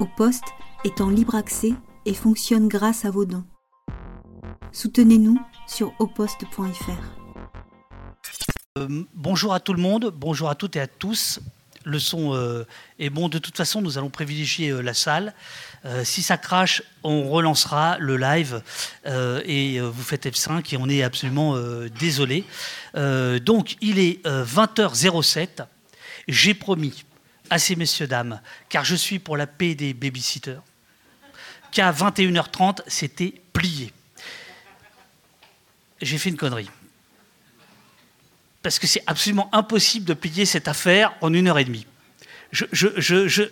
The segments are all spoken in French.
Au poste est en libre accès et fonctionne grâce à vos dons. Soutenez-nous sur oposte.fr. Euh, bonjour à tout le monde, bonjour à toutes et à tous. Le son euh, est bon. De toute façon, nous allons privilégier euh, la salle. si ça crache, on relancera le live et vous faites F5 et on est absolument désolé. donc, il est 20h07. J'ai promis à ces messieurs dames, car je suis pour la paix des babysitters, qu'à 21h30, c'était plié. J'ai fait une connerie parce que c'est absolument impossible de plier cette affaire en une heure et demie. Je, je, je,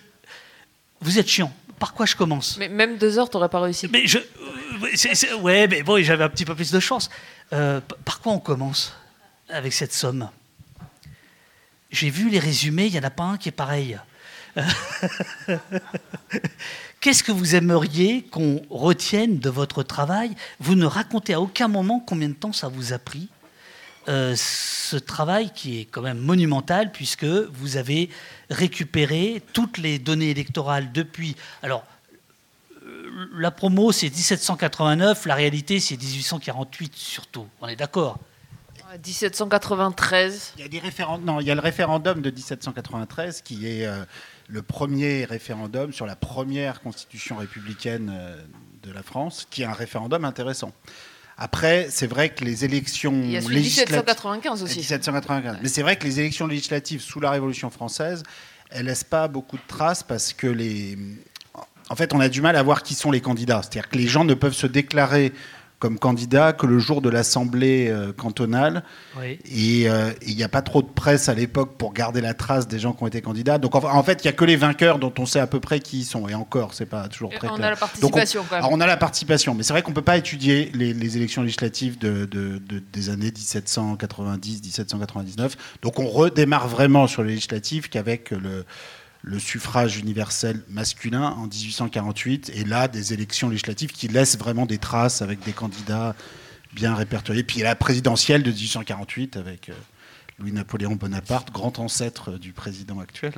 Vous êtes chiant. Par quoi je commence? Mais même deux heures, tu n'aurais pas réussi. Mais je. Euh, ouais, mais bon, j'avais un petit peu plus de chance. Euh, par quoi on commence avec cette somme? J'ai vu les résumés, il n'y en a pas un qui est pareil. Qu'est-ce que vous aimeriez qu'on retienne de votre travail? Vous ne racontez à aucun moment combien de temps ça vous a pris euh, ce travail qui est quand même monumental puisque vous avez récupéré toutes les données électorales depuis. Alors, euh, la promo c'est 1789, la réalité c'est 1848 surtout. On est d'accord 1793. Il y a des Non, il y a le référendum de 1793 qui est euh, le premier référendum sur la première constitution républicaine de la France, qui est un référendum intéressant. Après, c'est vrai que les élections Il y a 1795 aussi. 1795. Mais c'est vrai que les élections législatives sous la Révolution française, elles laissent pas beaucoup de traces parce que les. En fait, on a du mal à voir qui sont les candidats. C'est-à-dire que les gens ne peuvent se déclarer comme candidat que le jour de l'Assemblée euh, cantonale. Et euh, il n'y a pas trop de presse à l'époque pour garder la trace des gens qui ont été candidats. Donc en, fait, il n'y a que les vainqueurs dont on sait à peu près qui ils sont. Et encore, c'est pas toujours très on clair. a la participation on, on a la participation. Mais c'est vrai qu'on ne peut pas étudier les, élections législatives de, des années 1790-1799. Donc on redémarre vraiment sur les législatives qu'avec le le suffrage universel masculin en 1848 et là des élections législatives qui laissent vraiment des traces avec des candidats bien répertoriés. Puis il y a la présidentielle de 1848 avec euh, Louis-Napoléon Bonaparte, grand ancêtre du président actuel.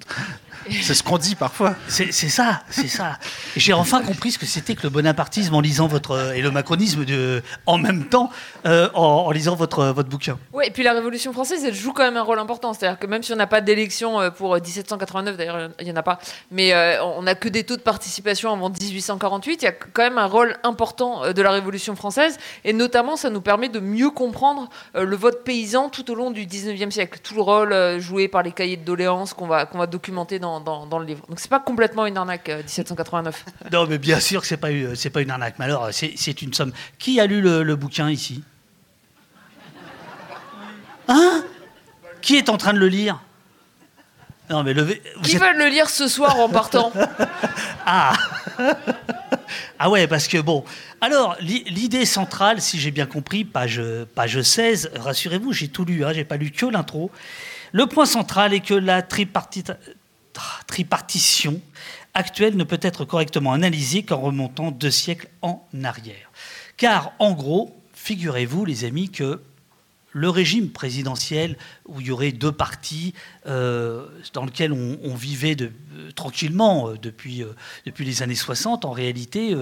c'est ce qu'on dit parfois. C'est ça, c'est ça. J'ai enfin compris ce que c'était que le bonapartisme en lisant votre et le macronisme de, en même temps euh, en, lisant votre votre bouquin. Oui, et puis la Révolution française, elle joue quand même un rôle important. C'est-à-dire que même si on n'a pas d'élection euh, pour 1789, d'ailleurs il y en a pas, mais euh, on n'a que des taux de participation avant 1848, il y a quand même un rôle important de la Révolution française, et notamment ça nous permet de mieux comprendre le vote paysan tout au long du 19e siècle, tout le rôle euh, joué par les cahiers de doléances qu'on va, documenter dans, le livre. Donc c'est pas complètement une arnaque, 1789. Euh, non, mais bien sûr que c'est pas, pas une arnaque. Mais alors, c'est, une somme. Qui a lu le, bouquin ici? Hein? Qui est en train de le lire? Non, mais Qui veut le lire ce soir en partant Ah Ah ouais, parce que bon. Alors, l'idée centrale, si j'ai bien compris, page, page 16, rassurez-vous, j'ai tout lu, hein, j'ai pas lu que l'intro. Le point central est que la tripartition actuelle ne peut être correctement analysée qu'en remontant deux siècles en arrière. Car, en gros, figurez-vous, les amis, que le régime présidentiel où il y aurait deux partis euh, dans lequel on, vivait de, euh, tranquillement euh, depuis, depuis les années 60, en réalité,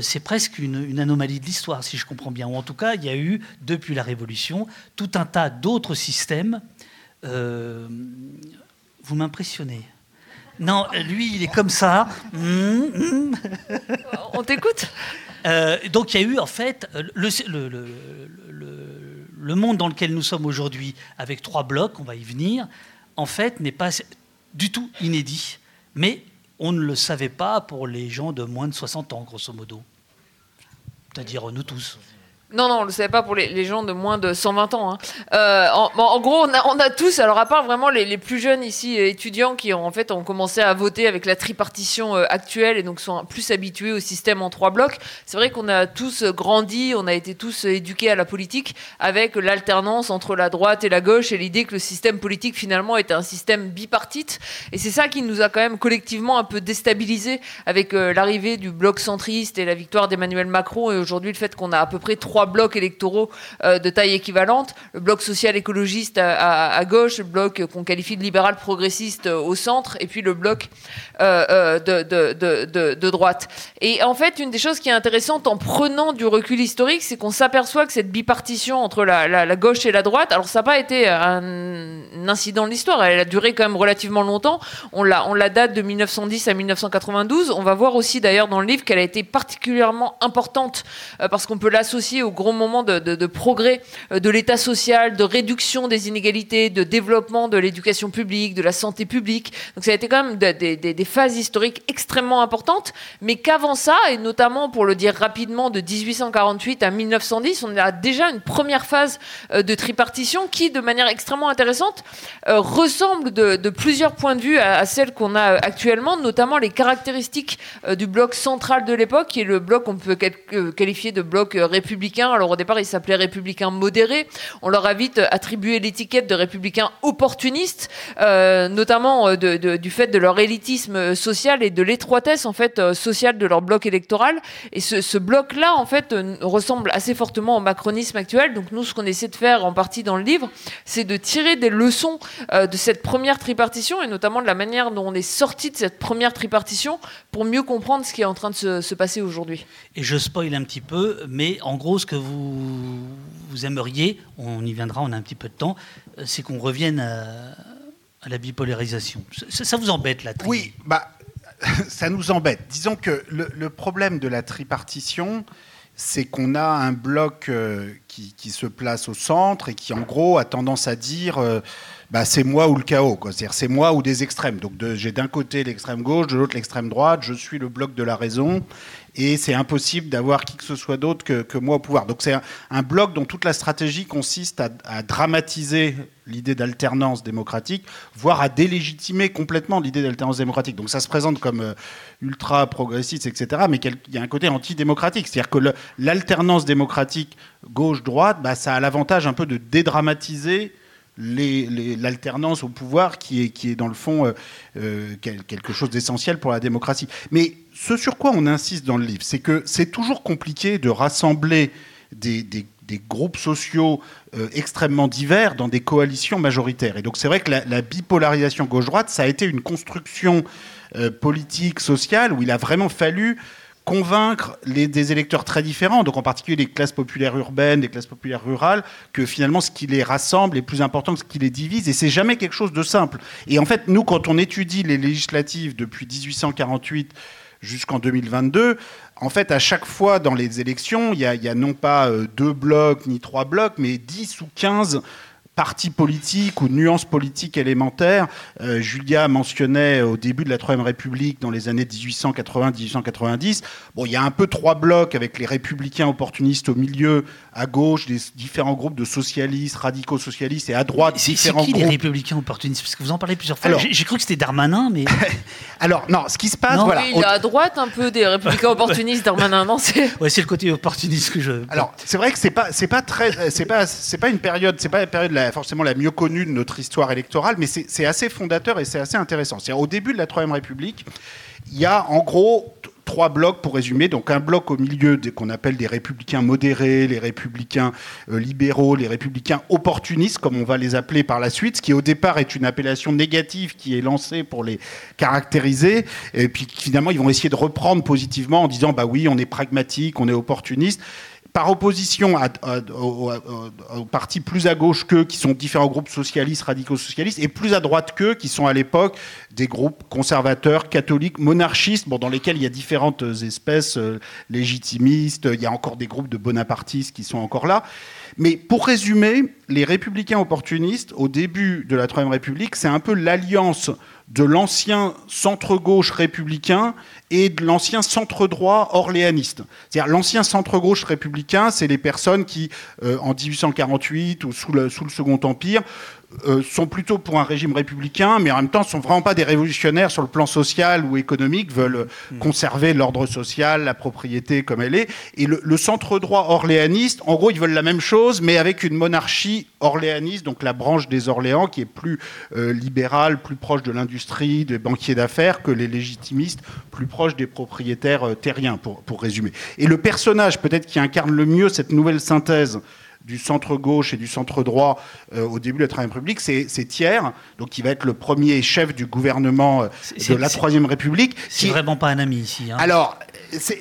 c'est presque une, anomalie de l'histoire, si je comprends bien. Ou en tout cas, il y a eu, depuis la Révolution, tout un tas d'autres systèmes. vous m'impressionnez. Non, lui, il est comme ça. On t'écoute? Donc il y a eu en fait le, le, le monde dans lequel nous sommes aujourd'hui, avec trois blocs, on va y venir, en fait, n'est pas du tout inédit. Mais on ne le savait pas pour les gens de moins de 60 ans, grosso modo. C'est-à-dire nous tous. Non, non, on ne le savait pas pour les, gens de moins de 120 ans. Hein. Euh, en, gros, on a, tous, alors à part vraiment les, plus jeunes ici, euh, étudiants, qui ont, en fait ont commencé à voter avec la tripartition euh, actuelle et donc sont plus habitués au système en trois blocs, c'est vrai qu'on a tous grandi, on a été tous éduqués à la politique avec l'alternance entre la droite et la gauche et l'idée que le système politique finalement était un système bipartite. Et c'est ça qui nous a quand même collectivement un peu déstabilisés avec l'arrivée du bloc centriste et la victoire d'Emmanuel Macron et aujourd'hui le fait qu'on a à peu près trois trois blocs électoraux de taille équivalente, le bloc social écologiste à, gauche, le bloc qu'on qualifie de libéral progressiste au centre, et puis le bloc de, de, droite. Et en fait, une des choses qui est intéressante en prenant du recul historique, c'est qu'on s'aperçoit que cette bipartition entre la, gauche et la droite, alors ça n'a pas été un, incident de l'histoire, elle a duré quand même relativement longtemps. On la, date de 1910 à 1992. On va voir aussi d'ailleurs dans le livre qu'elle a été particulièrement importante euh, parce qu'on peut l'associer au gros moment de, progrès euh, de l'État social, de réduction des inégalités, de développement de l'éducation publique, de la santé publique. Donc ça a été quand même des, phases historiques extrêmement importantes, mais qu'avant ça, et notamment pour le dire rapidement, de 1848 à 1910, on a déjà une première phase euh, de tripartition qui, de manière extrêmement intéressante, euh, ressemble de, plusieurs points de vue à, celle qu'on a actuellement, notamment les caractéristiques du bloc central de l'époque, qui est le bloc qu'on peut qualifier de bloc républicain. Alors au départ, il s'appelait républicain modéré. On leur a vite attribué l'étiquette de républicain opportuniste, notamment du fait de leur élitisme social et de l'étroitesse en fait sociale de leur bloc électoral. Et ce, bloc-là, en fait, ressemble assez fortement au macronisme actuel. Donc nous, ce qu'on essaie de faire en partie dans le livre, c'est de tirer des leçons euh, de cette première tripartition et notamment de la manière dont on est sorti de cette première tripartition pour mieux comprendre ce qui est en train de se, passer aujourd'hui. Et je spoil un petit peu, mais en gros, ce que vous, vous aimeriez, on y viendra, on a un petit peu de temps, euh, c'est qu'on revienne à, la bipolarisation. Ça, vous embête, la tri Oui, bah, ça nous embête. Disons que le problème de la tripartition, c'est qu'on a un bloc euh, qui, se place au centre et qui, en gros, a tendance à dire euh, bah, c'est moi ou le chaos. C'est-à-dire c'est moi ou des extrêmes. Donc j'ai d'un côté l'extrême gauche, de l'autre l'extrême droite, je suis le bloc de la raison et c'est impossible d'avoir qui que ce soit d'autre que, moi au pouvoir. Donc c'est un, bloc dont toute la stratégie consiste à, dramatiser l'idée d'alternance démocratique, voire à délégitimer complètement l'idée d'alternance démocratique. Donc ça se présente comme euh, ultra progressiste, etc., mais il y a un côté antidémocratique. C'est-à-dire que l'alternance démocratique gauche-droite, bah, ça a l'avantage un peu de dédramatiser l'alternance au pouvoir qui est, qui est dans le fond euh, euh, quelque chose d'essentiel pour la démocratie. Mais ce sur quoi on insiste dans le livre, c'est que c'est toujours compliqué de rassembler des, des, groupes sociaux euh, extrêmement divers dans des coalitions majoritaires. Et donc c'est vrai que la, bipolarisation gauche-droite, ça a été une construction politique, sociale, où il a vraiment fallu convaincre des électeurs très différents, donc en particulier les classes populaires urbaines, les classes populaires rurales, que finalement ce qui les rassemble est plus important que ce qui les divise, et c'est jamais quelque chose de simple. Et en fait, nous, quand on étudie les législatives depuis 1848 jusqu'en 2022, en fait, à chaque fois dans les élections, il y, a, non pas euh, deux blocs ni trois blocs, mais 10 ou 15 parti politique ou nuances politiques élémentaires. Euh, Julia mentionnait au début de la Troisième République, dans les années 1880-1890, bon, il y a un peu trois blocs avec les républicains opportunistes au milieu, à gauche, des différents groupes de socialistes, radicaux socialistes, et à droite, différents qui, groupes. les républicains opportunistes? Parce que vous en parlez plusieurs fois. J'ai cru que c'était Darmanin, mais. Alors, non, ce qui se passe, voilà. il y a à droite un peu des républicains opportunistes, Darmanin, non c'est... Ouais, c'est le côté opportuniste que je. Alors, c'est vrai que c'est pas, c'est pas très, c'est pas, c'est pas une période, c'est pas la période forcément la mieux connue de notre histoire électorale, mais c'est assez fondateur et c'est assez intéressant. C'est au début de la Troisième République, il y a en gros trois blocs pour résumer. Donc un bloc au milieu qu'on appelle des républicains modérés, les républicains euh, libéraux, les républicains opportunistes, comme on va les appeler par la suite, ce qui au départ est une appellation négative qui est lancée pour les caractériser. Et puis finalement, ils vont essayer de reprendre positivement en disant, bah oui, on est pragmatique, on est opportuniste par opposition aux, partis plus à gauche qu'eux, qui sont différents groupes socialistes, radicaux socialistes, et plus à droite qu'eux, qui sont à l'époque des groupes conservateurs, catholiques, monarchistes, bon, dans lesquels il y a différentes espèces, euh, légitimistes, il y a encore des groupes de bonapartistes qui sont encore là. Mais pour résumer, les républicains opportunistes, au début de la Troisième République, c'est un peu l'alliance de l'ancien centre-gauche républicain et de l'ancien centre-droit orléaniste. C'est-à-dire l'ancien centre-gauche républicain, c'est les personnes qui, euh, en 1848 ou sous le, sous le Second Empire, euh, sont plutôt pour un régime républicain, mais en même temps sont vraiment pas des révolutionnaires sur le plan social ou économique, veulent hmm. conserver l'ordre social, la propriété comme elle est. Et le, centre droit orléaniste, en gros, ils veulent la même chose, mais avec une monarchie orléaniste, donc la branche des Orléans, qui est plus euh, libérale, plus proche de l'industrie, des banquiers d'affaires, que les légitimistes, plus proches des propriétaires euh, terriens, pour, pour résumer. Et le personnage, peut-être qui incarne le mieux cette nouvelle synthèse du centre-gauche et du centre-droit euh, au début de la Troisième République, c'est Thiers, donc qui va être le premier chef du gouvernement euh, de la Troisième République. C'est vraiment pas un ami ici. Hein. Alors,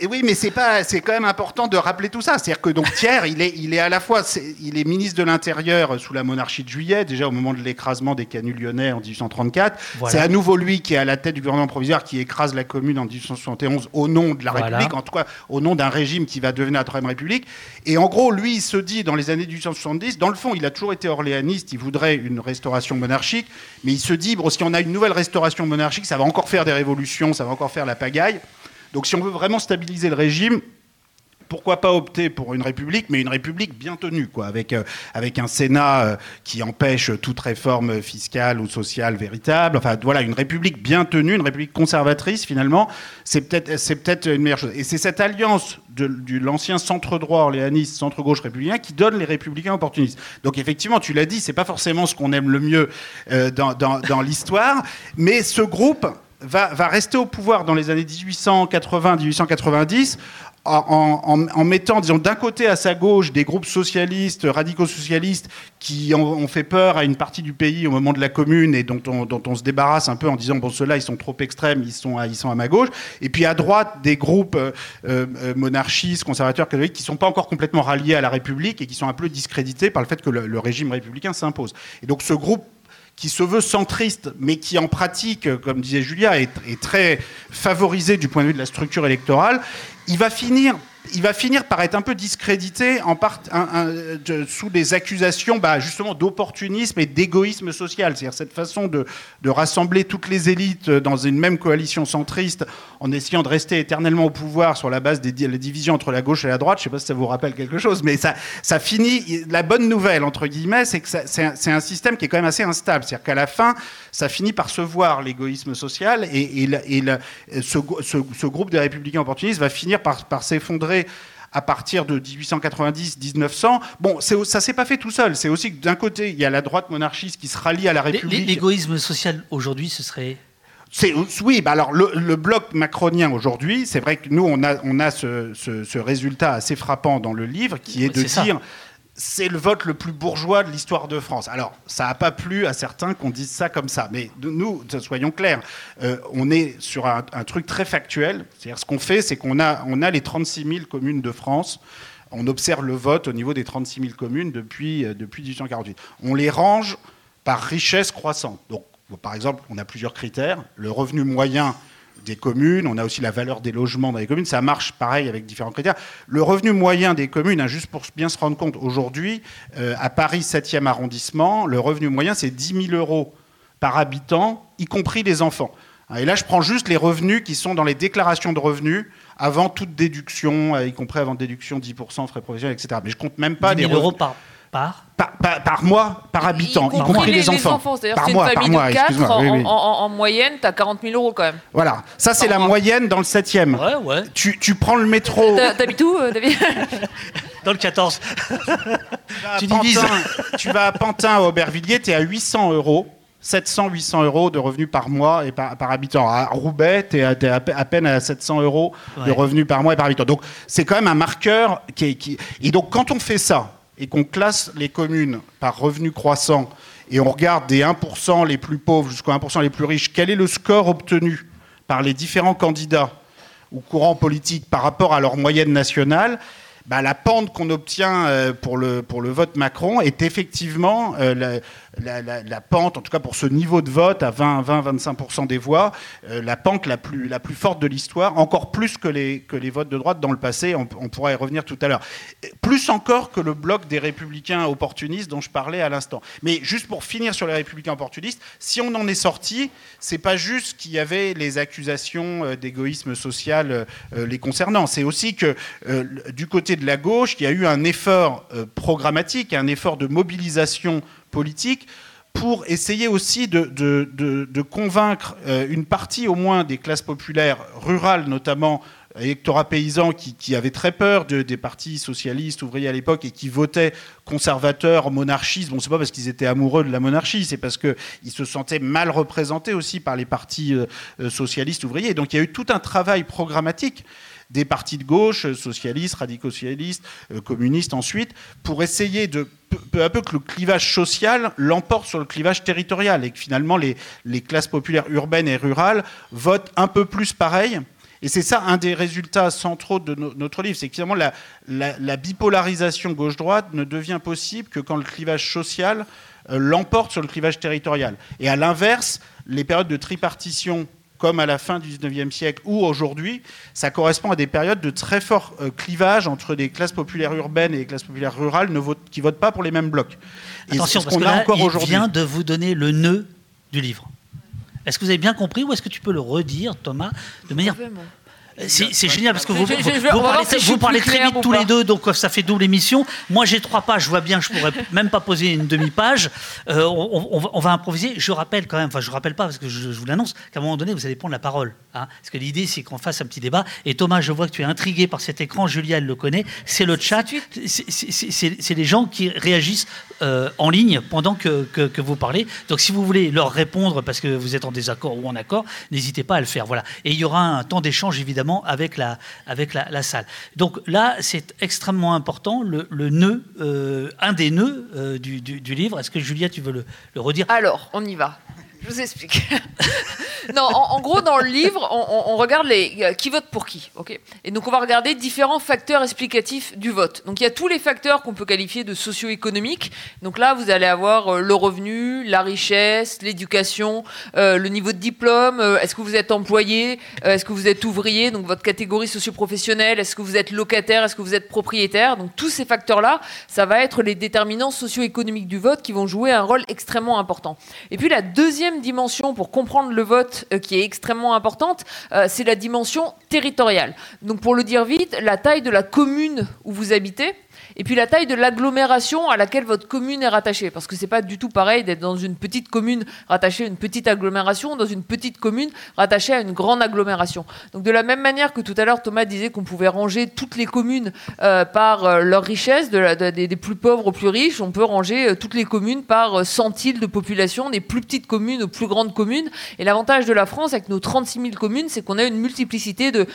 oui, mais c'est pas, c'est quand même important de rappeler tout ça. C'est-à-dire que donc Thiers, il est, il est à la fois, il est ministre de l'Intérieur sous la monarchie de Juillet, déjà au moment de l'écrasement des canuts lyonnais en 1834. C'est à nouveau lui qui est à la tête du gouvernement provisoire qui écrase la Commune en 1871 au nom de la République, en tout cas au nom d'un régime qui va devenir la Troisième République. Et en gros, lui, il se dit dans les années 1870, dans le fond, il a toujours été orléaniste, il voudrait une restauration monarchique, mais il se dit, bon, si on a une nouvelle restauration monarchique, ça va encore faire des révolutions, ça va encore faire la pagaille. Donc si on veut vraiment stabiliser le régime, pourquoi pas opter pour une république, mais une république bien tenue, quoi, avec, euh, avec un Sénat euh, qui empêche toute réforme fiscale ou sociale véritable. Enfin, voilà, une république bien tenue, une république conservatrice, finalement, c'est peut-être peut-être une meilleure chose. Et c'est cette alliance de, l'ancien centre droit orléaniste, centre gauche républicain, qui donne les républicains opportunistes. Donc effectivement, tu l'as dit, c'est pas forcément ce qu'on aime le mieux euh, dans, dans l'histoire, mais ce groupe va, rester au pouvoir dans les années 1880-1890 en, mettant, disons, d'un côté à sa gauche des groupes socialistes, radicaux-socialistes, qui ont, fait peur à une partie du pays au moment de la commune et dont on, se débarrasse un peu en disant, bon, ceux-là, ils sont trop extrêmes, ils sont, à, à ma gauche. Et puis à droite, des groupes euh, euh, monarchistes, conservateurs, catholiques, qui ne sont pas encore complètement ralliés à la République et qui sont un peu discrédités par le fait que le, le régime républicain s'impose. Et donc ce groupe qui se veut centriste, mais qui en pratique, comme disait Julia, est, très favorisé du point de vue de la structure électorale, il va finir il va finir par être un peu discrédité en part, sous des accusations bah, justement d'opportunisme et d'égoïsme social. C'est-à-dire cette façon de, rassembler toutes les élites dans une même coalition centriste en essayant de rester éternellement au pouvoir sur la base des la division entre la gauche et la droite. Je ne sais pas si ça vous rappelle quelque chose, mais ça, finit. La bonne nouvelle, entre guillemets, c'est que c'est un, système qui est quand même assez instable. C'est-à-dire qu'à la fin, ça finit par se voir l'égoïsme social et, ce, groupe des républicains opportunistes va finir par s'effondrer à partir de 1890-1900. Bon, ça s'est pas fait tout seul. C'est aussi que d'un côté, il y a la droite monarchiste qui se rallie à la République. L'égoïsme social aujourd'hui, ce serait oui, bah alors le, bloc macronien aujourd'hui, c'est vrai que nous on a, on a ce, résultat assez frappant dans le livre qui est de dire c'est le vote le plus bourgeois de l'histoire de France. Alors, ça n'a pas plu à certains qu'on dise ça comme ça, mais nous, soyons clairs, euh, on est sur un, truc très factuel. C'est-à-dire, ce qu'on fait, c'est qu'on a, on a les 36 000 communes de France. On observe le vote au niveau des 36 000 communes depuis, euh, depuis 1848. On les range par richesse croissante. Donc, par exemple, on a plusieurs critères. Le revenu moyen des communes, on a aussi la valeur des logements dans les communes, ça marche pareil avec différents critères. Le revenu moyen des communes, hein, juste pour bien se rendre compte, aujourd'hui, euh, à Paris 7e arrondissement, le revenu moyen, c'est 10 000 euros par habitant, y compris les enfants. Et là, je prends juste les revenus qui sont dans les déclarations de revenus avant toute déduction, euh, y compris avant déduction 10% frais professionnels, etc. Mais je compte même pas 10 000 euros par par par, mois, par habitant, y, compris, les, enfants. C'est-à-dire par mois, une famille de 4, en, moyenne, tu as 40 000 euros quand même. Voilà, ça c'est la moyenne dans le 7e. Ouais, ouais. Tu, tu prends le métro. T'habites où, euh, David? Dans le 14. tu, divises. tu vas à Pantin, à Aubervilliers, tu es à 800 euros. 700-800 euros de revenus par mois et par, par habitant. À Roubaix, tu es, à, peine à 700 euros de revenus par mois et par habitant. Donc, c'est quand même un marqueur qui, est, qui... Et donc, quand on fait ça, et qu'on classe les communes par revenus croissants et on regarde des 1% les plus pauvres jusqu'aux 1% les plus riches, quel est le score obtenu par les différents candidats ou courants politiques par rapport à leur moyenne nationale, bah, la pente qu'on obtient euh, pour le, pour le vote Macron est effectivement euh, la, pente, en tout cas pour ce niveau de vote à 20-25% des voix, euh, la pente la plus, forte de l'histoire, encore plus que les, que les votes de droite dans le passé, on, pourra y revenir tout à l'heure. Plus encore que le bloc des républicains opportunistes dont je parlais à l'instant. Mais juste pour finir sur les républicains opportunistes, si on en est sorti, c'est pas juste qu'il y avait les accusations euh, d'égoïsme social euh, les concernant, c'est aussi que du côté de la gauche, il y a eu un effort programmatique, un effort de mobilisation politique pour essayer aussi de, de- de- convaincre euh, une partie au moins des classes populaires rurales, notamment électorat paysan, qui, qui avait très peur de- des partis socialistes, ouvriers à l'époque, et qui votaient conservateurs, monarchistes. Bon, c'est pas parce qu'ils étaient amoureux de la monarchie, c'est parce qu'ils se sentaient mal représentés aussi par les partis euh, euh, socialistes, ouvriers. Donc il y a eu tout un travail programmatique des partis de gauche, euh, socialistes, radicaux-socialistes, euh, communistes ensuite, pour essayer de peu, à peu que le clivage social l'emporte sur le clivage territorial et que finalement les, classes populaires urbaines et rurales votent un peu plus pareil. Et c'est ça un des résultats centraux de no- notre livre, c'est que finalement la, la- la bipolarisation gauche-droite ne devient possible que quand le clivage social euh, l'emporte sur le clivage territorial. Et à l'inverse, les périodes de tripartition comme à la fin du 19e siècle ou aujourd'hui, ça correspond à des périodes de très fort euh, clivage entre les classes populaires urbaines et les classes populaires rurales ne votent- qui votent pas pour les mêmes blocs. Et Attention, ce parce qu'on que a là, encore il vient de vous donner le nœud du livre. Est-ce que vous avez bien compris ou est-ce que tu peux le redire, Thomas, de manière Vraiment. C'est c'est génial parce que vous, Je- je- parlez, si vous très vite ou tous les deux, donc euh, ça fait double émission. Moi j'ai trois pages, je vois bien, je pourrais même pas poser une demi-page. Euh, on, on va, on va improviser. Je rappelle quand même, enfin je rappelle pas parce que je, je vous l'annonce, qu'à un moment donné vous allez prendre la parole. hein. parce que l'idée c'est qu'on fasse un petit débat. Et Thomas, je vois que tu es intrigué par cet écran. Julia, elle le connaît. C'est le chat. C'est- les gens qui réagissent euh, en ligne pendant que, que- que vous parlez. Donc si vous voulez leur répondre parce que vous êtes en désaccord ou en accord, n'hésitez pas à le faire. Voilà. Et il y aura un temps d'échange évidemment avec la, avec la, salle. Donc là, c'est extrêmement important, le, le nœud, euh, un des nœuds euh, du, du- du livre. Est-ce que Julia, tu veux le, le redire? Alors, on y va. Je vous explique. non, en, gros, dans le livre, on, regarde les, qui vote pour qui. et donc, on va regarder différents facteurs explicatifs du vote. Donc, il y a tous les facteurs qu'on peut qualifier de socio-économiques. Donc là, vous allez avoir euh, le revenu, la richesse, l'éducation, euh, le niveau de diplôme, euh, est-ce que vous êtes employé, est-ce que vous êtes ouvrier, donc votre catégorie socio-professionnelle, est-ce que vous êtes locataire, est-ce que vous êtes propriétaire? Donc, tous ces facteurs-là, ça va être les déterminants socio-économiques du vote qui vont jouer un rôle extrêmement important. Et puis la deuxième dimension pour comprendre le vote euh, qui est extrêmement importante, euh, c'est la dimension territoriale. Donc pour le dire vite, la taille de la commune où vous habitez. Et puis la taille de l'agglomération à laquelle votre commune est rattachée. Parce que c'est pas du tout pareil d'être dans une petite commune rattachée à une petite agglomération, dans une petite commune rattachée à une grande agglomération. Donc de la même manière que tout à l'heure Thomas disait qu'on pouvait ranger toutes les communes euh, par euh, leur richesse, des, plus pauvres aux plus riches, on peut ranger euh, toutes les communes par centiles de population, des plus petites communes aux plus grandes communes. Et l'avantage de la France avec nos 36 000 communes, c'est qu'on a une multiplicité de,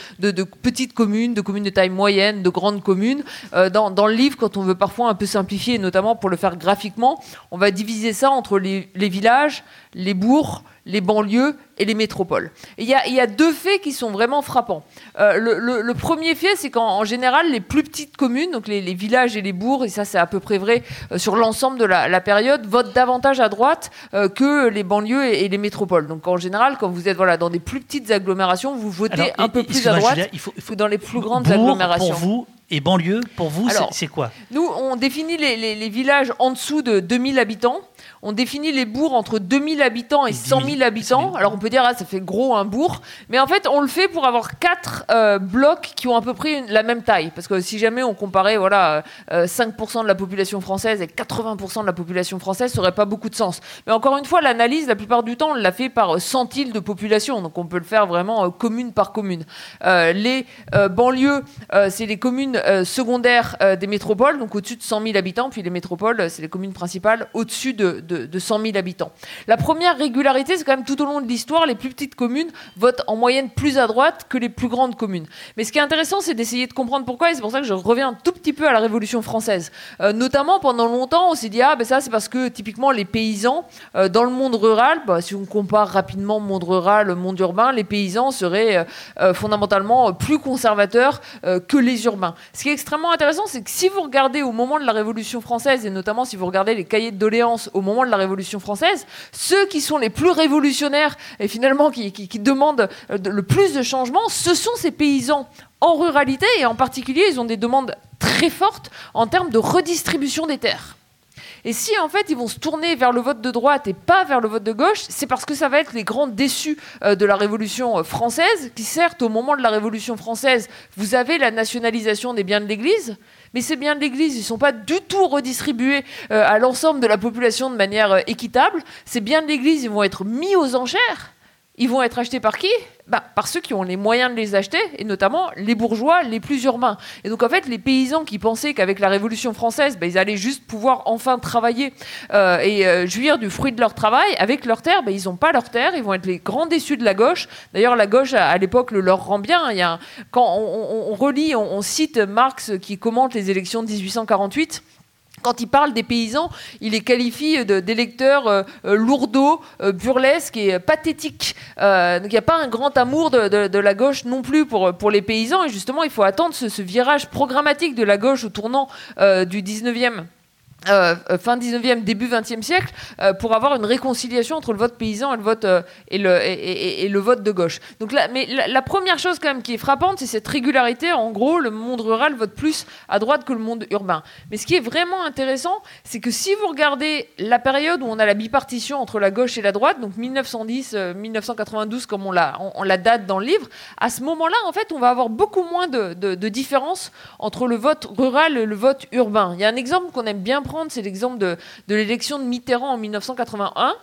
petites communes, de communes de taille moyenne, de grandes communes. Dans le livre, quand on veut parfois un peu simplifier, et notamment pour le faire graphiquement, on va diviser ça entre les, les villages, les bourgs, les banlieues et les métropoles. Il y, a- il y a deux faits qui sont vraiment frappants. Euh, le, le- le premier fait, c'est qu'en en général, les plus petites communes, donc les, les villages et les bourgs, et ça c'est à peu près vrai euh, sur l'ensemble de la, la période, votent davantage à droite euh, que les banlieues et, et les métropoles. Donc en général, quand vous êtes voilà, dans des plus petites agglomérations, vous votez Alors, un peu plus à droite Julia, il faut- il faut- que dans les plus grandes Bourg, agglomérations. Pour vous et banlieue, pour vous, c'est- quoi? Nous, on définit les, les- les villages en dessous de 2000 habitants. On définit les bourgs entre 2000 habitants et 100 000 habitants. Alors on peut dire, ah, ça fait gros un bourg. Mais en fait, on le fait pour avoir quatre euh, blocs qui ont à peu près une- la même taille. Parce que si jamais on comparait voilà, euh, 5% de la population française et 80% de la population française, ça n'aurait pas beaucoup de sens. Mais encore une fois, l'analyse, la plupart du temps, on l'a fait par euh, centiles de population. Donc on peut le faire vraiment euh, commune par commune. Euh, les euh, banlieues, euh, c'est les communes euh, secondaires euh, des métropoles, donc au-dessus de 100 000 habitants. Puis les métropoles, euh, c'est les communes principales au-dessus de, de, de 100 000 habitants. La première régularité, c'est quand même tout au long de l'histoire, les plus petites communes votent en moyenne plus à droite que les plus grandes communes. Mais ce qui est intéressant, c'est d'essayer de comprendre pourquoi, et c'est pour ça que je reviens un tout petit peu à la Révolution française. Euh, notamment, pendant longtemps, on s'est dit, ah ben ça, c'est parce que typiquement les paysans, euh, dans le monde rural, bah, si on compare rapidement monde rural, monde urbain, les paysans seraient euh, fondamentalement plus conservateurs que les urbains. Ce qui est extrêmement intéressant, c'est que si vous regardez au moment de la Révolution française, et notamment si vous regardez les cahiers de doléances au moment de la Révolution française, ceux qui sont les plus révolutionnaires et finalement qui, demandent euh, le plus de changements, ce sont ces paysans en ruralité et en particulier, ils ont des demandes très fortes en termes de redistribution des terres. Et si en fait ils vont se tourner vers le vote de droite et pas vers le vote de gauche, c'est parce que ça va être les grands déçus euh, de la Révolution euh, française, qui certes au moment de la Révolution française, vous avez la nationalisation des biens de l'Église, mais ces biens de l'Église, ils ne sont pas du tout redistribués euh, à l'ensemble de la population de manière euh, équitable. Ces biens de l'Église, ils vont être mis aux enchères ils vont être achetés par qui? Bah, Par ceux qui ont les moyens de les acheter, et notamment les bourgeois les plus urbains. Et donc en fait, les paysans qui pensaient qu'avec la Révolution française, bah, ils allaient juste pouvoir enfin travailler euh, et euh, jouir du fruit de leur travail, avec leurs terres, bah, ils n'ont pas leurs terres, ils vont être les grands déçus de la gauche. D'ailleurs, la gauche, à, l'époque, le leur rend bien. A quand on, relit, on cite Marx qui commente les élections de 1848 quand il parle des paysans, il les qualifie d'électeurs euh, euh, euh, burlesques et pathétiques. donc il n'y a pas un grand amour de, la gauche non plus pour, pour les paysans. Et justement, il faut attendre ce, ce virage programmatique de la gauche au tournant du 19e euh, euh, fin 19e, début 20e siècle, euh, pour avoir une réconciliation entre le vote paysan et le vote, de gauche. Donc là, mais la, première chose quand même qui est frappante, c'est cette régularité. En gros, le monde rural vote plus à droite que le monde urbain. Mais ce qui est vraiment intéressant, c'est que si vous regardez la période où on a la bipartition entre la gauche et la droite, donc 1910-1992 comme on la, on, la date dans le livre, à ce moment-là, en fait, on va avoir beaucoup moins de, de, de différence entre le vote rural et le vote urbain. Il y a un exemple qu'on aime bien prendre c'est l'exemple de, l'élection de Mitterrand en 1981.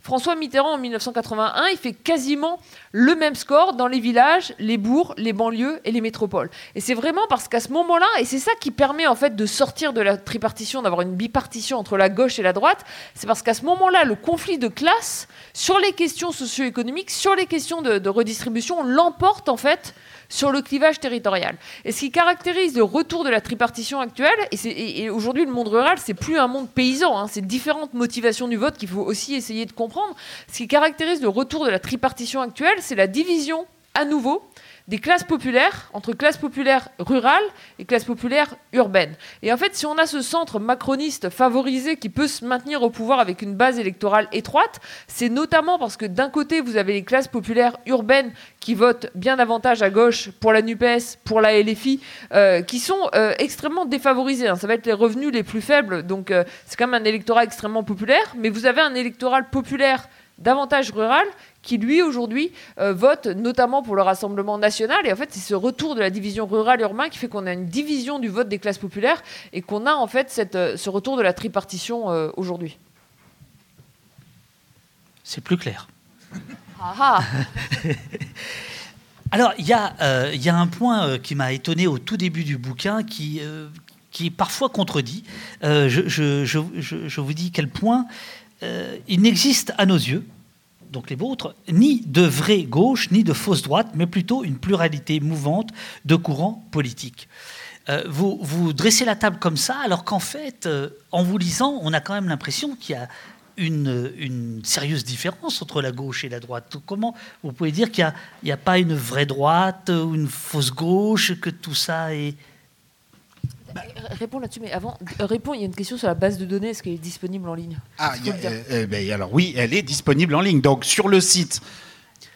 François Mitterrand en 1981, il fait quasiment le même score dans les villages, les bourgs, les banlieues et les métropoles. Et c'est vraiment parce qu'à ce moment-là, et c'est ça qui permet en fait de sortir de la tripartition, d'avoir une bipartition entre la gauche et la droite, c'est parce qu'à ce moment-là, le conflit de classe sur les questions socio-économiques, sur les questions de, de redistribution, l'emporte en fait sur le clivage territorial. Et ce qui caractérise le retour de la tripartition actuelle, et, aujourd'hui le monde rural, c'est plus un monde paysan, hein, c'est différentes motivations du vote qu'il faut aussi essayer de comprendre. Ce qui caractérise le retour de la tripartition actuelle, c'est la division à nouveau des classes populaires, entre classes populaires rurales et classes populaires urbaines. Et en fait, si on a ce centre macroniste favorisé qui peut se maintenir au pouvoir avec une base électorale étroite, c'est notamment parce que d'un côté, vous avez les classes populaires urbaines qui votent bien davantage à gauche pour la NUPES, pour la LFI, euh, qui sont euh, extrêmement défavorisés. Hein. Ça va être les revenus les plus faibles, donc euh, c'est quand même un électorat extrêmement populaire, mais vous avez un électoral populaire davantage rural qui lui aujourd'hui euh, vote notamment pour le Rassemblement national. Et en fait, c'est ce retour de la division rurale-urbain qui fait qu'on a une division du vote des classes populaires et qu'on a en fait cette, euh, ce retour de la tripartition euh, aujourd'hui. C'est plus clair. Ah, ah. Alors, il y, y, a un point qui m'a étonné au tout début du bouquin qui, qui est parfois contredit. Je, je, je, je, vous dis quel point il n'existe à nos yeux donc les vôtres, ni de vraie gauche, ni de fausse droite, mais plutôt une pluralité mouvante de courants politiques. Euh, vous, vous dressez la table comme ça, alors qu'en fait, euh, en vous lisant, on a quand même l'impression qu'il y a une, une, sérieuse différence entre la gauche et la droite. Comment vous pouvez dire qu'il n'y a, a, pas une vraie droite ou une fausse gauche, que tout ça est, bah, réponds là-dessus, mais avant, euh, réponds, il y a une question sur la base de données, est-ce qu'elle est disponible en ligne? Ah, euh, euh, ben, alors oui, elle est disponible en ligne. Donc sur le site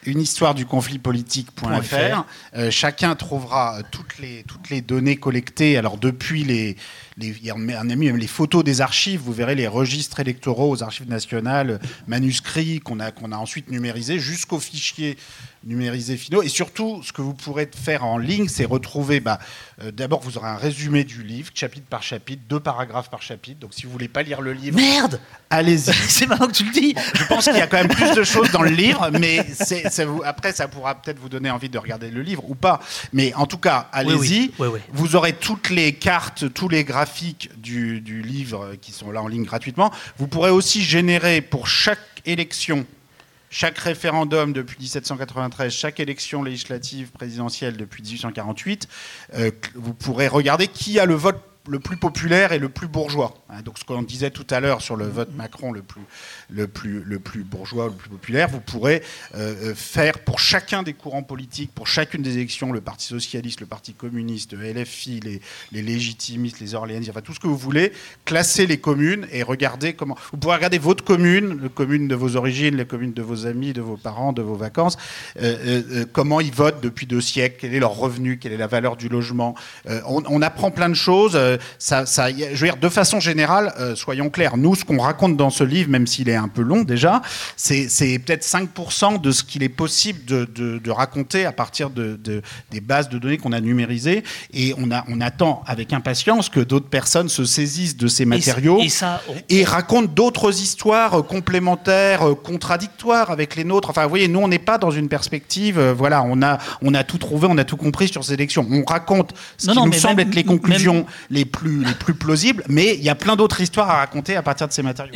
une histoire du conflit politique.fr, chacun trouvera toutes les, toutes les données collectées, alors depuis les, les, on a mis même les photos des archives, vous verrez les registres électoraux aux archives nationales, manuscrits qu'on a, qu'on a ensuite numérisés, jusqu'aux fichiers numérisés finaux. Et surtout, ce que vous pourrez faire en ligne, c'est retrouver, bah, euh, d'abord, vous aurez un résumé du livre, chapitre par chapitre, deux paragraphes par chapitre. Donc si vous voulez pas lire le livre... Merde Allez-y. c'est maintenant que tu le dis. je pense qu'il y a quand même plus de choses dans le livre, mais ça vous, après, ça pourra peut-être vous donner envie de regarder le livre ou pas. Mais en tout cas, allez-y. Vous aurez toutes les cartes, tous les graphiques du, livre qui sont là en ligne gratuitement. Vous pourrez aussi générer pour chaque élection chaque référendum depuis 1793, chaque élection législative présidentielle depuis 1848, euh, vous pourrez regarder qui a le vote le plus populaire et le plus bourgeois. Hein. Donc ce qu'on disait tout à l'heure sur le vote Macron le plus, le plus, le plus bourgeois, le plus populaire, vous pourrez euh, euh, faire pour chacun des courants politiques, pour chacune des élections, le Parti socialiste, le Parti communiste, le LFI, les, les légitimistes, les orléanistes, enfin tout ce que vous voulez, classer les communes et regarder comment... Vous pourrez regarder votre commune, la commune de vos origines, les communes de vos amis, de vos parents, de vos vacances, euh, comment ils votent depuis deux siècles, quel est leur revenu, quelle est la valeur du logement. On, on, apprend plein de choses. ça, ça, je veux dire, de façon générale, soyons clairs, nous, ce qu'on raconte dans ce livre, même s'il est un peu long déjà, c'est peut-être 5% de ce qu'il est possible de, de, raconter à partir de, des bases de données qu'on a numérisées. Et on, a, on attend avec impatience que d'autres personnes se saisissent de ces matériaux et, racontent d'autres histoires complémentaires, contradictoires avec les nôtres. Enfin, vous voyez, nous, on n'est pas dans une perspective, euh, voilà, on a, on a tout trouvé, on a tout compris sur ces élections. On raconte ce qui nous semble être les conclusions les, plus, les plus plausibles, mais il y a plein d'autres histoires à raconter à partir de ces matériaux.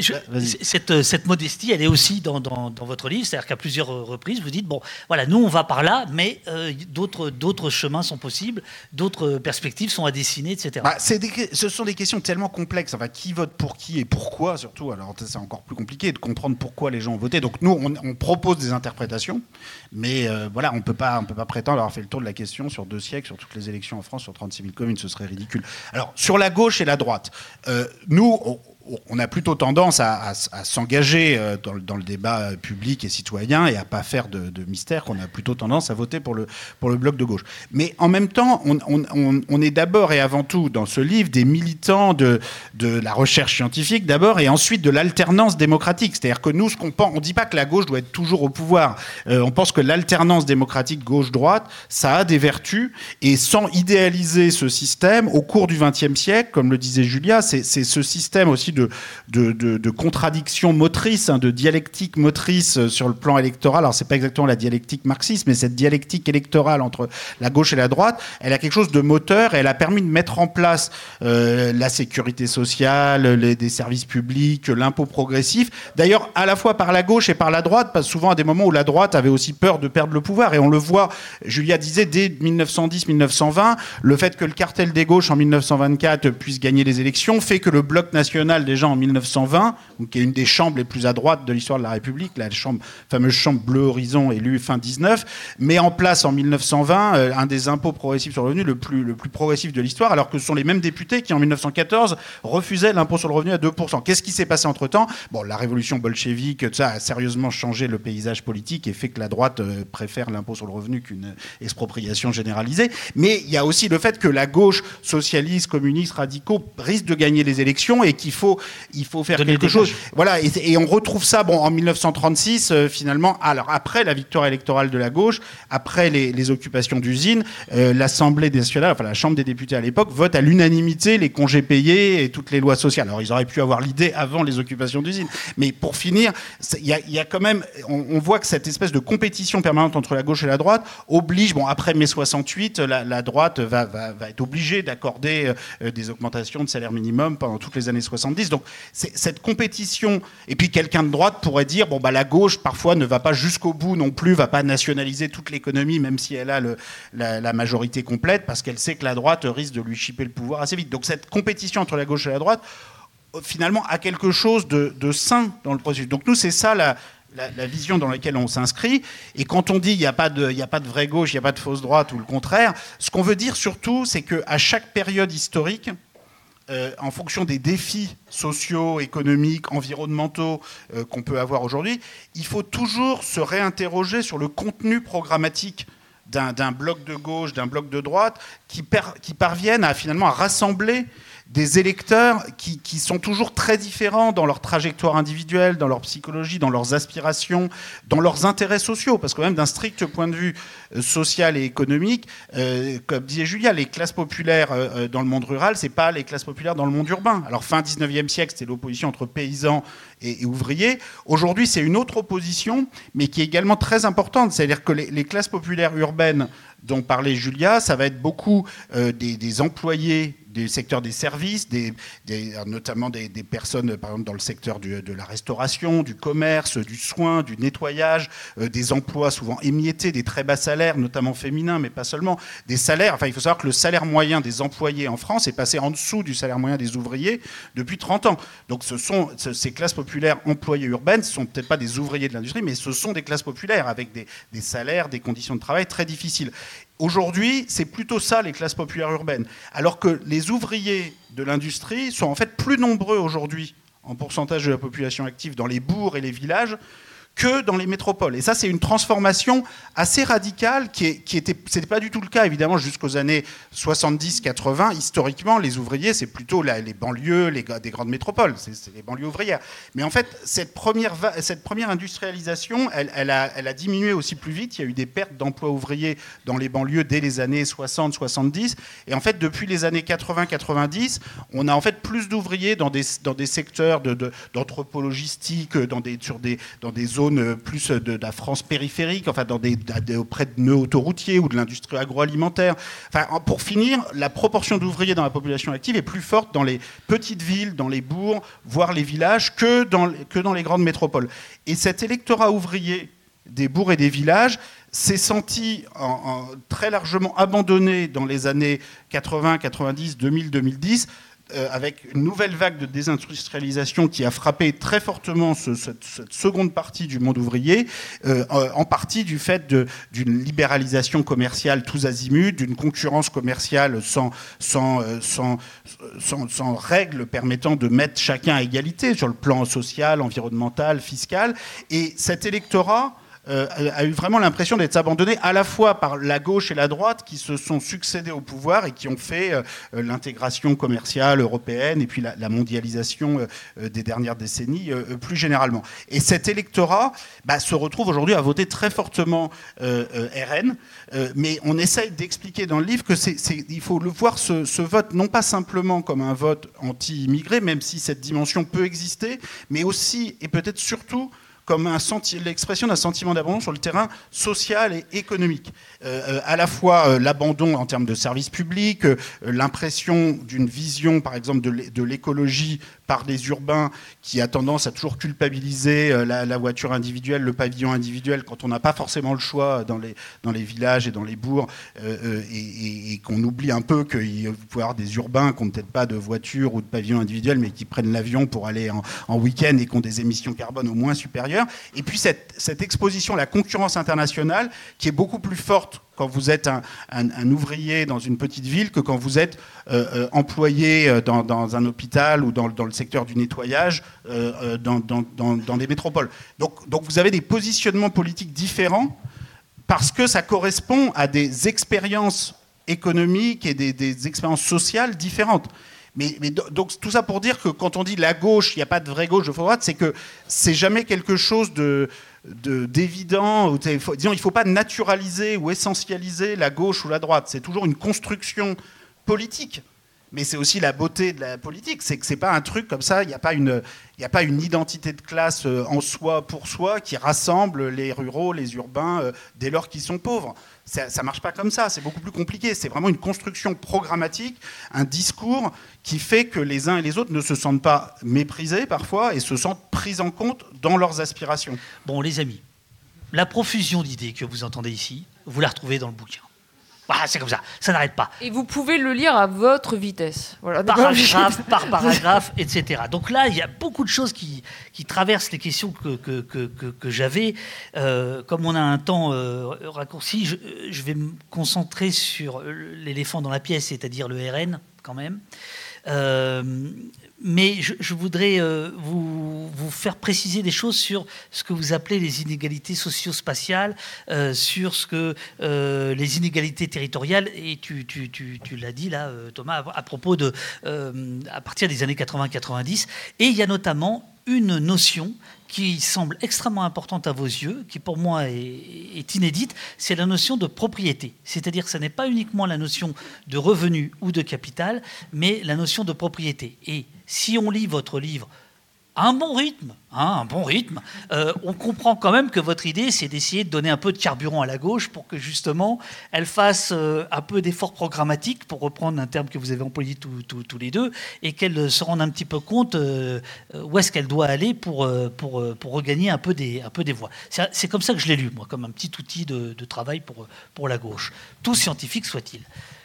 cette, euh, cette, modestie, elle est aussi dans, dans, votre livre, c'est-à-dire qu'à plusieurs reprises, vous dites, bon, voilà, nous, on va par là, mais euh, d'autres, d'autres chemins sont possibles, d'autres perspectives sont à dessiner, etc. Bah, des, ce sont des questions tellement complexes. Enfin, qui vote pour qui et pourquoi, surtout. Alors, c'est encore plus compliqué de comprendre pourquoi les gens ont voté. Donc, nous, on, on propose des interprétations, mais euh, voilà, on ne peut pas prétendre avoir fait le tour de la question sur deux siècles, sur toutes les élections en France, sur 36 000 communes, ce serait ridicule. Alors, sur la gauche et la droite, euh, nous, a plutôt tendance à, s'engager euh, dans, le débat public et citoyen et à pas faire de, mystère, qu'on a plutôt tendance à voter pour le, bloc de gauche. Mais en même temps, on, est d'abord et avant tout dans ce livre des militants de, de la recherche scientifique d'abord et ensuite de l'alternance démocratique. C'est-à-dire que nous, qu'on on dit pas que la gauche doit être toujours au pouvoir. Euh, on pense que l'alternance démocratique gauche-droite, ça a des vertus et sans idéaliser ce système, au cours du XXe siècle, comme le disait Julia, c'est ce système aussi de, contradictions motrices, hein, de dialectique motrice euh, sur le plan électoral. Alors, c'est pas exactement la dialectique marxiste, mais cette dialectique électorale entre la gauche et la droite, elle a quelque chose de moteur et elle a permis de mettre en place euh, la sécurité sociale, les, des services publics, l'impôt progressif. D'ailleurs, à la fois par la gauche et par la droite, parce souvent à des moments où la droite avait aussi peur de perdre le pouvoir. Et on le voit, Julia disait dès 1910-1920, le fait que le cartel des gauches en 1924 puisse gagner les élections fait que le bloc national déjà en 1920, qui est une des chambres les plus à droite de l'histoire de la République, la fameuse chambre Bleu Horizon élue fin 19, met en place en 1920 euh, un des impôts progressifs sur le revenu le plus, le plus progressif de l'histoire, alors que ce sont les mêmes députés qui en 1914 refusaient l'impôt sur le revenu à 2%. Qu'est-ce qui s'est passé entre-temps? Bon, la révolution bolchevique, ça a sérieusement changé le paysage politique et fait que la droite euh, préfère l'impôt sur le revenu qu'une expropriation généralisée. Mais il y a aussi le fait que la gauche, socialiste, communiste, radicaux, risque de gagner les élections et qu'il faut, il faut faire quelque chose. Voilà, et, on retrouve ça bon, en 1936, euh, finalement, alors après la victoire électorale de la gauche, après les, occupations d'usines, euh, l'Assemblée nationale, enfin la Chambre des députés à l'époque, vote à l'unanimité les congés payés et toutes les lois sociales. Alors ils auraient pu avoir l'idée avant les occupations d'usines. Mais pour finir, il y, a quand même, on, on voit que cette espèce de compétition permanente entre la gauche et la droite oblige, bon, après mai 68, la, droite va, être obligée d'accorder euh, des augmentations de salaire minimum pendant toutes les années 70. Donc, cette compétition, et puis quelqu'un de droite pourrait dire, bon, bah, la gauche, parfois, ne va pas jusqu'au bout non plus, va pas nationaliser toute l'économie, même si elle a la, majorité complète, parce qu'elle sait que la droite risque de lui chipper le pouvoir assez vite. Donc, cette compétition entre la gauche et la droite, finalement, a quelque chose de, de sain dans le processus. Donc, nous, c'est ça la, la, vision dans laquelle on s'inscrit. Et quand on dit il n'y a, a pas de vraie gauche, il n'y a pas de fausse droite ou le contraire, ce qu'on veut dire surtout, c'est qu'à chaque période historique, euh, en fonction des défis sociaux, économiques, environnementaux euh, qu'on peut avoir aujourd'hui, il faut toujours se réinterroger sur le contenu programmatique d'un bloc de gauche, d'un bloc de droite, qui, parviennent à finalement à rassembler des électeurs qui, sont toujours très différents dans leur trajectoire individuelle, dans leur psychologie, dans leurs aspirations, dans leurs intérêts sociaux. Parce que même d'un strict point de vue euh, social et économique, euh, comme disait Julia, les classes populaires euh, dans le monde rural, c'est pas les classes populaires dans le monde urbain. Alors fin 19e siècle, c'était l'opposition entre paysans et, ouvriers. Aujourd'hui, c'est une autre opposition, mais qui est également très importante. C'est-à-dire que les, classes populaires urbaines dont parlait Julia, ça va être beaucoup des employés du secteur des services, des, notamment des, personnes, par exemple, dans le secteur de la restauration, du commerce, du soin, du nettoyage, euh, des emplois souvent émiettés, des très bas salaires, notamment féminins, mais pas seulement, des salaires. Enfin, il faut savoir que le salaire moyen des employés en France est passé en dessous du salaire moyen des ouvriers depuis 30 ans. Donc, ce sont ces classes populaires employées urbaines, ce sont peut-être pas des ouvriers de l'industrie, mais ce sont des classes populaires avec des, des salaires, des conditions de travail très difficiles. Aujourd'hui, c'est plutôt ça les classes populaires urbaines. Alors que les ouvriers de l'industrie sont en fait plus nombreux aujourd'hui en pourcentage de la population active dans les bourgs et les villages que dans les métropoles. Et ça, c'est une transformation assez radicale qui, est, était, c'était pas du tout le cas évidemment jusqu'aux années 70-80. Historiquement, les ouvriers, c'est plutôt les banlieues, les, des grandes métropoles, c'est, les banlieues ouvrières. Mais en fait, cette première, cette première industrialisation, elle, a, diminué aussi plus vite. Il y a eu des pertes d'emplois ouvriers dans les banlieues dès les années 60-70. Et en fait, depuis les années 80-90, on a en fait plus d'ouvriers dans des, dans des secteurs de, d'anthropologistique, dans des, sur des, dans des zones euh, plus de, la France périphérique, enfin dans des, auprès de nœuds autoroutiers ou de l'industrie agroalimentaire. Pour finir, la proportion d'ouvriers dans la population active est plus forte dans les petites villes, dans les bourgs, voire les villages, que dans, que dans les grandes métropoles. Et cet électorat ouvrier des bourgs et des villages s'est senti très largement abandonné dans les années 80, 90, 2000, 2010 euh, avec une nouvelle vague de désindustrialisation qui a frappé très fortement cette, seconde partie du monde ouvrier, euh, en partie du fait d'une libéralisation commerciale tous azimuts, d'une concurrence commerciale euh, sans règles permettant de mettre chacun à égalité sur le plan social, environnemental, fiscal. Et cet électorat euh, a eu vraiment l'impression d'être abandonné à la fois par la gauche et la droite qui se sont succédés au pouvoir et qui ont fait euh, l'intégration commerciale européenne et puis la, mondialisation euh, des dernières décennies plus généralement. Et cet électorat bah, se retrouve aujourd'hui à voter très fortement RN, mais on essaye d'expliquer dans le livre que c'est, il faut le voir ce, ce vote non pas simplement comme un vote anti-immigré, même si cette dimension peut exister, mais aussi et peut-être surtout comme l'expression d'un sentiment d'abandon sur le terrain social et économique. Euh, euh, à la fois euh, l'abandon en termes de services publics, l'impression d'une vision, par exemple, de l'écologie par les urbains qui a tendance à toujours culpabiliser la, voiture individuelle, le pavillon individuel, quand on n'a pas forcément le choix dans les, dans les villages et dans les bourgs, et, qu'on oublie un peu qu'il peut y avoir des urbains qui n'ont peut-être pas de voiture ou de pavillon individuel, mais qui prennent l'avion pour aller en, en week-end et qui ont des émissions carbone au moins supérieures. Et puis cette, exposition à la concurrence internationale qui est beaucoup plus forte quand vous êtes un, ouvrier dans une petite ville que quand vous êtes euh, euh, employé euh, dans, un hôpital ou dans, le secteur du nettoyage dans, des métropoles. Donc, vous avez des positionnements politiques différents parce que ça correspond à des expériences économiques et des expériences sociales différentes. Mais, donc tout ça pour dire que quand on dit la gauche, il n'y a pas de vraie gauche, de droite, c'est que c'est jamais quelque chose de d'évident. Disons, il ne faut pas naturaliser ou essentialiser la gauche ou la droite. C'est toujours une construction politique. Mais c'est aussi la beauté de la politique, c'est que c'est pas un truc comme ça. Il n'y a pas une, a pas une identité de classe euh, en soi pour soi qui rassemble les ruraux, les urbains, euh, dès lors qu'ils sont pauvres. Ça ne marche pas comme ça, c'est beaucoup plus compliqué. C'est vraiment une construction programmatique, un discours qui fait que les uns et les autres ne se sentent pas méprisés parfois et se sentent pris en compte dans leurs aspirations. Bon, les amis, la profusion d'idées que vous entendez ici, vous la retrouvez dans le bouquin. Voilà, c'est comme ça, ça n'arrête pas. Et vous pouvez le lire à votre vitesse. Voilà, paragraphe par paragraphe, etc. Donc là, il y a beaucoup de choses qui, qui traversent les questions que, que, que, que j'avais. Euh, comme on a un temps euh, raccourci, je, je, vais me concentrer sur l'éléphant dans la pièce, c'est-à-dire le RN, quand même. Euh, mais je, voudrais euh, vous, vous, faire préciser des choses sur ce que vous appelez les inégalités socio-spatiales, euh, sur ce que euh, les inégalités territoriales, et tu, tu, tu, tu l'as dit là, Thomas, à, propos de, à partir des années 80-90, et il y a notamment une notion qui semble extrêmement importante à vos yeux, qui pour moi est, inédite, c'est la notion de propriété. C'est-à-dire que ce n'est pas uniquement la notion de revenu ou de capital, mais la notion de propriété. Et si on lit votre livre un bon rythme, hein, un bon rythme. Euh, on comprend quand même que votre idée, c'est d'essayer de donner un peu de carburant à la gauche pour que justement elle fasse euh, un peu d'effort programmatique, pour reprendre un terme que vous avez employé tous les deux, et qu'elle se rende un petit peu compte euh, où est-ce qu'elle doit aller pour, pour, pour, regagner un peu des, un peu des voix. C'est comme ça que je l'ai lu, moi, comme un petit outil de, de travail pour, pour la gauche, tout scientifique soit-il.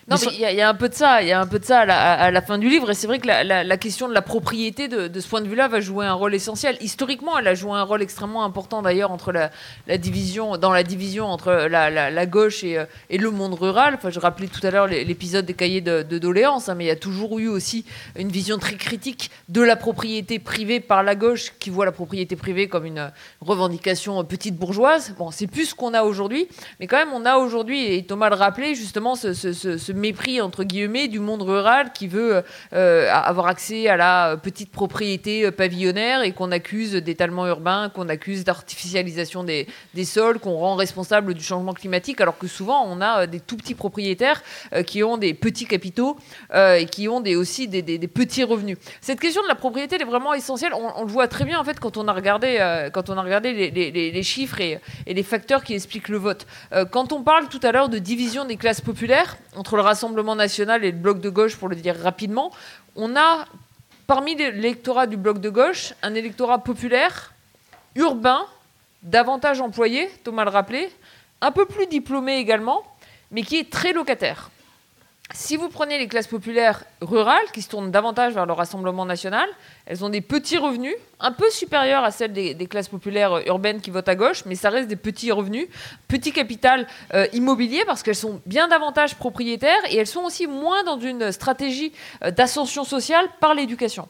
Non, mais il y, a un peu de ça, il y a un peu de ça à la, fin du livre, et c'est vrai que la, question de la propriété, de, ce point de vue-là, va jouer un rôle essentiel. Historiquement, elle a joué un rôle extrêmement important d'ailleurs entre la, division, dans la division entre la, gauche et, le monde rural. Enfin, je rappelais tout à l'heure l'épisode des cahiers de, doléances, hein, mais il y a toujours eu aussi une vision très critique de la propriété privée par la gauche, qui voit la propriété privée comme une revendication petite bourgeoise. Bon, c'est plus ce qu'on a aujourd'hui, mais quand même, on a aujourd'hui, et Thomas le rappelait, justement, ce, mépris entre guillemets du monde rural qui veut euh, avoir accès à la petite propriété pavillonnaire et qu'on accuse d'étalement urbain, qu'on accuse d'artificialisation des, sols, qu'on rend responsable du changement climatique, alors que souvent on a des tout petits propriétaires euh, qui ont des petits capitaux euh, et qui ont des, aussi des, petits revenus. Cette question de la propriété est vraiment essentielle. On, le voit très bien en fait quand on a regardé, quand on a regardé les, chiffres et, et, les facteurs qui expliquent le vote. quand on parle tout à l'heure de division des classes populaires entre le Rassemblement national et le bloc de gauche, pour le dire rapidement, on a parmi l'électorat du bloc de gauche un électorat populaire, urbain, davantage employé, Thomas le rappelait, un peu plus diplômé également, mais qui est très locataire. Si vous prenez les classes populaires rurales, qui se tournent davantage vers le Rassemblement national, elles ont des petits revenus, un peu supérieurs à celles des, classes populaires euh, urbaines qui votent à gauche, mais ça reste des petits revenus, petit capital euh, immobilier, parce qu'elles sont bien davantage propriétaires et elles sont aussi moins dans une stratégie euh, d'ascension sociale par l'éducation.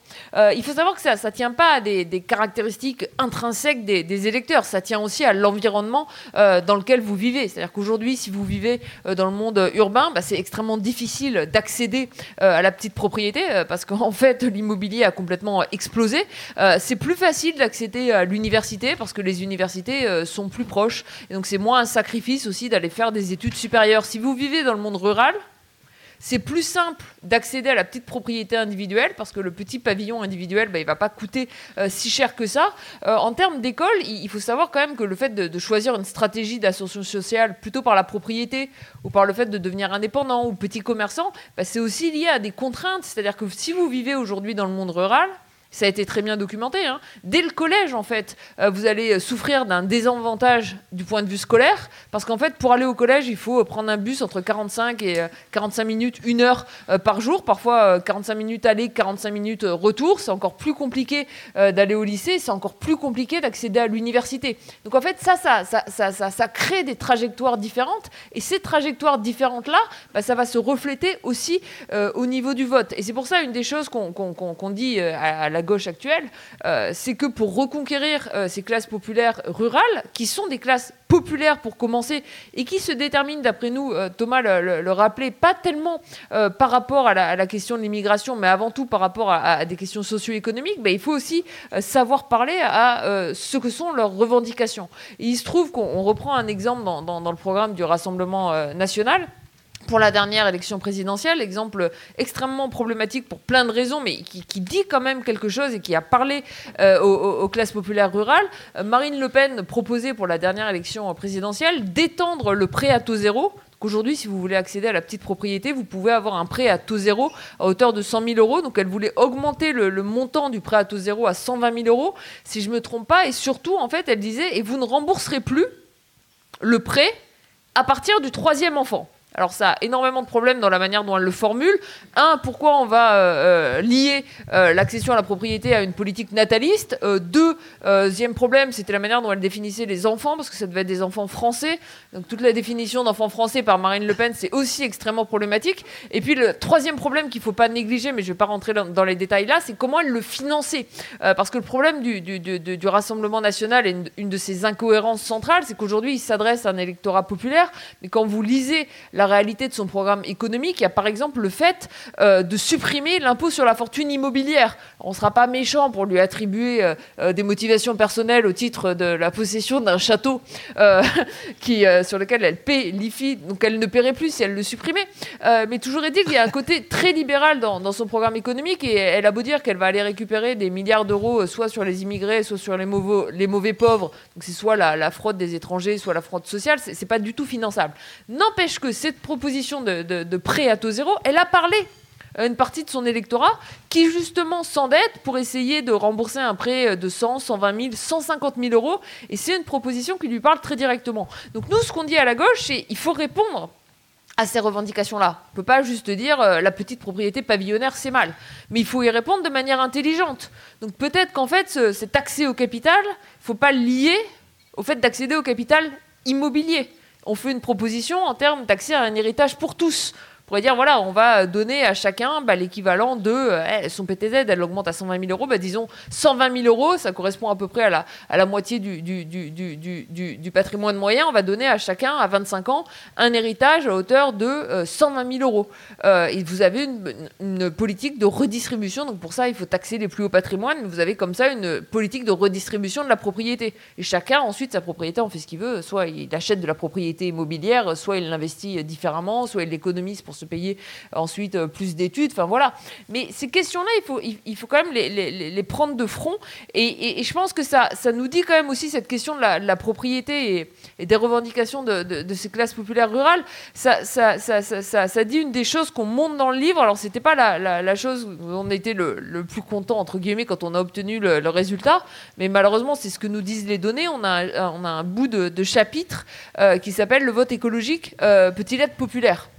il faut savoir que ça ne tient pas à des, caractéristiques intrinsèques des, électeurs, ça tient aussi à l'environnement dans lequel vous vivez. C'est-à-dire qu'aujourd'hui, si vous vivez dans le monde urbain, bah, c'est extrêmement difficile d'accéder à la petite propriété, parce qu'en fait, l'immobilier a complètement explosé. Euh, c'est plus facile d'accéder à l'université parce que les universités euh, sont plus proches. Et donc c'est moins un sacrifice aussi d'aller faire des études supérieures. Si vous vivez dans le monde rural, c'est plus simple d'accéder à la petite propriété individuelle parce que le petit pavillon individuel, bah, il ne va pas coûter euh, si cher que ça. en termes d'école, il faut savoir quand même que le fait de, choisir une stratégie d'ascension sociale plutôt par la propriété ou par le fait de devenir indépendant ou petit commerçant, bah, c'est aussi lié à des contraintes. C'est-à-dire que si vous vivez aujourd'hui dans le monde rural, ça a été très bien documenté. Hein. Dès le collège, en fait, euh, vous allez souffrir d'un désavantage du point de vue scolaire, parce qu'en fait, pour aller au collège, il faut prendre un bus entre 45 et 45 euh, minutes, une heure euh, par jour, parfois 45 minutes aller, 45 minutes retour. C'est encore plus compliqué d'aller au lycée, c'est encore plus compliqué d'accéder à l'université. Donc en fait, ça ça, ça, ça, ça, crée des trajectoires différentes, et ces trajectoires différentes-là, bah, ça va se refléter aussi au niveau du vote. Et c'est pour ça une des choses qu'on dit à la gauche actuelle, euh, c'est que pour reconquérir euh, ces classes populaires rurales, qui sont des classes populaires pour commencer, et qui se déterminent, d'après nous, euh, Thomas le, rappelait, pas tellement par rapport à la, question de l'immigration, mais avant tout par rapport à, des questions socio-économiques, il faut aussi savoir parler à ce que sont leurs revendications. Il se trouve qu'on reprend un exemple dans le programme du Rassemblement national pour la dernière élection présidentielle, exemple extrêmement problématique pour plein de raisons, mais qui, dit quand même quelque chose et qui a parlé euh, aux, classes populaires rurales. Euh, Marine Le Pen proposait pour la dernière élection présidentielle d'étendre le prêt à taux zéro. Aujourd'hui, si vous voulez accéder à la petite propriété, vous pouvez avoir un prêt à taux zéro à hauteur de 100 000 euros. Donc, elle voulait augmenter le, montant du prêt à taux zéro à 120 000 euros, si je ne me trompe pas. Et surtout, en fait, elle disait, et vous ne rembourserez plus le prêt à partir du troisième enfant. Alors ça a énormément de problèmes dans la manière dont elle le formule. Un, pourquoi on va euh, euh, lier euh, l'accession à la propriété à une politique nataliste? Deux, deuxième problème, c'était la manière dont elle définissait les enfants, parce que ça devait être des enfants français. Donc toute la définition d'enfant français par Marine Le Pen, c'est aussi extrêmement problématique. Et puis le troisième problème qu'il ne faut pas négliger, mais je ne vais pas rentrer dans, les détails là, c'est comment elle le finançait. parce que le problème du, Rassemblement national et une, une, de ses incohérences centrales, c'est qu'aujourd'hui, il s'adresse à un électorat populaire, mais quand vous lisez la réalité de son programme économique. Il y a par exemple le fait euh, de supprimer l'impôt sur la fortune immobilière. On ne sera pas méchant pour lui attribuer euh, euh, des motivations personnelles au titre de la possession d'un château qui, sur lequel elle paie l'IFI, donc elle ne paierait plus si elle le supprimait. mais toujours est-il qu'il y a un côté très libéral dans, son programme économique et elle a beau dire qu'elle va aller récupérer des milliards d'euros soit sur les immigrés, soit sur les mauvais, pauvres. Donc c'est soit la, la, fraude des étrangers, soit la fraude sociale. C'est pas du tout finançable. N'empêche que cette proposition de, prêt à taux zéro, elle a parlé à une partie de son électorat qui justement s'endette pour essayer de rembourser un prêt de 100, 120 000, 150 000 euros. Et c'est une proposition qui lui parle très directement. Donc nous, ce qu'on dit à la gauche, c'est qu'il faut répondre à ces revendications-là. On ne peut pas juste dire euh, la petite propriété pavillonnaire, c'est mal. Mais il faut y répondre de manière intelligente. Donc peut-être qu'en fait, cet accès au capital, il ne faut pas le lier au fait d'accéder au capital immobilier. On fait une proposition en termes d'accès à un héritage pour tous pourrait dire voilà, on va donner à chacun bah, l'équivalent de euh, son PTZ, elle augmente à 120 000 euros, bah, disons 120 000 euros, ça correspond à peu près à la, à la moitié du, du, du, du, patrimoine moyen. On va donner à chacun, à 25 ans, un héritage à hauteur de 120 euh, 000 euros. Euh, et vous avez une, politique de redistribution, donc pour ça, il faut taxer les plus hauts patrimoines, vous avez comme ça une politique de redistribution de la propriété. Et chacun, ensuite, sa propriété, en fait ce qu'il veut. Soit il achète de la propriété immobilière, soit il l'investit différemment, soit il l'économise pour se payer ensuite euh, plus d'études. Enfin voilà. Mais ces questions-là, il faut, il, faut quand même les, prendre de front. Et, je pense que ça, ça nous dit quand même aussi cette question de la, propriété et, des revendications de, ces classes populaires rurales. Ça, ça, ça, ça, dit une des choses qu'on montre dans le livre. Alors c'était pas la, chose où on était le, plus content entre guillemets quand on a obtenu le, résultat, mais malheureusement c'est ce que nous disent les données. On a, on a un bout de, chapitre euh, qui s'appelle le vote écologique euh, petit lettre populaire?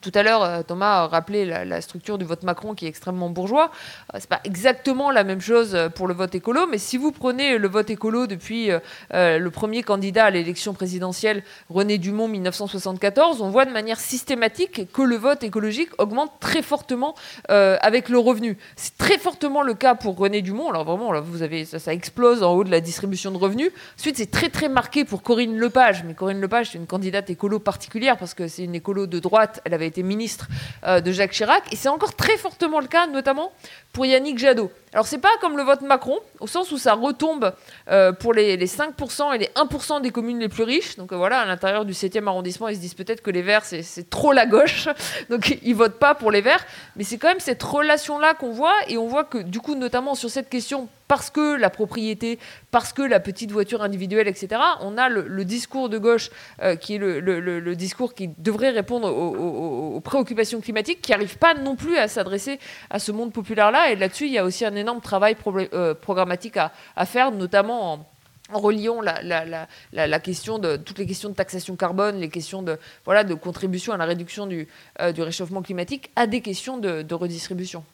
Tout à l'heure, euh, Thomas a rappelé la, structure du vote Macron qui est extrêmement bourgeois. Euh, c'est pas exactement la même chose euh, pour le vote écolo, mais si vous prenez le vote écolo depuis le premier candidat à l'élection présidentielle, René Dumont, 1974, on voit de manière systématique que le vote écologique augmente très fortement avec le revenu. C'est très fortement le cas pour René Dumont. Alors vraiment, vous avez ça, explose en haut de la distribution de revenus. Ensuite, c'est très très marqué pour Corinne Lepage, mais Corinne Lepage, c'est une candidate écolo particulière parce que c'est une écolo de droite. Été ministre euh, de Jacques Chirac. Et c'est encore très fortement le cas, notamment pour Yannick Jadot. Alors c'est pas comme le vote Macron, au sens où ça retombe euh, pour les, 5% et les 1% des communes les plus riches. Donc euh, voilà, à l'intérieur du 7e arrondissement, ils se disent peut-être que les Verts, c'est trop la gauche, donc ils votent pas pour les Verts. Mais c'est quand même cette relation-là qu'on voit, et on voit que du coup, notamment sur cette question, parce que la propriété, parce que la petite voiture individuelle, etc., on a le, discours de gauche euh, qui est le, discours qui devrait répondre aux, aux préoccupations climatiques, qui n'arrive pas non plus à s'adresser à ce monde populaire-là. Et là-dessus, il y a aussi un énorme travail euh, programmatique à, faire, notamment en, reliant la, question de toutes les questions de taxation carbone, les questions de, voilà, de contribution à la réduction du, euh, réchauffement climatique à des questions de, redistribution.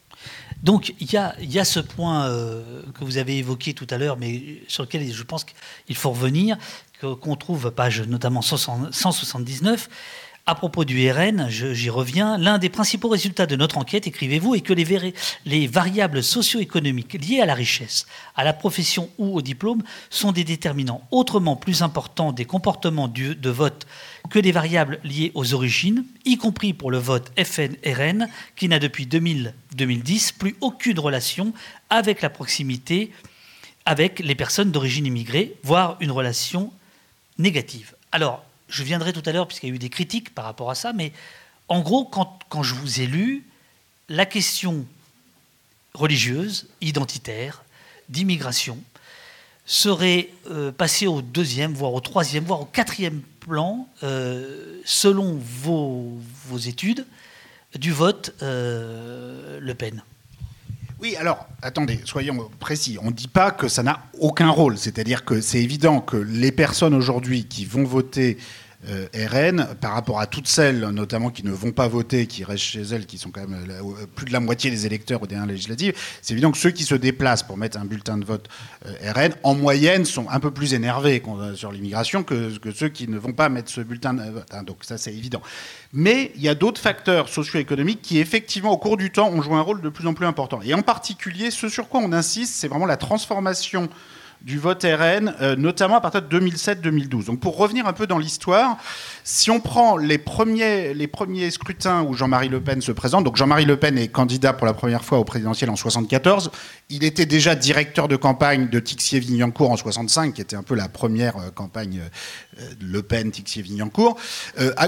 Donc il y a, y a, ce point euh, que vous avez évoqué tout à l'heure, mais sur lequel je pense qu'il faut revenir, qu'on trouve page notamment 179 à propos du RN, j'y reviens, l'un des principaux résultats de notre enquête, écrivez-vous, est que les, les variables socio-économiques liées à la richesse, à la profession ou au diplôme sont des déterminants autrement plus importants des comportements de vote que les variables liées aux origines, y compris pour le vote FN-RN, qui n'a depuis 2000-2010 plus aucune relation avec la proximité avec les personnes d'origine immigrée, voire une relation négative. Alors, je viendrai tout à l'heure, puisqu'il y a eu des critiques par rapport à ça, mais en gros, quand, je vous ai lu, la question religieuse, identitaire, d'immigration, serait euh, passée au deuxième, voire au troisième, voire au quatrième plan, euh, selon vos, vos, études, du vote euh, Le Pen. Oui, alors, attendez, soyons précis. On ne dit pas que ça n'a aucun rôle. C'est-à-dire que c'est évident que les personnes aujourd'hui qui vont voter RN, par rapport à toutes celles, notamment qui ne vont pas voter, qui restent chez elles, qui sont quand même euh, plus de la moitié des électeurs aux dernières législatives, c'est évident que ceux qui se déplacent pour mettre un bulletin de vote euh, RN, en moyenne, sont un peu plus énervés sur l'immigration que, ceux qui ne vont pas mettre ce bulletin de vote. Hein. donc ça, c'est évident. Mais il y a d'autres facteurs socio-économiques qui, effectivement, au cours du temps, ont joué un rôle de plus en plus important. Et en particulier, ce sur quoi on insiste, c'est vraiment la transformation du vote RN, euh, notamment à partir de 2007-2012. Donc pour revenir un peu dans l'histoire, si on prend les premiers, scrutins où Jean-Marie Le Pen se présente, donc Jean-Marie Le Pen est candidat pour la première fois au présidentiel en 74, il était déjà directeur de campagne de Tixier-Vignancourt en 65, qui était un peu la première euh, campagne euh, Le Pen, Tixier-Vignancourt.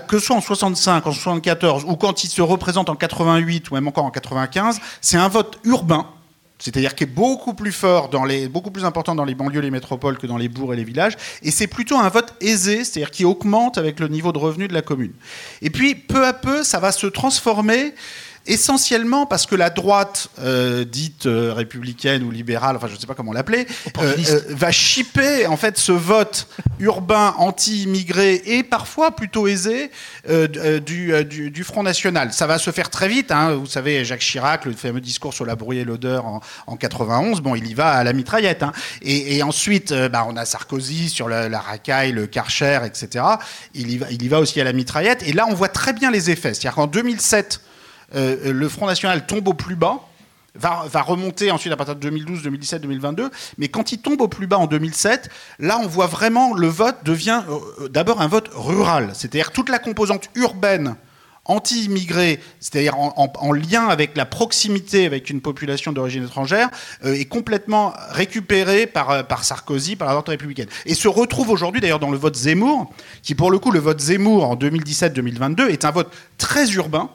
que ce soit en 65, en 74 ou quand il se représente en 88 ou même encore en 95, c'est un vote urbain c'est-à-dire qui est beaucoup plus fort, dans les, beaucoup plus important dans les banlieues, les métropoles que dans les bourgs et les villages. Et c'est plutôt un vote aisé, c'est-à-dire qui augmente avec le niveau de revenu de la commune. Et puis, peu à peu, ça va se transformer essentiellement parce que la droite euh, dite euh, républicaine ou libérale, enfin je ne sais pas comment l'appeler, euh, va chipper en fait ce vote urbain anti-immigré et parfois plutôt aisé du, du, du Front National. Ça va se faire très vite. hein. Vous savez, Jacques Chirac, le fameux discours sur la bruit et l'odeur en, en 91, bon, il y va à la mitraillette. hein. Et, et ensuite, bah, on a Sarkozy sur la, la racaille, le Karcher, etc. Il y, va, il y va aussi à la mitraillette. Et là, on voit très bien les effets. C'est-à-dire qu'en 2007, euh, le Front National tombe au plus bas. Va, remonter ensuite à partir de 2012, 2017, 2022. Mais quand il tombe au plus bas en 2007, là, on voit vraiment le vote devient euh, d'abord un vote rural. C'est-à-dire toute la composante urbaine anti-immigrés, c'est-à-dire en, en- en lien avec la proximité avec une population d'origine étrangère, euh, est complètement récupérée par, euh, par Sarkozy, par la droite républicaine. Et se retrouve aujourd'hui d'ailleurs dans le vote Zemmour, qui pour le coup, le vote Zemmour en 2017-2022 est un vote très urbain.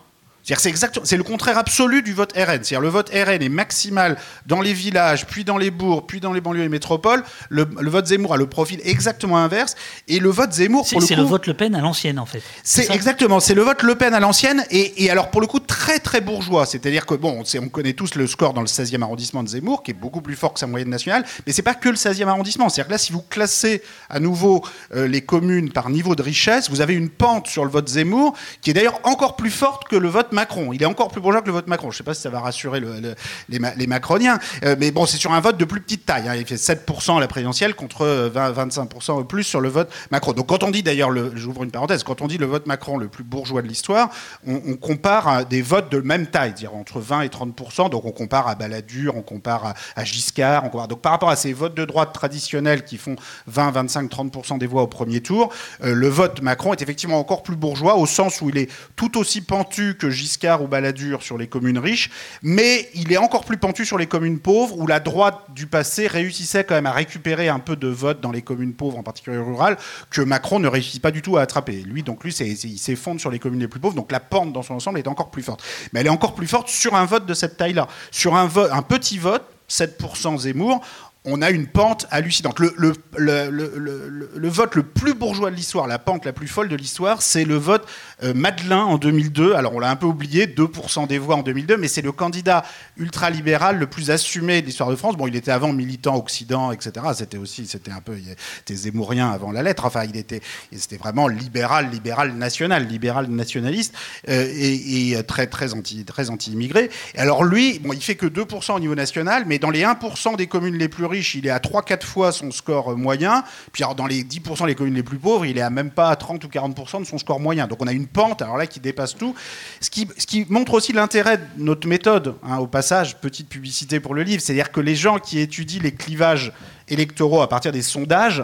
C'est exactement, c'est le contraire absolu du vote RN. C'est-à-dire le vote RN est maximal dans les villages, puis dans les bourgs, puis dans les banlieues et métropoles. Le, le vote Zemmour a le profil exactement inverse. Et le vote Zemmour, C'est pour le c'est le vote Le Pen à l'ancienne, en fait. c'est exactement, c'est le vote Le Pen à l'ancienne et, et alors pour le coup très très bourgeois. C'est-à-dire que bon, on, sait- on connaît tous le score dans le 16e arrondissement de Zemmour qui est beaucoup plus fort que sa moyenne nationale, mais c'est pas que le 16e arrondissement. C'est-à-dire que là, si vous classez à nouveau euh, les communes par niveau de richesse, vous avez une pente sur le vote Zemmour qui est d'ailleurs encore plus forte que le vote Macron. Il est encore plus bourgeois que le vote Macron. Je sais pas si ça va rassurer le- le- les, ma- les macroniens, euh, mais bon, c'est sur un vote de plus petite taille. hein. Il fait 7% à la présidentielle contre euh, 20, 25% au plus sur le vote Macron. Donc quand on dit d'ailleurs, le- j'ouvre une parenthèse, quand on dit le vote Macron le plus bourgeois de l'histoire, on, compare à des votes de même taille, dire entre 20 et 30%. Donc on compare à Balladur, on compare à, à Giscard, on compare. Donc par rapport à ces votes de droite traditionnels qui font 20, 25, 30% des voix au premier tour, euh, le vote Macron est effectivement encore plus bourgeois au sens où il est tout aussi pentu que Giscard ou Balladur sur les communes riches, mais il est encore plus pentu sur les communes pauvres où la droite du passé réussissait quand même à récupérer un peu de vote dans les communes pauvres, en particulier rurales, que Macron ne réussit pas du tout à attraper. Lui, donc lui, il s'effondre sur les communes les plus pauvres, donc la pente dans son ensemble est encore plus forte. Mais elle est encore plus forte sur un vote de cette taille-là. Sur un petit vote, 7% Zemmour, on a une pente hallucinante. Le, le- vote le plus bourgeois de l'histoire, la pente la plus folle de l'histoire, c'est le vote euh, Madelin en 2002. Alors on l'a un peu oublié, 2% des voix en 2002, mais c'est le candidat ultralibéral le plus assumé de l'histoire de France. Bon, il était avant militant Occident, etc. C'était aussi, c'était un peu, il était zémourien avant la lettre. Enfin, il était, c'était vraiment libéral, libéral national, libéral nationaliste euh, et, et très, très anti, très anti-immigré. Alors lui, bon, il fait que 2% au niveau national, mais dans les 1% des communes les plus riches, il est à 3-4 fois son score moyen. Puis alors, dans les 10% des communes les plus pauvres, il est à même pas à 30 ou 40% de son score moyen. Donc on a une pente, alors là, qui dépasse tout. Ce qui, ce qui montre aussi l'intérêt de notre méthode, hein, au passage, petite publicité pour le livre, c'est-à-dire que les gens qui étudient les clivages électoraux à partir des sondages,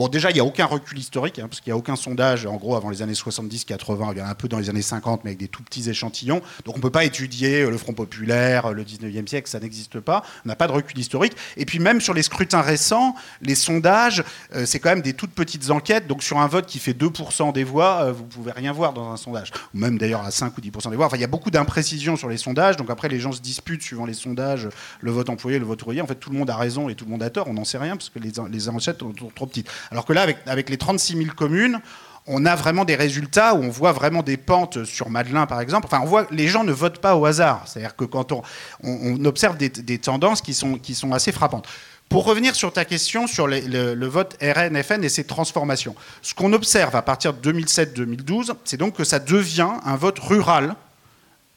Bon, déjà, il n'y a aucun recul historique, hein, parce qu'il n'y a aucun sondage, en gros, avant les années 70-80, il y en a un peu dans les années 50, mais avec des tout petits échantillons. Donc, on ne peut pas étudier euh, le Front populaire, euh, le 19e siècle, ça n'existe pas. On n'a pas de recul historique. Et puis, même sur les scrutins récents, les sondages, euh, c'est quand même des toutes petites enquêtes. Donc, sur un vote qui fait 2% des voix, vous pouvez rien voir dans un sondage. Ou même d'ailleurs à 5 ou 10% des voix. Enfin, il y a beaucoup d'imprécisions sur les sondages. Donc, après, les gens se disputent suivant les sondages, le vote employé, le vote ouvrier. En fait, tout le monde a raison et tout le monde a tort. On n'en sait rien parce que les, les enquêtes sont trop petites. Alors que là, avec, les 36 000 communes, on a vraiment des résultats où on voit vraiment des pentes sur Madelin, par exemple. Enfin, on voit les gens ne votent pas au hasard. C'est-à-dire que quand on, observe des, tendances qui sont, qui sont assez frappantes. Pour revenir sur ta question sur le vote RN-FN et ses transformations, ce qu'on observe à partir de 2007-2012, c'est donc que ça devient un vote rural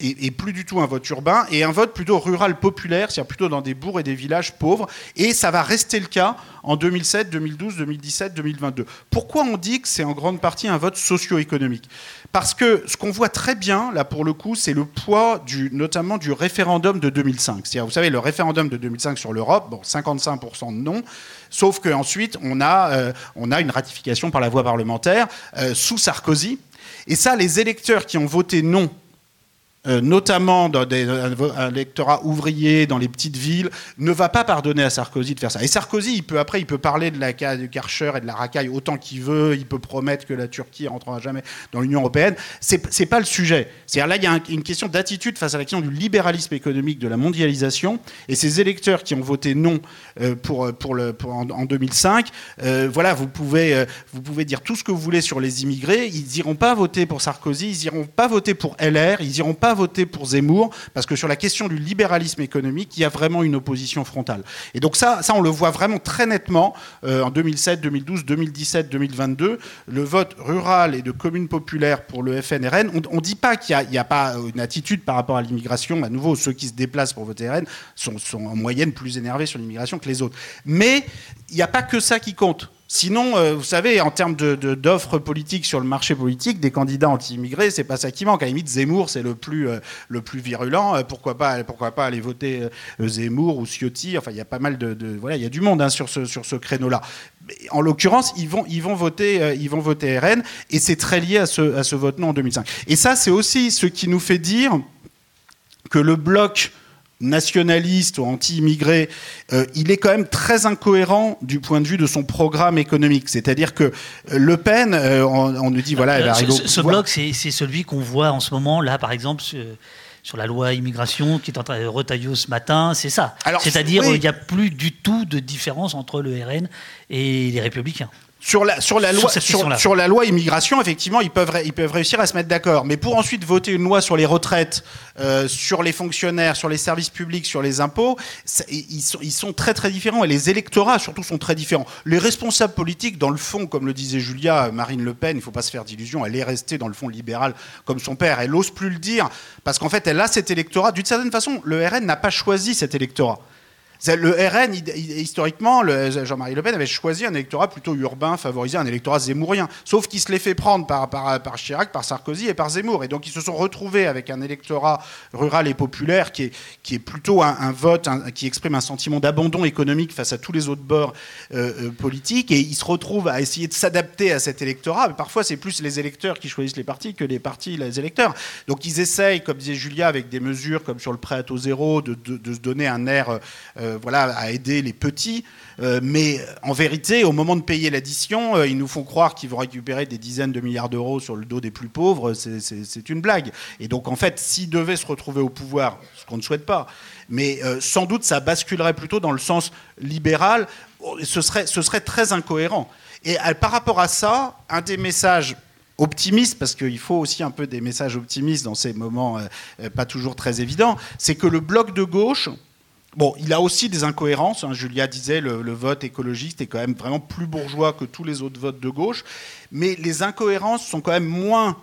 et, plus du tout un vote urbain, et un vote plutôt rural populaire, c'est-à-dire plutôt dans des bourgs et des villages pauvres, et ça va rester le cas en 2007, 2012, 2017, 2022. Pourquoi on dit que c'est en grande partie un vote socio-économique? Parce que ce qu'on voit très bien, là pour le coup, c'est le poids du, notamment du référendum de 2005. C'est-à-dire, vous savez, le référendum de 2005 sur l'Europe, bon, 55% de non, sauf qu'ensuite, on, a, euh, on a une ratification par la voie parlementaire euh, sous Sarkozy. Et ça, les électeurs qui ont voté non euh, notamment dans un, un électorat ouvrier dans les petites villes, ne va pas pardonner à Sarkozy de faire ça. Et Sarkozy, il peut après, il peut parler de la du Karcher et de la racaille autant qu'il veut. Il peut promettre que la Turquie rentrera jamais dans l'Union européenne. C'est c'est pas le sujet. C'est-à-dire là, il y a un- une question d'attitude face à la question du libéralisme économique, de la mondialisation. Et ces électeurs qui ont voté non euh, pour pour le en, en 2005, euh, voilà, vous pouvez vous pouvez dire tout ce que vous voulez sur les immigrés. Ils iront pas voter pour Sarkozy. Ils iront pas voter pour LR. Ils iront pas pas voter pour Zemmour parce que sur la question du libéralisme économique, il y a vraiment une opposition frontale. Et donc ça, on le voit vraiment très nettement euh, en 2007, 2012, 2017, 2022. Le vote rural et de communes populaires pour le FNRN, on ne dit pas qu'il n'y a, pas une attitude par rapport à l'immigration. À nouveau, ceux qui se déplacent pour voter RN sont, sont en moyenne plus énervés sur l'immigration que les autres. Mais il n'y a pas que ça qui compte. Sinon, euh, vous savez, en termes d'offres politiques sur le marché politique, des candidats anti-immigrés, c'est pas ça qui manque. À la limite, Zemmour, c'est le plus, euh, le plus virulent. Euh, pourquoi, pas, pourquoi pas aller voter Zemmour ou Ciotti Enfin, il y a pas mal de, voilà, il y a du monde hein, sur ce, sur ce créneau-là. En l'occurrence, ils vont, ils vont voter, ils vont voter RN, et c'est très lié à ce, à ce vote non en 2005. Et ça, c'est aussi ce qui nous fait dire que le bloc nationaliste ou anti-immigré, euh, il est quand même très incohérent du point de vue de son programme économique. C'est-à-dire que euh, Le Pen, euh, on, nous dit, voilà, elle va Ce, ce bloc, c'est celui qu'on voit en ce moment, là, par exemple, sur, la loi immigration qui est en train de retailler ce matin, c'est ça. C'est-à-dire, il n'y a plus du tout de différence entre le RN et les Républicains. Sur la, sur la, loi, sur, la loi immigration, effectivement, ils peuvent, ils peuvent réussir à se mettre d'accord. Mais pour ensuite voter une loi sur les retraites, euh, sur les fonctionnaires, sur les services publics, sur les impôts, ils sont, ils sont très très différents. Et les électorats, surtout, sont très différents. Les responsables politiques, dans le fond, comme le disait Julia, Marine Le Pen, il ne faut pas se faire d'illusions, elle est restée dans le fond libéral comme son père. Elle n'ose plus le dire parce qu'en fait, elle a cet électorat. D'une certaine façon, le RN n'a pas choisi cet électorat. Le RN, historiquement, Jean-Marie Le Pen avait choisi un électorat plutôt urbain, favorisé un électorat zémourien. Sauf qu'il se l'est fait prendre par, Chirac, par Sarkozy et par Zemmour. Et donc ils se sont retrouvés avec un électorat rural et populaire qui est, plutôt un, vote qui exprime un sentiment d'abandon économique face à tous les autres bords euh, euh, politiques. Et ils se retrouvent à essayer de s'adapter à cet électorat. Mais parfois, c'est plus les électeurs qui choisissent les partis que les partis les électeurs. Donc ils essayent, comme disait Julia, avec des mesures comme sur le prêt à taux zéro, de, se donner un air. Euh, voilà, à aider les petits. Euh, mais en vérité, au moment de payer l'addition, euh, ils nous font croire qu'ils vont récupérer des dizaines de milliards d'euros sur le dos des plus pauvres. C'est une blague. Et donc, en fait, s'ils devaient se retrouver au pouvoir, ce qu'on ne souhaite pas, mais sans doute ça basculerait plutôt dans le sens libéral, ce serait, ce serait très incohérent. Et par rapport à ça, un des messages optimistes, parce qu'il faut aussi un peu des messages optimistes dans ces moments pas toujours très évidents, c'est que le bloc de gauche, Bon, il a aussi des incohérences. Hein. Julia disait le, le vote écologiste est quand même vraiment plus bourgeois que tous les autres votes de gauche. Mais les incohérences sont quand même moins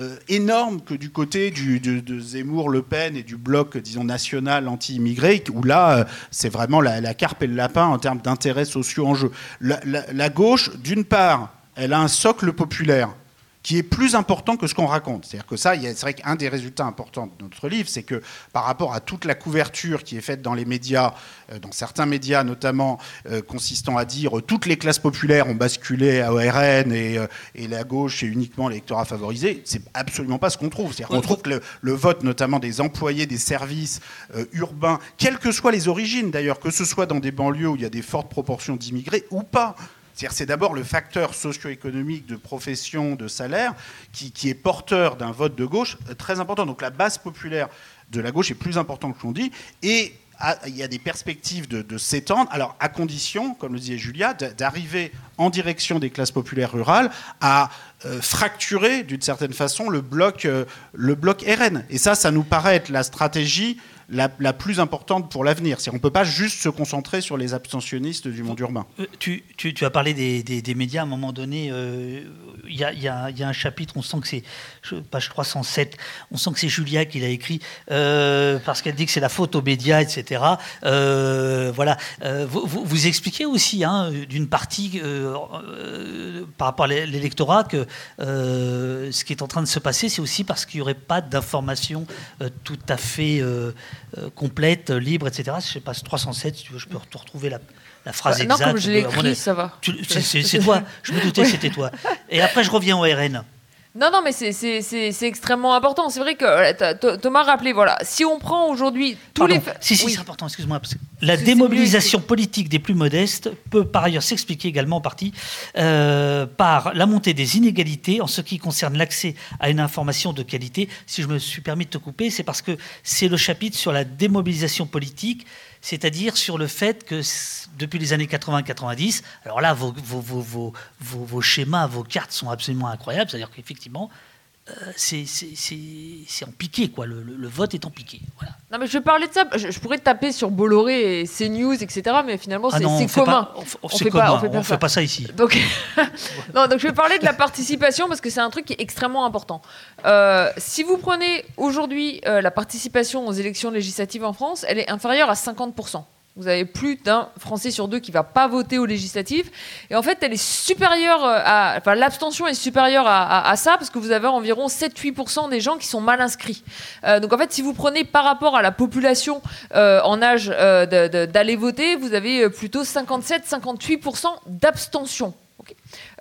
euh, énormes que du côté de, Zemmour, Le Pen et du bloc, disons, national anti-immigré, où là, euh, c'est vraiment la, carpe et le lapin en termes d'intérêts sociaux en jeu. la gauche, d'une part, elle a un socle populaire qui est plus important que ce qu'on raconte. C'est-à-dire que ça, c'est vrai qu'un des résultats importants de notre livre, c'est que par rapport à toute la couverture qui est faite dans les médias, euh, dans certains médias notamment, euh, consistant à dire euh, toutes les classes populaires ont basculé à ORN et, et la gauche est uniquement l'électorat favorisé, c'est absolument pas ce qu'on trouve. C'est-à-dire qu'on trouve que le, vote notamment des employés des services urbains, quelles que soient les origines d'ailleurs, que ce soit dans des banlieues où il y a des fortes proportions d'immigrés ou pas, c'est d'abord le facteur socio-économique de profession, de salaire, qui, est porteur d'un vote de gauche euh, très important. Donc la base populaire de la gauche est plus importante que l'on dit. Et il y a des perspectives de, s'étendre, alors à condition, comme le disait Julia, d'arriver en direction des classes populaires rurales à euh, fracturer d'une certaine façon le bloc, euh, le bloc RN. Et ça, ça nous paraît être la stratégie la, plus importante pour l'avenir. On ne peut pas juste se concentrer sur les abstentionnistes du monde urbain. Euh, tu, as parlé des, médias à un moment donné. Il euh, y, a, un chapitre, on sent que c'est page 307, on sent que c'est Julia qui l'a écrit, euh, parce qu'elle dit que c'est la faute aux médias, etc. voilà. Vous, expliquez aussi, hein, d'une partie, par rapport à l'électorat, que ce qui est en train de se passer, c'est aussi parce qu'il n'y aurait pas d'informations tout à fait complète, libre, etc. Je sais pas, 307, si tu veux, je peux te retrouver la, la phrase bah, exacte. Non, comme je l'ai écrit, ça va. C'est toi, je me doutais que c'était toi. Et après, je reviens au RN. Non, non, mais c'est extrêmement important. C'est vrai que Thomas rappelé, voilà, si on prend aujourd'hui tous les. Si, si, c'est important, excuse-moi. La démobilisation politique des plus modestes peut par ailleurs s'expliquer également en partie euh, par la montée des inégalités en ce qui concerne l'accès à une information de qualité. Si je me suis permis de te couper, c'est parce que c'est le chapitre sur la démobilisation politique c'est-à-dire sur le fait que depuis les années 80-90, alors là, vos, schémas, vos cartes sont absolument incroyables, c'est-à-dire qu'effectivement, c'est en piqué, quoi. Le, vote est en piqué. Voilà. Non, mais je parlais de ça. Je, pourrais taper sur Bolloré et CNews, etc. Mais finalement, ah c'est commun. on, fait, pas, on fait pas ça ici. Donc, non, donc, je vais parler de la participation parce que c'est un truc qui est extrêmement important. Euh, si vous prenez aujourd'hui euh, la participation aux élections législatives en France, elle est inférieure à 50%. Vous avez plus d'un Français sur deux qui va pas voter aux législatives. Et en fait, elle est supérieure euh, à, enfin, l'abstention est supérieure à, ça parce que vous avez environ 7-8% des gens qui sont mal inscrits. Euh, donc en fait, si vous prenez par rapport à la population euh, en âge d'aller voter, vous avez plutôt 57-58% d'abstention.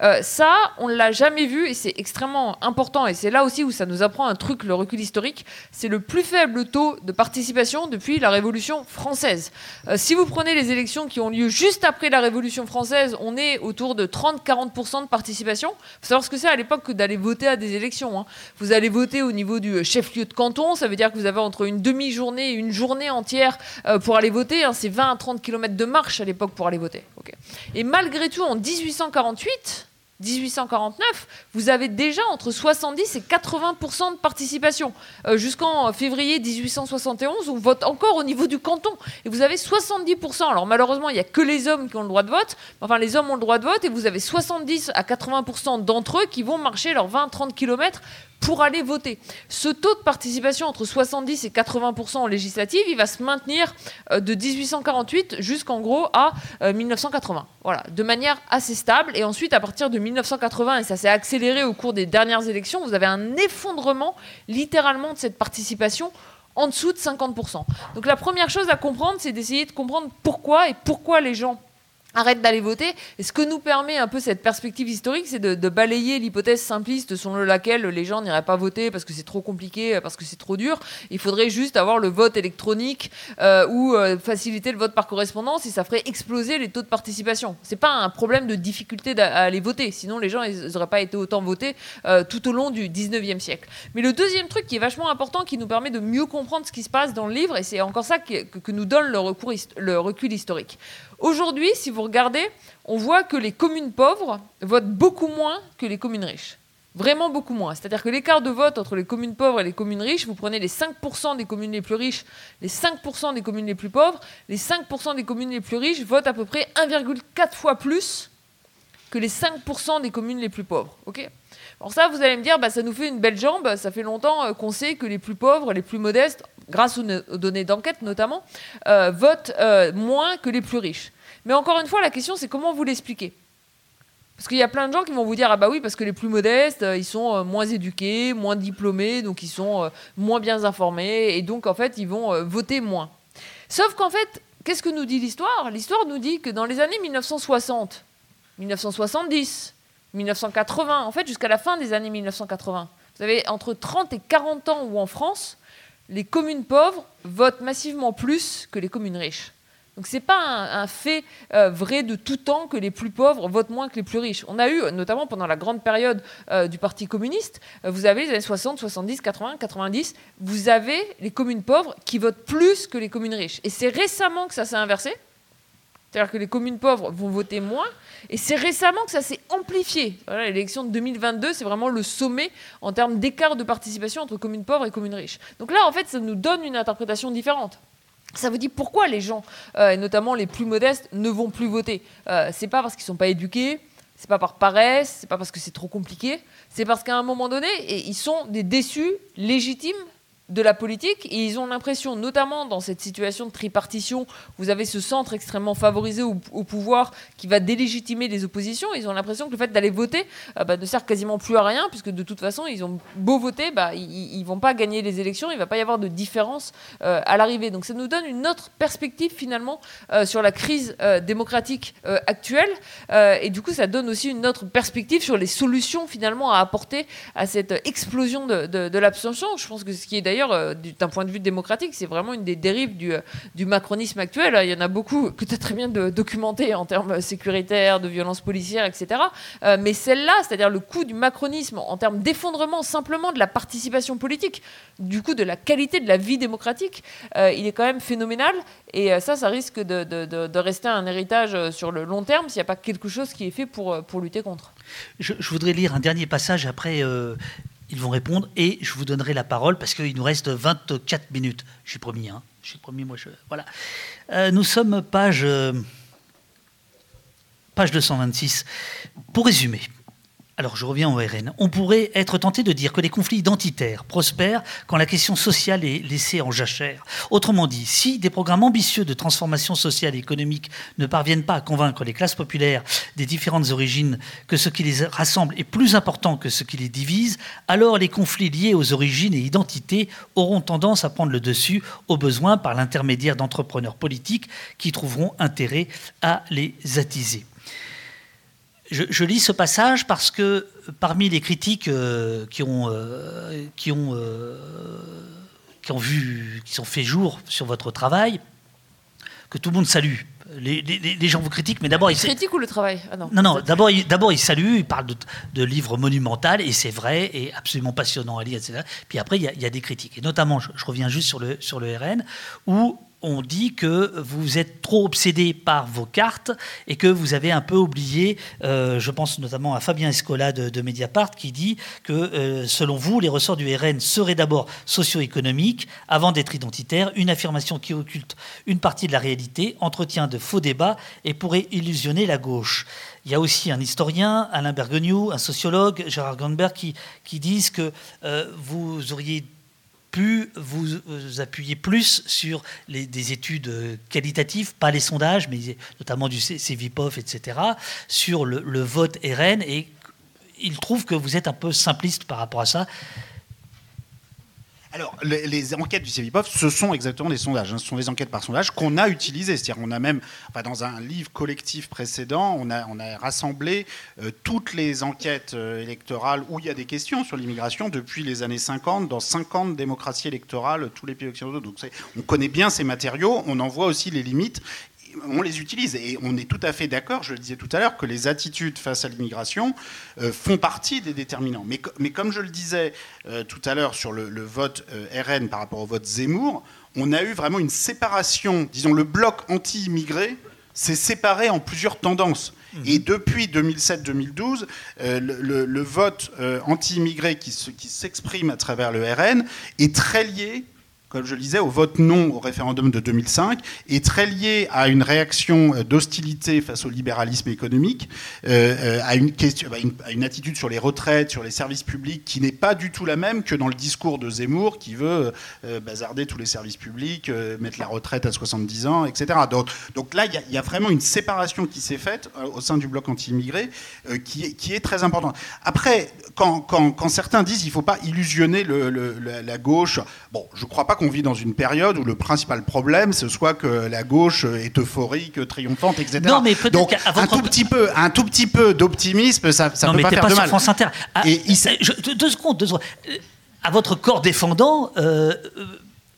Euh, ça, on l'a jamais vu et c'est extrêmement important. Et c'est là aussi où ça nous apprend un truc, le recul historique. C'est le plus faible taux de participation depuis la Révolution française. Euh, si vous prenez les élections qui ont lieu juste après la Révolution française, on est autour de 30-40% de participation. Il faut savoir ce que c'est à l'époque que d'aller voter à des élections. Hein. Vous allez voter au niveau du chef-lieu de canton. Ça veut dire que vous avez entre une demi-journée et une journée entière euh, pour aller voter. Hein. C'est 20 à 30 km de marche à l'époque pour aller voter. Et malgré tout, en 1848, 1849, vous avez déjà entre 70 et 80% de participation. Euh, jusqu'en février 1871, on vote encore au niveau du canton. Et vous avez 70%. Alors malheureusement, il n'y a que les hommes qui ont le droit de vote. Enfin, les hommes ont le droit de vote et vous avez 70 à 80% d'entre eux qui vont marcher leurs 20-30 km pour aller voter. Ce taux de participation entre 70 et 80% en législative, il va se maintenir euh, de 1848 jusqu'en gros à 1980. Euh, voilà, de manière assez stable. Et ensuite, à partir de 1980, et ça s'est accéléré au cours des dernières élections, vous avez un effondrement littéralement de cette participation en dessous de 50%. Donc la première chose à comprendre, c'est d'essayer de comprendre pourquoi et pourquoi les gens arrête d'aller voter. Et ce que nous permet un peu cette perspective historique, c'est de, balayer l'hypothèse simpliste selon laquelle les gens n'iraient pas voter parce que c'est trop compliqué, parce que c'est trop dur. Il faudrait juste avoir le vote électronique euh, ou euh, faciliter le vote par correspondance et ça ferait exploser les taux de participation. C'est pas un problème de difficulté à aller voter, sinon les gens n'auraient pas été autant votés euh, tout au long du 19e siècle. Mais le deuxième truc qui est vachement important, qui nous permet de mieux comprendre ce qui se passe dans le livre, et c'est encore ça que, que, nous donne le, recours, le recul historique. Aujourd'hui, si vous regardez, on voit que les communes pauvres votent beaucoup moins que les communes riches. Vraiment beaucoup moins. C'est-à-dire que l'écart de vote entre les communes pauvres et les communes riches, vous prenez les 5% des communes les plus riches, les 5% des communes les plus pauvres, les 5% des communes les plus riches votent à peu près 1,4 fois plus que les 5% des communes les plus pauvres. Alors ça, vous allez me dire, bah, ça nous fait une belle jambe, ça fait longtemps euh, qu'on sait que les plus pauvres, les plus modestes, grâce aux, données d'enquête notamment, euh, votent euh, moins que les plus riches. Mais encore une fois, la question, c'est comment vous l'expliquez? Parce qu'il y a plein de gens qui vont vous dire ah bah oui parce que les plus modestes euh, ils sont moins éduqués, moins diplômés, donc ils sont moins bien informés et donc en fait ils vont voter moins. Sauf qu'en fait qu'est-ce que nous dit l'histoire? L'histoire nous dit que dans les années 1960, 1970, 1980, en fait jusqu'à la fin des années 1980, vous avez entre 30 et 40 ans où en France les communes pauvres votent massivement plus que les communes riches. Donc ce n'est pas un, fait euh, vrai de tout temps que les plus pauvres votent moins que les plus riches. On a eu, notamment pendant la grande période euh, du Parti communiste, euh, vous avez les années 60, 70, 80, 90, vous avez les communes pauvres qui votent plus que les communes riches. Et c'est récemment que ça s'est inversé. C'est-à-dire que les communes pauvres vont voter moins. Et c'est récemment que ça s'est amplifié. L'élection de 2022, c'est vraiment le sommet en termes d'écart de participation entre communes pauvres et communes riches. Donc là, en fait, ça nous donne une interprétation différente. Ça vous dit pourquoi les gens, euh, et notamment les plus modestes, ne vont plus voter? Euh, c'est pas parce qu'ils sont pas éduqués, c'est pas par paresse, c'est pas parce que c'est trop compliqué, c'est parce qu'à un moment donné, ils sont des déçus légitimes de la politique et ils ont l'impression, notamment dans cette situation de tripartition, vous avez ce centre extrêmement favorisé au, pouvoir qui va délégitimer les oppositions. Ils ont l'impression que le fait d'aller voter euh, bah, ne sert quasiment plus à rien puisque de toute façon, ils ont beau voter, bah, ils, ne vont pas gagner les élections, il va pas y avoir de différence euh, à l'arrivée. Donc ça nous donne une autre perspective finalement euh, sur la crise démocratique actuelle et du coup ça donne aussi une autre perspective sur les solutions finalement à apporter à cette explosion de, de l'abstention. Je pense que ce qui est d'ailleurs euh, d'un point de vue démocratique, c'est vraiment une des dérives du, euh, macronisme actuel. Il y en a beaucoup que tu as très bien documenté en termes sécuritaires, de violences policières, etc. Euh, mais celle-là, c'est-à-dire le coût du macronisme en termes d'effondrement simplement de la participation politique, du coup de la qualité de la vie démocratique, il est quand même phénoménal. Et ça, ça risque de, de, rester un héritage sur le long terme s'il n'y a pas quelque chose qui est fait pour, pour lutter contre. Je, voudrais lire un dernier passage après ils vont répondre et je vous donnerai la parole parce qu'il nous reste 24 minutes. Je suis promis, hein. Je suis promis, moi. Je... Voilà. Euh, nous sommes page, euh, page 226. Pour résumer, alors je reviens au RN. On pourrait être tenté de dire que les conflits identitaires prospèrent quand la question sociale est laissée en jachère. Autrement dit, si des programmes ambitieux de transformation sociale et économique ne parviennent pas à convaincre les classes populaires des différentes origines que ce qui les rassemble est plus important que ce qui les divise, alors les conflits liés aux origines et identités auront tendance à prendre le dessus au besoin par l'intermédiaire d'entrepreneurs politiques qui trouveront intérêt à les attiser je, lis ce passage parce que parmi les critiques euh, qui ont, euh, qui, ont, euh, qui ont vu, qui sont fait jour sur votre travail, que tout le monde salue. Les, gens vous critiquent, mais d'abord ils critiquent ou le travail ah non. non, d'abord d'abord ils saluent, ils parlent de, livres monumentaux et c'est vrai et absolument passionnant à lire, etc. Puis après il y, a, des critiques et notamment je, je, reviens juste sur le sur le RN où on dit que vous êtes trop obsédé par vos cartes et que vous avez un peu oublié, euh, je pense notamment à Fabien Escola de, Mediapart, qui dit que euh, selon vous, les ressorts du RN seraient d'abord socio-économiques avant d'être identitaires, une affirmation qui occulte une partie de la réalité, entretient de faux débats et pourrait illusionner la gauche. Il y a aussi un historien, Alain Bergogneau, un sociologue, Gérard Gandberg, qui, qui disent que euh, vous auriez pu vous, appuyer plus sur des études qualitatives, pas les sondages, mais notamment du CVPOF, etc., sur le, le vote RN. Et il trouve que vous êtes un peu simpliste par rapport à ça. Alors, les, enquêtes du CEVIPOF, ce sont exactement des sondages. Hein. Ce sont des enquêtes par sondage qu'on a utilisées. C'est-à-dire, on a même, dans un livre collectif précédent, on a, on a rassemblé euh, toutes les enquêtes euh, électorales où il y a des questions sur l'immigration depuis les années 50, dans 50 démocraties électorales, tous les pays occidentaux. Donc, on connaît bien ces matériaux, on en voit aussi les limites on les utilise et on est tout à fait d'accord, je le disais tout à l'heure, que les attitudes face à l'immigration euh, font partie des déterminants. Mais, comme je le disais euh, tout à l'heure sur le, vote euh, RN par rapport au vote Zemmour, on a eu vraiment une séparation, disons le bloc anti-immigré s'est séparé en plusieurs tendances. Mmh. Et depuis 2007-2012, le, vote anti-immigré qui s'exprime à travers le RN est très lié comme je le disais, au vote non au référendum de 2005, est très lié à une réaction euh, d'hostilité face au libéralisme économique, euh, euh, à, une question, à, une, attitude sur les retraites, sur les services publics, qui n'est pas du tout la même que dans le discours de Zemmour, qui veut bazarder tous les services publics, mettre la retraite à 70 ans, etc. Donc, là, il y, a vraiment une séparation qui s'est faite au sein du bloc anti-immigré, qui, est, très importante. Après, quand, certains disent qu'il ne faut pas illusionner la, la, gauche, bon, je ne crois pas qu'on vit dans une période où le principal problème, ce soit que la gauche est euphorique, triomphante, etc. Non, mais Donc, un tout petit peu, un tout petit peu d'optimisme, ça, ça peut pas faire de mal. France Inter. Ah, Et deux secondes, deux secondes. Euh, à votre corps défendant. Euh,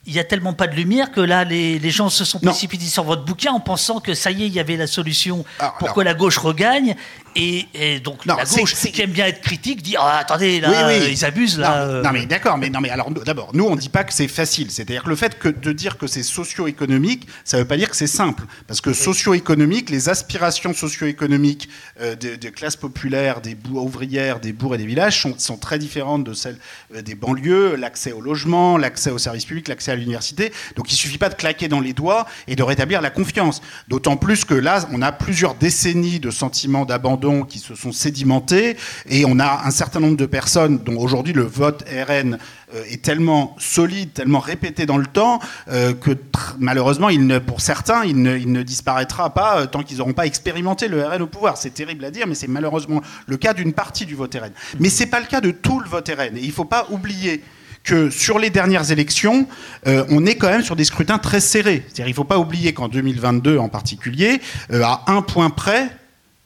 il y a tellement pas de lumière que là, les, les gens se sont précipités sur votre bouquin en pensant que ça y est, il y avait la solution pour que la gauche regagne. Et, donc la gauche, qui aime bien être critique, dit ah, attendez, là, ils abusent. Là, non, non, mais d'accord, mais, non, mais alors d'abord, nous, on ne dit pas que c'est facile. C'est-à-dire que le fait que de dire que c'est socio-économique, ça ne veut pas dire que c'est simple. Parce que socio-économique, les aspirations socio-économiques euh, des, classes populaires, des ouvrières, des bourgs et des villages sont, sont très différentes de celles euh, des banlieues. L'accès au logement, l'accès aux services publics, l'accès à l'université. Donc il ne suffit pas de claquer dans les doigts et de rétablir la confiance. D'autant plus que là, on a plusieurs décennies de sentiments d'abandon qui se sont sédimentés et on a un certain nombre de personnes dont aujourd'hui le vote RN euh, est tellement solide, tellement répété dans le temps, euh, que malheureusement, pour certains, il ne, disparaîtra pas euh, tant qu'ils n'auront pas expérimenté le RN au pouvoir. C'est terrible à dire, mais c'est malheureusement le cas d'une partie du vote RN. Mais ce n'est pas le cas de tout le vote RN. Et il ne faut pas oublier que sur les dernières élections, on est quand même sur des scrutins très serrés. C'est-à-dire, il ne faut pas oublier qu'en 2022 en particulier, à un point près,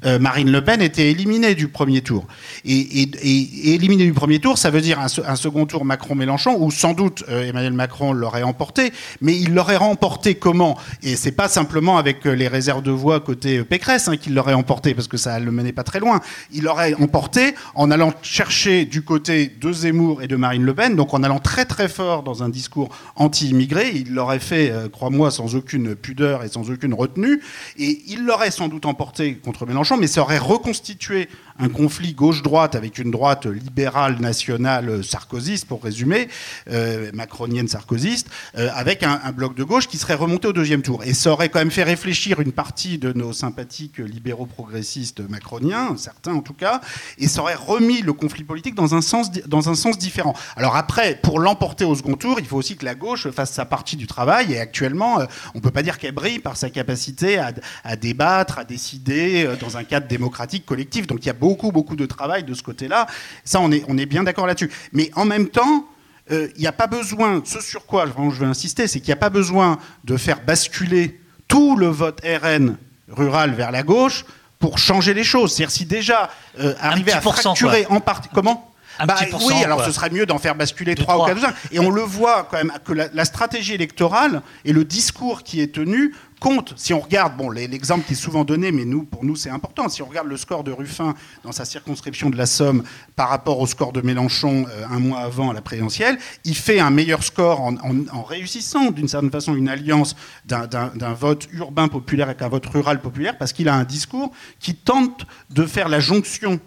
Marine Le Pen était éliminée du premier tour. Et, éliminée du premier tour, ça veut dire un, second tour Macron-Mélenchon, où sans doute euh, Emmanuel Macron l'aurait emporté, mais il l'aurait emporté comment? Et c'est pas simplement avec euh, les réserves de voix côté Pécresse hein, qu'il l'aurait emporté, parce que ça ne le menait pas très loin. Il l'aurait emporté en allant chercher du côté de Zemmour et de Marine Le Pen, donc en allant très très fort dans un discours anti-immigré. Il l'aurait fait, crois-moi, sans aucune pudeur et sans aucune retenue, et il l'aurait sans doute emporté contre Mélenchon mais ça aurait reconstitué un conflit gauche-droite avec une droite libérale nationale sarkozyste, pour résumer, euh, macronienne sarkozyste, euh, avec un, bloc de gauche qui serait remonté au deuxième tour. Et ça aurait quand même fait réfléchir une partie de nos sympathiques libéraux progressistes macroniens, certains en tout cas, et ça aurait remis le conflit politique dans un sens, dans un sens différent. Alors après, pour l'emporter au second tour, il faut aussi que la gauche fasse sa partie du travail, et actuellement, euh, on ne peut pas dire qu'elle brille par sa capacité à, à débattre, à décider dans un cadre démocratique collectif. Donc il y a beaucoup de travail de ce côté-là. Ça, on est, on est bien d'accord là-dessus. Mais en même temps, euh, il n'y a pas besoin, ce sur quoi je veux insister, c'est qu'il n'y a pas besoin de faire basculer tout le vote RN rural vers la gauche pour changer les choses. C'est-à-dire si déjà euh, arriver à fracturer en partie... Comment bah, oui, alors ce serait mieux d'en faire basculer 3 ou 4 Et on le voit quand même que la, stratégie électorale et le discours qui est tenu compte, si on regarde, bon, l'exemple qui est souvent donné, mais nous, pour nous, c'est important. Si on regarde le score de Ruffin dans sa circonscription de la Somme par rapport au score de Mélenchon euh, un mois avant la présidentielle, il fait un meilleur score en, réussissant, d'une certaine façon, une alliance d'un vote urbain populaire avec un vote rural populaire, parce qu'il a un discours qui tente de faire la jonction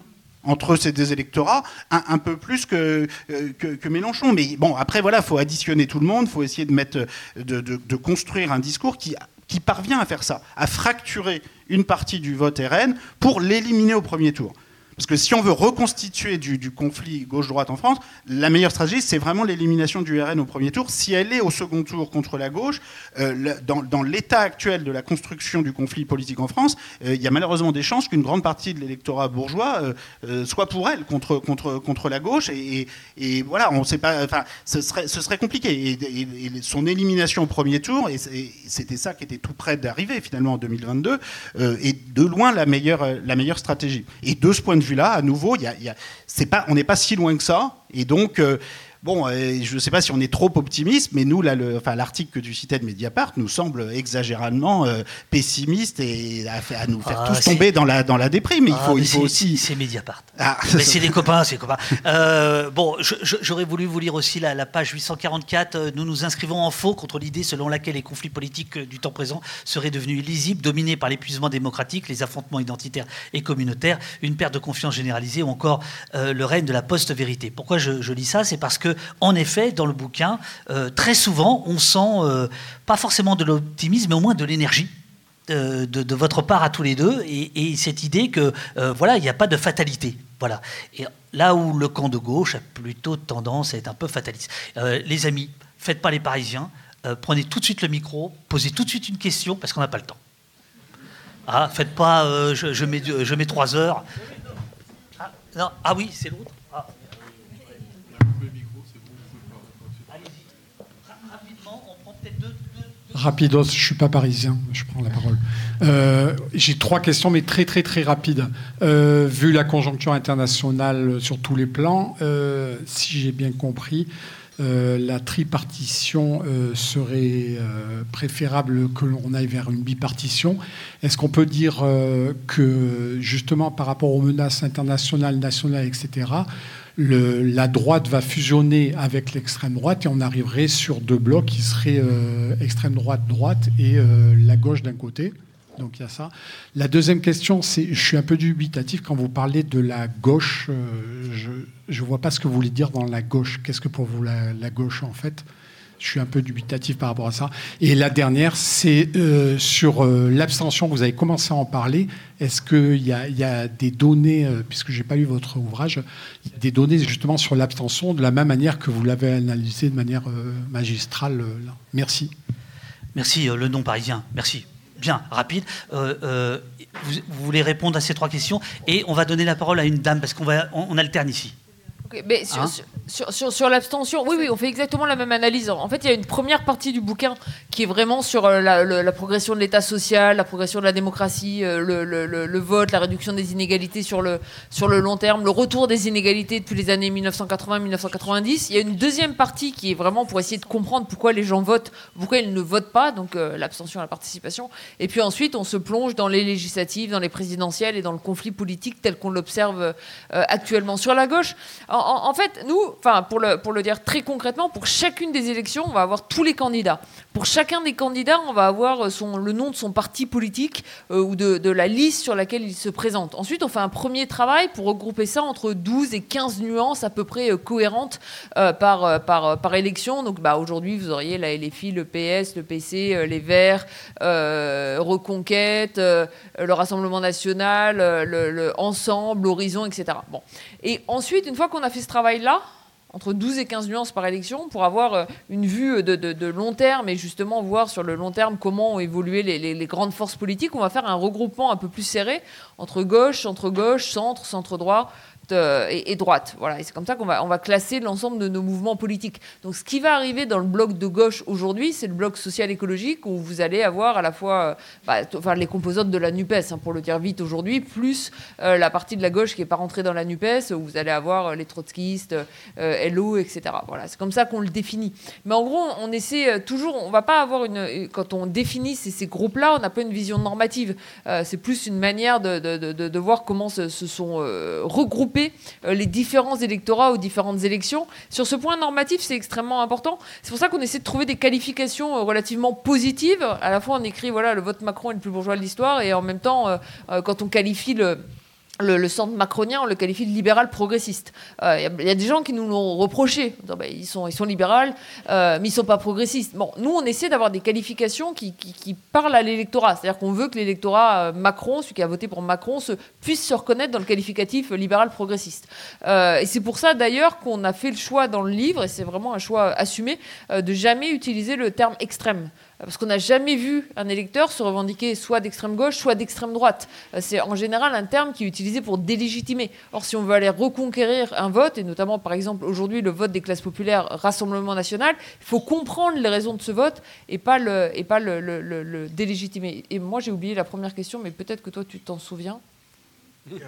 entre ces deux électorats un, peu plus que, que, Mélenchon. Mais bon, après, voilà, il faut additionner tout le monde, il faut essayer de, mettre, de, construire un discours qui, qui parvient à faire ça, à fracturer une partie du vote RN pour l'éliminer au premier tour. Parce que si on veut reconstituer du, conflit gauche-droite en France, la meilleure stratégie, c'est vraiment l'élimination du RN au premier tour. Si elle est au second tour contre la gauche, euh, dans, l'état actuel de la construction du conflit politique en France, euh, il y a malheureusement des chances qu'une grande partie de l'électorat bourgeois euh, soit pour elle contre, contre, contre la gauche. Et, voilà, on sait pas. Enfin, ce serait, compliqué. Et, son élimination au premier tour, et c'était ça qui était tout près d'arriver finalement en 2022, est de loin la meilleure, la meilleure stratégie. Et de ce point de vue là à nouveau, y y a, pas, on n'est pas si loin que ça. Et donc, euh, Bon, euh, je ne sais pas si on est trop optimiste, mais nous, l'article que tu citais de Mediapart nous semble exagéralement euh, pessimiste et à, nous faire ah, tous tomber dans la, dans la déprime. Il ah, faut, il faut aussi. C'est Mediapart. Ah. Mais c'est des copains, c'est copains. Euh, bon, j'aurais voulu vous lire aussi la, page 844. Nous nous inscrivons en faux contre l'idée selon laquelle les conflits politiques du temps présent seraient devenus illisibles, dominés par l'épuisement démocratique, les affrontements identitaires et communautaires, une perte de confiance généralisée ou encore le règne de la post-vérité. Pourquoi je, je lis ça? C'est parce que en effet, dans le bouquin, euh, très souvent, on sent euh, pas forcément de l'optimisme, mais au moins de l'énergie. Euh, de, votre part à tous les deux. Et, cette idée que voilà il n'y a pas de fatalité. Voilà. Et là où le camp de gauche a plutôt tendance à être un peu fataliste. Les amis faites pas les Parisiens. Prenez tout de suite le micro posez tout de suite une question parce qu'on n'a pas le temps. Ah faites pas je, mets trois heures. Ah, non, ah oui c'est l'autre Rapidos, je suis pas parisien, je prends la parole. Euh, j'ai trois questions, mais très très très rapides. Euh, vu la conjoncture internationale sur tous les plans, euh, si j'ai bien compris, la tripartition serait préférable que l'on aille vers une bipartition. Est-ce qu'on peut dire que justement par rapport aux menaces internationales, nationales, etc., la droite va fusionner avec l'extrême droite et on arriverait sur deux blocs qui seraient euh, extrême droite droite et euh, la gauche d'un côté. Donc il y a ça. La deuxième question, c'est, je suis un peu dubitatif quand vous parlez de la gauche. Euh, je ne vois pas ce que vous voulez dire dans la gauche. Qu'est-ce que pour vous la gauche en fait? Je suis un peu dubitatif par rapport à ça. Et la dernière, c'est euh, sur euh, l'abstention. Vous avez commencé à en parler. Est-ce qu'il y, y, a des données, euh, puisque je n'ai pas lu votre ouvrage, des données justement sur l'abstention de la même manière que vous l'avez analysé de manière magistrale là. Merci. Merci, le nom parisien. Merci. Bien, rapide. Vous, voulez répondre à ces trois questions et on va donner la parole à une dame parce qu'on on alterne ici mais hein sur, sur, sur, l'abstention, oui, oui, on fait exactement la même analyse. En fait, il y a une première partie du bouquin qui est vraiment sur euh, la, la, progression de l'État social, la progression de la démocratie, euh, le, le, le, vote, la réduction des inégalités sur le, sur le long terme, le retour des inégalités depuis les années 1980-1990. Il y a une deuxième partie qui est vraiment pour essayer de comprendre pourquoi les gens votent, pourquoi ils ne votent pas, donc euh, l'abstention, la participation. Et puis ensuite, on se plonge dans les législatives, dans les présidentielles et dans le conflit politique tel qu'on l'observe actuellement sur la gauche. en, fait, nous, enfin, pour le, dire très concrètement, pour chacune des élections, on va avoir tous les candidats. Pour chacun des candidats, on va avoir le nom de son parti politique euh, ou de, la liste sur laquelle il se présente. Ensuite, on fait un premier travail pour regrouper ça entre 12 et 15 nuances à peu près euh, cohérentes euh, par élection. Donc bah, aujourd'hui, vous auriez la LFI, le PS, le PC, les Verts, Reconquête, le Rassemblement national, le, le Ensemble, Horizon, etc. Bon. Et ensuite, une fois qu'on a fait ce travail-là, entre 12 et 15 nuances par élection, pour avoir euh, une vue de, long terme et justement voir sur le long terme comment ont évolué les, grandes forces politiques, on va faire un regroupement un peu plus serré entre gauche, centre-gauche, centre, centre-droit, euh, et, droite. Voilà, et c'est comme ça qu'on va, classer l'ensemble de nos mouvements politiques. Donc ce qui va arriver dans le bloc de gauche aujourd'hui, c'est le bloc social-écologique où vous allez avoir à la fois euh, bah, enfin, les composantes de la NUPES, hein, pour le dire vite aujourd'hui, plus euh, la partie de la gauche qui n'est pas rentrée dans la NUPES, où vous allez avoir les trotskistes, LO, etc. Voilà, c'est comme ça qu'on le définit. Mais en gros, on essaie toujours, on va pas avoir une... Quand on définit ces, groupes-là, on n'a pas une vision normative. c'est plus une manière de, voir comment se sont regroupés euh, les différents électorats aux différentes élections. Sur ce point normatif, c'est extrêmement important. C'est pour ça qu'on essaie de trouver des qualifications euh, relativement positives. À la fois, on écrit voilà, le vote Macron est le plus bourgeois de l'histoire, et en même temps, euh, quand on qualifie le le, centre macronien, on le qualifie de libéral progressiste. Il euh, y, a des gens qui nous l'ont reproché. Ils, sont, ils libéraux, euh, mais ils ne sont pas progressistes. Bon, nous, on essaie d'avoir des qualifications qui, qui, parlent à l'électorat. C'est-à-dire qu'on veut que l'électorat euh, Macron, celui qui a voté pour Macron, se, puisse se reconnaître dans le qualificatif libéral progressiste. et c'est pour ça, d'ailleurs, qu'on a fait le choix dans le livre, et c'est vraiment un choix assumé, de jamais utiliser le terme extrême parce qu'on n'a jamais vu un électeur se revendiquer soit d'extrême gauche, soit d'extrême droite. Euh, c'est en général un terme qui est utilisé pour délégitimer. Or, si on veut aller reconquérir un vote, et notamment par exemple aujourd'hui le vote des classes populaires Rassemblement national, il faut comprendre les raisons de ce vote et pas le, et pas le, le, délégitimer. Et moi j'ai oublié la première question, mais peut-être que toi tu t'en souviens. Euh...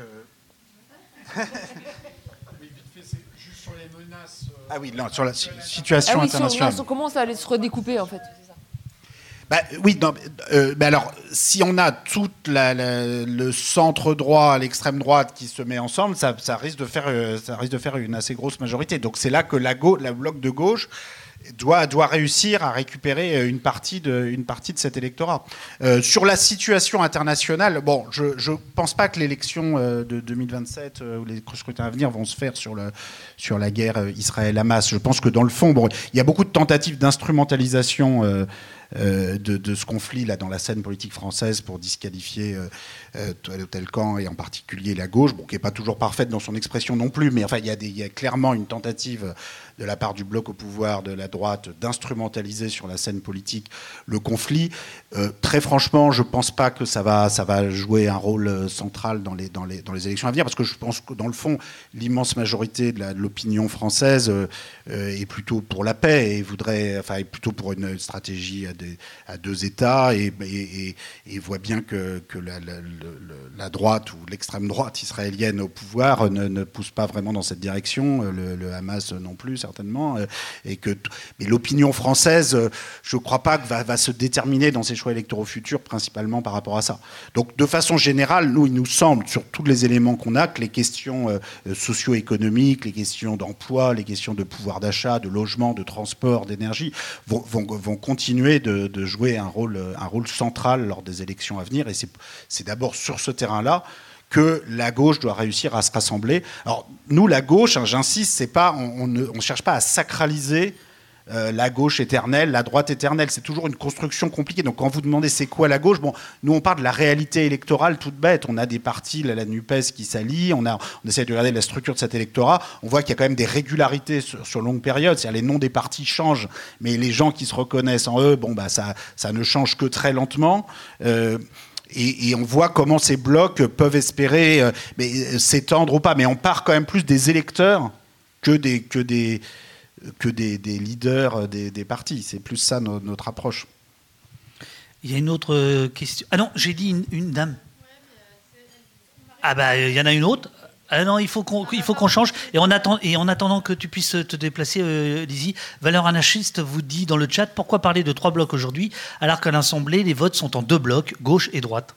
Ah oui, non, sur la situation ah internationale. on commence à aller se redécouper en fait. Bah, oui, euh, alors si on a tout le centre droit, l'extrême droite qui se met ensemble, ça, risque de faire, euh, ça risque de faire une assez grosse majorité. Donc c'est là que la, bloc de gauche doit, réussir à récupérer euh, une partie de, une partie cet électorat. sur la situation internationale, bon, je ne pense pas que l'élection de 2027 ou les scrutins à venir vont se faire sur, la guerre Israël-Hamas. Je pense que dans le fond, il y a beaucoup de tentatives d'instrumentalisation de, ce conflit là dans la scène politique française pour disqualifier euh, euh, tel ou tel camp et en particulier la gauche, bon, qui n'est pas toujours parfaite dans son expression non plus, mais enfin il y a clairement une tentative de la part du bloc au pouvoir, de la droite, d'instrumentaliser sur la scène politique le conflit. Euh, très franchement, je ne pense pas que ça va, ça va jouer un rôle euh, central dans les, dans, les, dans les élections à venir, parce que je pense que dans le fond, l'immense majorité de l'opinion française euh, est plutôt pour la paix et voudrait, enfin, plutôt pour une stratégie à, deux États et, voit bien que, que la, droite ou l'extrême droite israélienne au pouvoir ne, ne, pousse pas vraiment dans cette direction, le, le Hamas non plus certainement, euh, et que mais l'opinion française, euh, je ne crois pas va, se déterminer dans ses choix électoraux futurs, principalement par rapport à ça. Donc, de façon générale, nous, il nous semble, sur tous les éléments qu'on a, que les questions euh, socio-économiques, les questions d'emploi, les questions de pouvoir d'achat, de logement, de transport, d'énergie, vont, continuer de, jouer un rôle, un rôle central lors des élections à venir. Et c'est d'abord sur ce terrain-là que la gauche doit réussir à se rassembler. Alors nous, la gauche, hein, j'insiste, c'est pas, on ne cherche pas à sacraliser euh, la gauche éternelle, la droite éternelle. C'est toujours une construction compliquée. Donc quand vous demandez c'est quoi la gauche, bon, nous on parle de la réalité électorale toute bête. On a des partis, la, la NUPES qui s'allient, on, essaie de regarder la structure de cet électorat. On voit qu'il y a quand même des régularités sur, longue période. C'est-à-dire les noms des partis changent, mais les gens qui se reconnaissent en eux, bon, bah, ça, ça ne change que très lentement. Euh, et, on voit comment ces blocs peuvent espérer euh, euh, s'étendre ou pas. Mais on part quand même plus des électeurs que des, que des, que des, leaders des, partis. C'est plus ça notre approche. Il y a une autre question. Ah non, j'ai dit une, dame. Ah bah il y en a une autre. Ah non, il faut qu'on change. Et en, attend, et en attendant que tu puisses te déplacer, euh, Lizzie, Valeur Anarchiste vous dit dans le chat pourquoi parler de trois blocs aujourd'hui alors qu'à l'Assemblée, les votes sont en deux blocs, gauche et droite?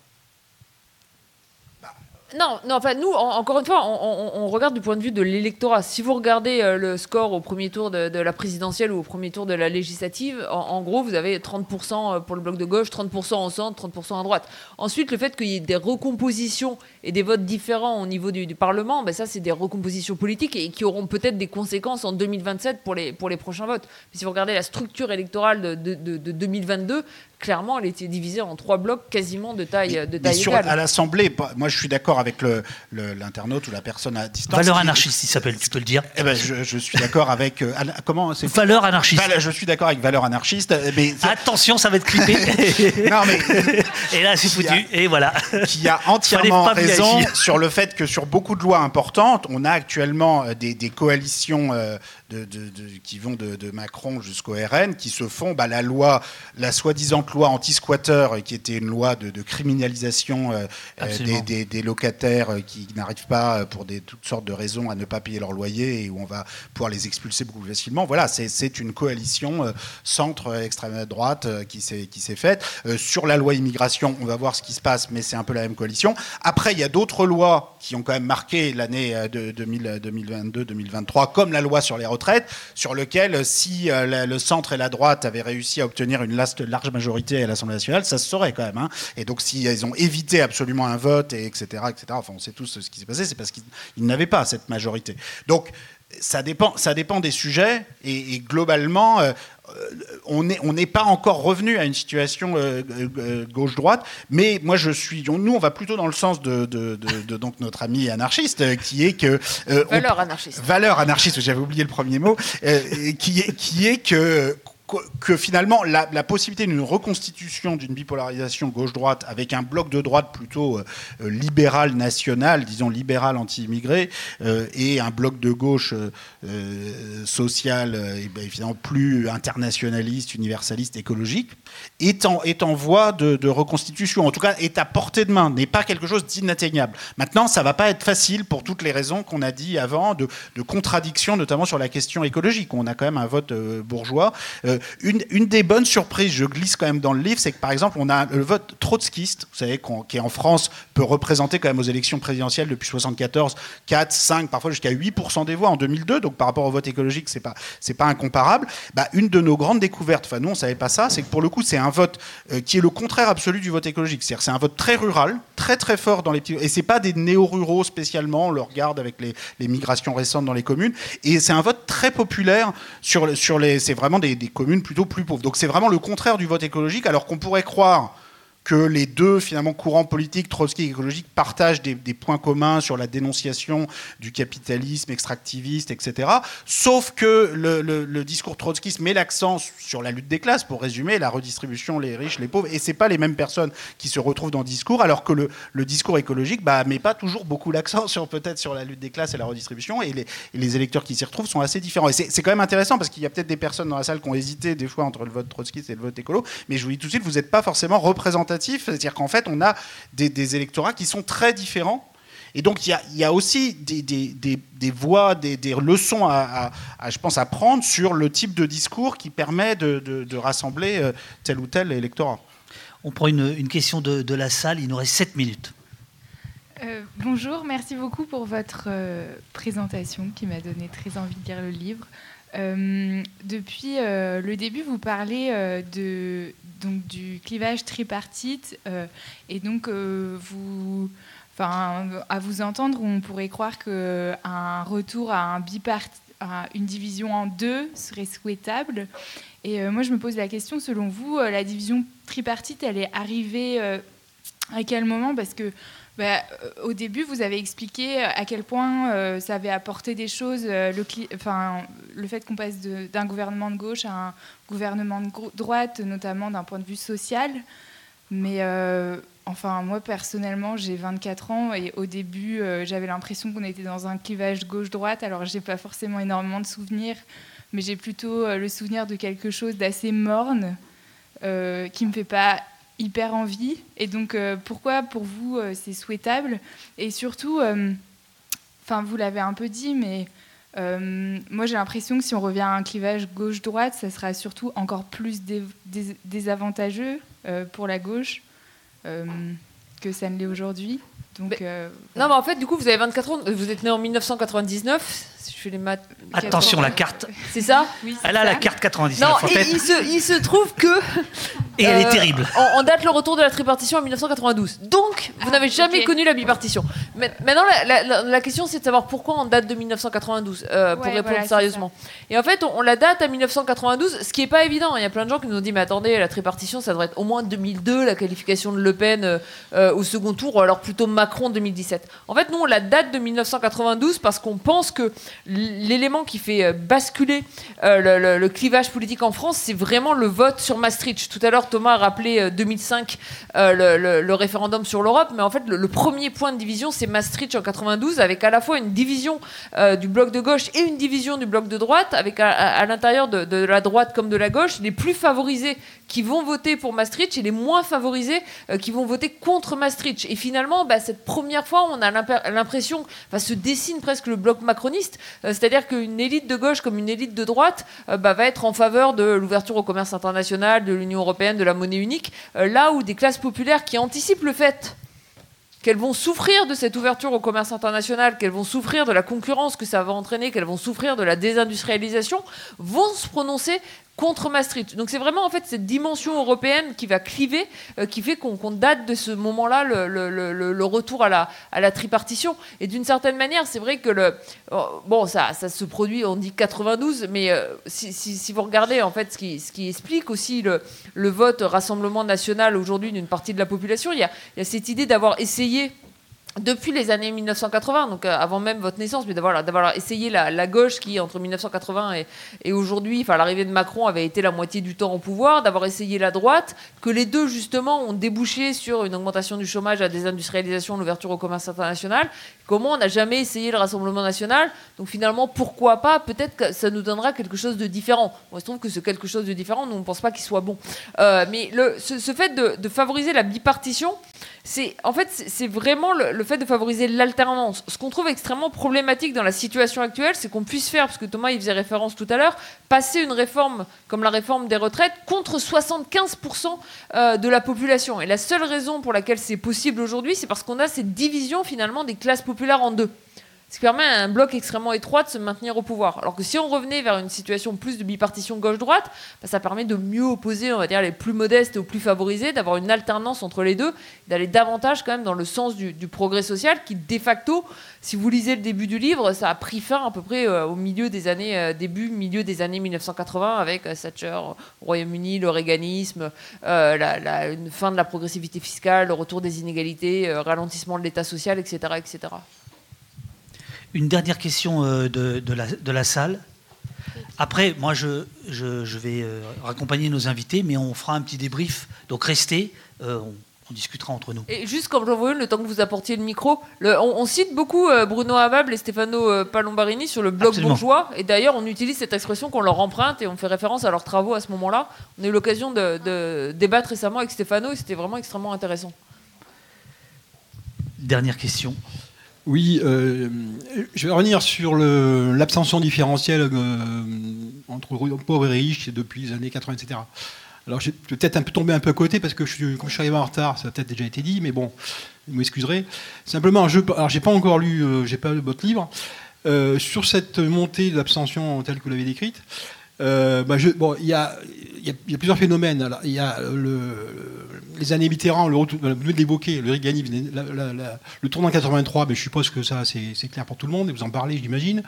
Non, non, enfin, nous, encore une fois, on, regarde du point de vue de l'électorat. Si vous regardez euh, le score au premier tour de, la présidentielle ou au premier tour de la législative, en, gros, vous avez 30% euh, pour le bloc de gauche, 30% au centre, 30% à droite. Ensuite, le fait qu'il y ait des recompositions et des votes différents au niveau du, Parlement, ben ça, c'est des recompositions politiques et qui auront peut-être des conséquences en 2027 pour les, pour les prochains votes. Mais si vous regardez la structure électorale de, de, de 2022, clairement, elle était divisée en trois blocs quasiment de taille, de taille sur, À l'Assemblée, moi je suis d'accord avec l'internaute ou la personne à distance. Valeur anarchiste, il s'appelle, tu peux le dire. Eh ben, je, suis d'accord avec. Euh, comment c'est Valeur anarchiste. je suis d'accord avec valeur anarchiste. Mais Attention, ça va être clippé. non, mais. Et là, c'est foutu. et voilà. Qui a entièrement raison sur le fait que sur beaucoup de lois importantes, on a actuellement euh, des, coalitions. Euh, qui vont de, Macron jusqu'au RN, qui se font bah, la loi, la soi-disant loi anti-squatter, qui était une loi de, criminalisation euh, euh, des, euh, qui n'arrivent pas, pour des, toutes sortes de raisons, à ne pas payer leur loyer et où on va pouvoir les expulser beaucoup plus facilement. Voilà, c'est une coalition centre-extrême droite qui s'est faite. sur la loi immigration, on va voir ce qui se passe, mais c'est un peu la même coalition. Après, il y a d'autres lois qui ont quand même marqué l'année 2022-2023, comme la loi sur les retraites sur lequel, euh, si euh, le centre et la droite avaient réussi à obtenir une large majorité à l'Assemblée nationale, ça se saurait quand même. Hein. Et donc, si ils ont évité absolument un vote, et etc., etc., enfin, on sait tous ce qui s'est passé, c'est parce qu'ils n'avaient pas cette majorité. Donc, ça dépend, ça dépend des sujets et, globalement, euh, on n'est pas encore revenu à une situation euh, euh, gauche-droite, mais moi je suis, nous on va plutôt dans le sens de, donc notre ami anarchiste, qui est que valeur anarchiste, valeur anarchiste, j'avais oublié le premier mot, qui est qui est que que finalement la, possibilité d'une reconstitution d'une bipolarisation gauche-droite avec un bloc de droite plutôt euh, euh, libéral national, disons libéral anti-immigré, euh, et un bloc de gauche social ben, évidemment plus internationaliste, universaliste, écologique, est en, voie de, reconstitution. En tout cas, est à portée de main, n'est pas quelque chose d'inatteignable. Maintenant, ça va pas être facile pour toutes les raisons qu'on a dit avant, de, de contradiction, notamment sur la question écologique. On a quand même un vote bourgeois. Une, des bonnes surprises, je glisse quand même dans le livre, c'est que par exemple, on a le vote trotskiste, vous savez, qui en France peut représenter quand même aux élections présidentielles depuis 74 4, 5, parfois jusqu'à 8% des voix en 2002. Donc par rapport au vote écologique, c'est pas pas incomparable. Bah, une de nos grandes découvertes, enfin nous on savait pas ça, c'est que pour le coup c'est un vote euh, qui est le contraire absolu du vote écologique. C'est-à-dire c'est un vote très rural, très très fort dans les petits et c'est pas des néo-ruraux spécialement. On le regarde avec les, migrations récentes dans les communes et c'est un vote très populaire sur sur les c'est vraiment des communes plutôt plus pauvres. Donc c'est vraiment le contraire du vote écologique, alors qu'on pourrait croire que les deux finalement courants politiques, Trotsky et écologique, partagent des, points communs sur la dénonciation du capitalisme extractiviste, etc. Sauf que le, discours trotskiste met l'accent sur la lutte des classes, pour résumer, la redistribution, les riches, les pauvres, et c'est pas les mêmes personnes qui se retrouvent dans le discours, alors que le, discours écologique bah, met pas toujours beaucoup l'accent sur peut-être sur la lutte des classes et la redistribution, et les, électeurs qui s'y retrouvent sont assez différents. Et c'est quand même intéressant parce qu'il y a peut-être des personnes dans la salle qui ont hésité des fois entre le vote trotskiste et le vote écolo, mais je vous dis tout de suite, vous n'êtes pas forcément c'est-à-dire qu'en fait, on a des, électorats qui sont très différents. Et donc, il y a, aussi des, voies, des, leçons à, je pense, à prendre sur le type de discours qui permet de, rassembler euh, tel ou tel électorat. On prend une, question de, la salle, il nous reste 7 minutes. Euh, bonjour, merci beaucoup pour votre euh, présentation qui m'a donné très envie de lire le livre. Depuis le début, vous parlez de, donc du clivage tripartite. Euh, et donc, euh, vous, à vous entendre, on pourrait croire qu'un retour à un bipart, à une division en deux serait souhaitable. Et euh, moi, je me pose la question, selon vous, la division tripartite, elle est arrivée à quel moment? Parce que bah, au début, vous avez expliqué à quel point ça avait apporté des choses, le, fait qu'on passe d'un gouvernement de gauche à un gouvernement de droite, notamment d'un point de vue social. Mais euh, enfin, moi personnellement, j'ai 24 ans et au début, euh, j'avais l'impression qu'on était dans un clivage gauche-droite. Alors, j'ai pas forcément énormément de souvenirs, mais j'ai plutôt euh, le souvenir de quelque chose d'assez morne qui me fait pas hyper envie. Et donc, pourquoi pour vous c'est souhaitable? Et surtout, enfin, vous l'avez un peu dit, mais euh, moi, j'ai l'impression que si on revient à un clivage gauche-droite, ça sera surtout encore plus désavantageux euh, pour la gauche euh, que ça ne l'est aujourd'hui. Donc, Mais- euh, Non, mais en fait, du coup, vous avez 24 ans. Vous êtes né en 1999. Si je fais les maths. Attention, la carte. C'est ça? Oui, Elle a la ça. carte 99 Non, en et il se, il se trouve que. Et elle est euh, terrible. On, on date le retour de la tripartition en 1992. Donc, vous Ah, n'avez jamais ok. connu la bipartition. Mais- Maintenant, la, la- la- la question, c'est de savoir pourquoi on date de 1992, euh, pour Ouais, répondre voilà, c'est sérieusement. Et en fait, on, on la date à 1992, ce qui n'est pas évident. Il y a plein de gens qui nous ont dit, mais attendez, la tripartition, ça devrait être au moins 2002, la qualification de Le Pen euh, euh, au second tour, ou alors plutôt Macron 2017. En fait, nous, on la date de 1992 parce qu'on pense que l'élément qui fait euh, basculer euh, le, le- le clivage politique en France, c'est vraiment le vote sur Maastricht. Tout à l'heure, Thomas a rappelé euh, 2005, euh, le, le- référendum sur l'Europe, mais en fait, le, premier point de division, c'est Maastricht en 92, avec à la fois une division euh, du bloc de gauche et une division du bloc de droite, avec à, l'intérieur de la droite comme de la gauche, les plus favorisés qui vont voter pour Maastricht et les moins favorisés euh, qui vont voter contre Maastricht. Et finalement, bah, cette première fois, on a l'impression, enfin, se dessine presque le bloc macroniste, euh, c'est-à-dire qu'une élite de gauche comme une élite de droite euh, bah, va être en faveur de l'ouverture au commerce international, de l'Union européenne, de la monnaie unique, là où des classes populaires qui anticipent le fait qu'elles vont souffrir de cette ouverture au commerce international, qu'elles vont souffrir de la concurrence que ça va entraîner, qu'elles vont souffrir de la désindustrialisation, vont se prononcer contre Maastricht. Donc c'est vraiment en fait cette dimension européenne qui va cliver, euh, qui fait qu'on date de ce moment-là le, retour à la, tripartition. Et d'une certaine manière, c'est vrai que le oh, bon ça, se produit, on dit 92, mais euh, si, vous regardez en fait ce qui, explique aussi le, vote Rassemblement national aujourd'hui d'une partie de la population, il y a cette idée d'avoir essayé depuis les années 1980, donc euh, avant même votre naissance, mais d'avoir essayé la, gauche qui, entre 1980 et, aujourd'hui, enfin l'arrivée de Macron avait été la moitié du temps au pouvoir, d'avoir essayé la droite, que les deux justement ont débouché sur une augmentation du chômage, la désindustrialisation, l'ouverture au commerce international. Comment on n'a jamais essayé le Rassemblement national? Donc finalement, pourquoi pas? Peut-être que ça nous donnera quelque chose de différent. Moi, je trouve que ce quelque chose de différent, nous on ne pense pas qu'il soit bon. Euh, mais ce, fait de favoriser la bipartition, c'est en fait c'est vraiment le, le fait de favoriser l'alternance. Ce qu'on trouve extrêmement problématique dans la situation actuelle, c'est qu'on puisse faire, parce que Thomas y faisait référence tout à l'heure, passer une réforme comme la réforme des retraites contre 75% euh, de la population. Et la seule raison pour laquelle c'est possible aujourd'hui, c'est parce qu'on a cette division finalement des classes populaires en deux. Ce qui permet à un bloc extrêmement étroit de se maintenir au pouvoir. Alors que si on revenait vers une situation plus de bipartition gauche-droite, bah, ça permet de mieux opposer, on va dire, les plus modestes aux plus favorisés, d'avoir une alternance entre les deux, d'aller davantage quand même dans le sens du, progrès social qui, de facto, si vous lisez le début du livre, ça a pris fin à peu près euh, au milieu des années, euh, début, milieu des années 1980 avec euh, Thatcher au Royaume-Uni, le réganisme, euh, la, une fin de la progressivité fiscale, le retour des inégalités, ralentissement de l'État social, etc., etc. Une dernière question euh, de, de la, de la salle. Après, moi, je, je, je vais euh, raccompagner nos invités, mais on fera un petit débrief. Donc restez, euh, on, on discutera entre nous. Et juste comme j'en vois une, le temps que vous apportiez le micro, le- on, on cite beaucoup Bruno Amable et Stefano Palombarini sur le blog Absolument. bourgeois. Et d'ailleurs, on utilise cette expression qu'on leur emprunte et on fait référence à leurs travaux à ce moment-là. On a eu l'occasion de, de débattre récemment avec Stefano et c'était vraiment extrêmement intéressant. Dernière question. Oui, euh, je vais revenir sur l'abstention différentielle euh, entre pauvres et riches depuis les années 80, etc. Alors, j'ai peut-être un peu tombé un peu à côté parce que je je suis arrivé en retard, ça a peut-être déjà été dit, mais bon, vous m'excuserez. Simplement, je, alors j'ai pas encore lu, euh, j'ai pas votre livre sur cette montée de l'abstention telle que vous l'avez décrite. Il y a, plusieurs phénomènes. Il y a le, les années Mitterrand, le retour, vous venez de l'évoquer, le réganisme, le tournant 83, mais je suppose que ça c'est clair pour tout le monde, et vous en parlez, j'imagine.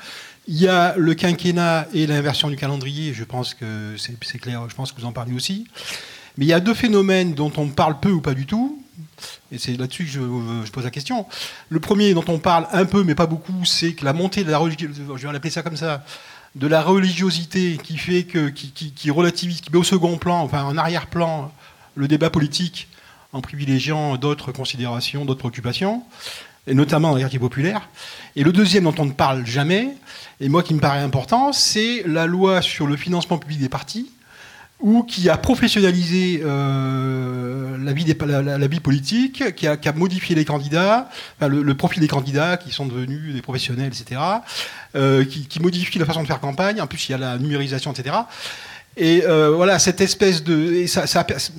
Il y a le quinquennat et l'inversion du calendrier, je pense que c'est clair, je pense que vous en parlez aussi. Mais il y a deux phénomènes dont on parle peu ou pas du tout, et c'est là-dessus que je, pose la question. Le premier dont on parle un peu mais pas beaucoup, c'est que la montée de la religiosité, je vais l'appeler ça comme ça, de la religiosité qui fait que, qui, relativise, qui met au second plan, enfin en arrière-plan, le débat politique en privilégiant d'autres considérations, d'autres préoccupations, et notamment dans les quartiers populaires. Et le deuxième dont on ne parle jamais, et moi qui me paraît important, c'est la loi sur le financement public des partis, ou qui a professionnalisé euh, la, vie politique, qui a, modifié les candidats, le, profil des candidats qui sont devenus des professionnels, etc., euh, qui, modifie la façon de faire campagne. En plus, il y a la numérisation, etc. Et euh, voilà, cette espèce de.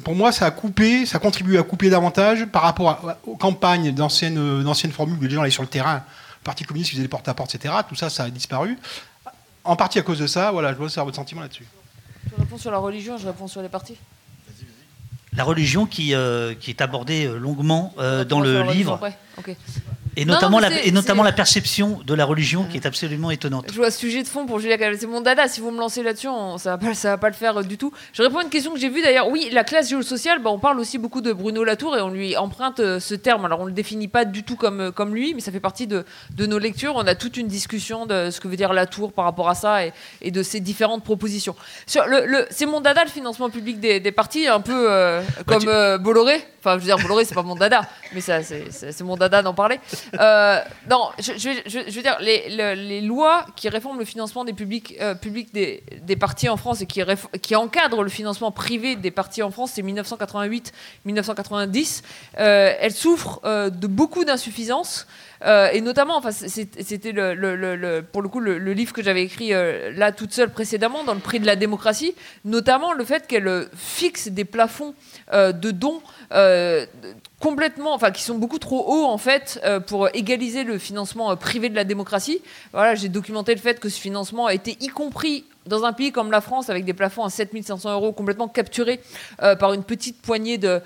Pour moi, ça a coupé, ça contribue à couper davantage par rapport aux campagnes d'anciennes d'anciennes formules où les gens allaient sur le terrain, le Parti communiste faisait des porte-à-porte, etc. Tout ça, ça a disparu. En partie à cause de ça, voilà, je veux savoir votre sentiment là-dessus. Je réponds sur la religion, je réponds sur les partis. La religion qui, euh, qui est abordée euh, longuement euh, dans le livre. Et notamment, non, la, c'est- et notamment c'est- la perception de la religion qui est absolument étonnante. Je vois sujet de fond pour Julia. C'est mon dada. Si vous me lancez là-dessus, on- ça va ça va pas le faire euh, du tout. Je réponds à une question que j'ai vue d'ailleurs. Oui, la classe géosociale. Bah, on parle aussi beaucoup de Bruno Latour et on lui emprunte euh, ce terme. Alors on le définit pas du tout comme euh, comme lui, mais ça fait partie de, de nos lectures. On a toute une discussion de ce que veut dire Latour par rapport à ça et, et de ses différentes propositions. Sur le, le- c'est mon dada le financement public des, des partis, un peu euh, comme tu- Bolloré. Enfin, je veux dire Bolloré, c'est pas mon dada, mais ça, c'est mon dada d'en parler. Euh, non, je, veux dire, les, le- les lois qui réforment le financement des publics, euh, des, partis en France et qui, encadrent le financement privé des partis en France, c'est 1988-1990. Euh, elles souffrent de beaucoup d'insuffisances. et notamment, enfin, c'était pour le coup le, livre que j'avais écrit là toute seule précédemment, dans le prix de la démocratie, notamment le fait qu'elle fixe des plafonds de dons complètement, enfin qui sont beaucoup trop hauts en fait euh, pour égaliser le financement euh, privé de la démocratie. Voilà, j'ai documenté le fait que ce financement a été y compris dans un pays comme la France avec des plafonds à 7500 euros complètement capturés euh, par une petite poignée de,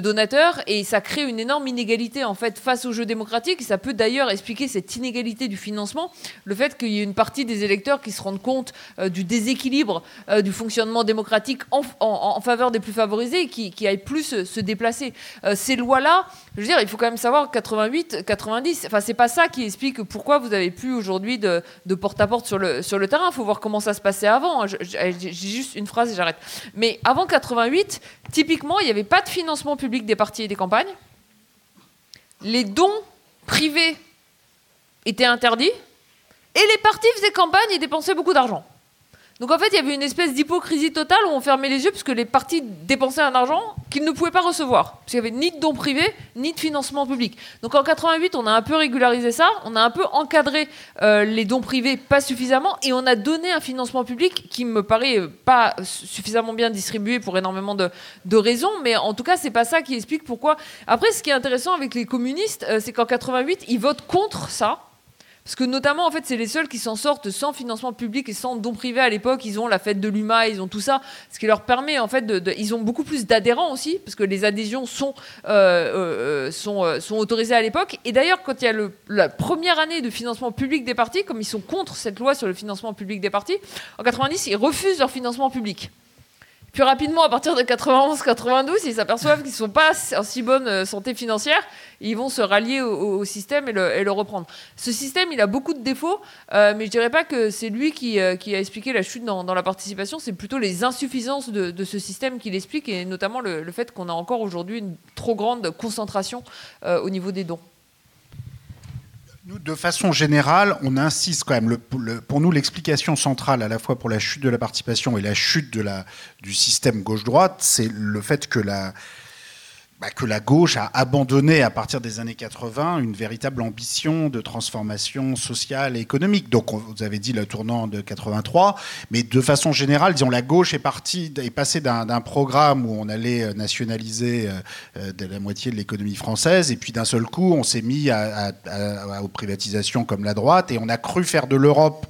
donateurs et ça crée une énorme inégalité en fait face au jeu démocratique. Et ça peut d'ailleurs expliquer cette inégalité du financement, le fait qu'il y ait une partie des électeurs qui se rendent compte du déséquilibre du fonctionnement démocratique en, faveur des plus favorisés et qui, qui aillent plus se, déplacer. Ces lois-là, je veux dire, il faut quand même savoir 88, 90. Enfin, c'est pas ça qui explique pourquoi vous avez plus aujourd'hui de, porte-à-porte sur le, sur le terrain. Il faut voir comment ça se passait avant. J'ai juste une phrase et j'arrête. Mais avant 88, typiquement, il n'y avait pas de financement public des partis et des campagnes. Les dons privés étaient interdits. Et les partis faisaient campagne et dépensaient beaucoup d'argent. Donc en fait, il y avait une espèce d'hypocrisie totale où on fermait les yeux parce que les partis dépensaient un argent qu'ils ne pouvaient pas recevoir. Parce qu'il n'y avait ni de dons privés, ni de financement public. Donc en 88, on a un peu régularisé ça, on a un peu encadré euh, les dons privés pas suffisamment et on a donné un financement public qui me paraît pas suffisamment bien distribué pour énormément de, de raisons, mais en tout cas, c'est pas ça qui explique pourquoi. Après, ce qui est intéressant avec les communistes, euh, c'est qu'en 88, ils votent contre ça. Parce que notamment, en fait, c'est les seuls qui s'en sortent sans financement public et sans dons privés à l'époque. Ils ont la fête de l'UMA, ils ont tout ça, ce qui leur permet, en fait, ils ont beaucoup plus d'adhérents aussi, parce que les adhésions sont, euh, euh, euh, sont autorisées à l'époque. Et d'ailleurs, quand il y a la première année de financement public des partis, comme ils sont contre cette loi sur le financement public des partis, en 90, ils refusent leur financement public. Puis rapidement, à partir de 91-92, ils s'aperçoivent qu'ils ne sont pas en si bonne euh, santé financière. ils vont se rallier au, système et le, reprendre. Ce système, il a beaucoup de défauts, euh, mais je dirais pas que c'est lui qui, euh, a expliqué la chute dans, la participation. C'est plutôt les insuffisances de, ce système qui l'explique, et notamment le, fait qu'on a encore aujourd'hui une trop grande concentration au niveau des dons. Nous, de façon générale, on insiste quand même. Pour nous, l'explication centrale, à la fois pour la chute de la participation et la chute du système gauche-droite, c'est le fait que la, bah, que la gauche a abandonné à partir des années 80 une véritable ambition de transformation sociale et économique. Donc, on- vous avez dit le tournant de 83, mais de façon générale, disons, la gauche est partie, est passée d'un programme où on allait euh, nationaliser euh, euh, de la moitié de l'économie française, et puis d'un seul coup, on s'est mis aux privatisations comme la droite, et on a cru faire de l'Europe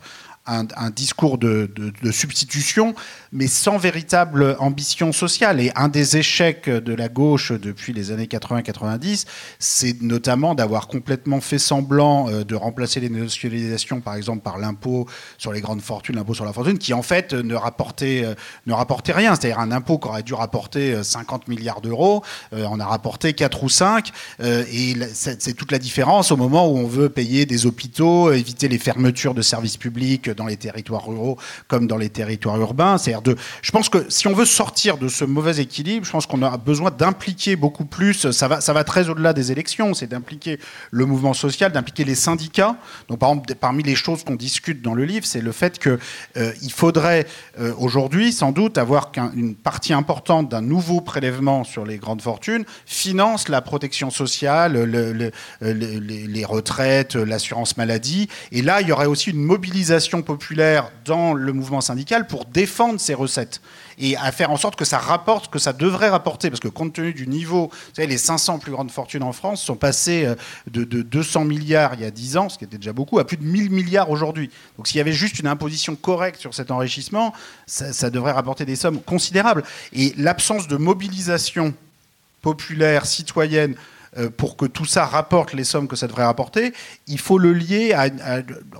un, discours de, substitution, mais sans véritable ambition sociale. Et un des échecs de la gauche depuis les années 80-90, c'est notamment d'avoir complètement fait semblant euh, de remplacer les nationalisations, par exemple, par l'impôt sur les grandes fortunes, l'impôt sur la fortune, qui en fait ne rapportait, euh, ne rapportait rien. C'est-à-dire un impôt qui aurait dû rapporter euh, 50 milliards d'euros, euh, on a rapporté 4 ou 5. euh, et c'est toute la différence au moment où on veut payer des hôpitaux, éviter les fermetures de services publics dans les territoires ruraux comme dans les territoires urbains. C'est-à-dire de, je pense que si on veut sortir de ce mauvais équilibre, je pense qu'on a besoin d'impliquer beaucoup plus. Ça va, ça va très au-delà des élections. C'est d'impliquer le mouvement social, d'impliquer les syndicats. Donc, par exemple, parmi les choses qu'on discute dans le livre, c'est le fait que euh, faudrait euh, aujourd'hui, sans doute, avoir qu'une partie importante d'un nouveau prélèvement sur les grandes fortunes finance la protection sociale, le- le- le- les, les retraites, l'assurance maladie. Et là, il y aurait aussi une mobilisation populaires dans le mouvement syndical pour défendre ces recettes et à faire en sorte que ça rapporte que ça devrait rapporter. Parce que compte tenu du niveau, vous savez, les 500 plus grandes fortunes en France sont passées euh, de, 200 milliards il y a 10 ans, ce qui était déjà beaucoup, à plus de 1000 milliards aujourd'hui. Donc s'il y avait juste une imposition correcte sur cet enrichissement, ça, devrait rapporter des sommes considérables. Et l'absence de mobilisation populaire, citoyenne, pour que tout ça rapporte les sommes que ça devrait rapporter, il faut le lier à,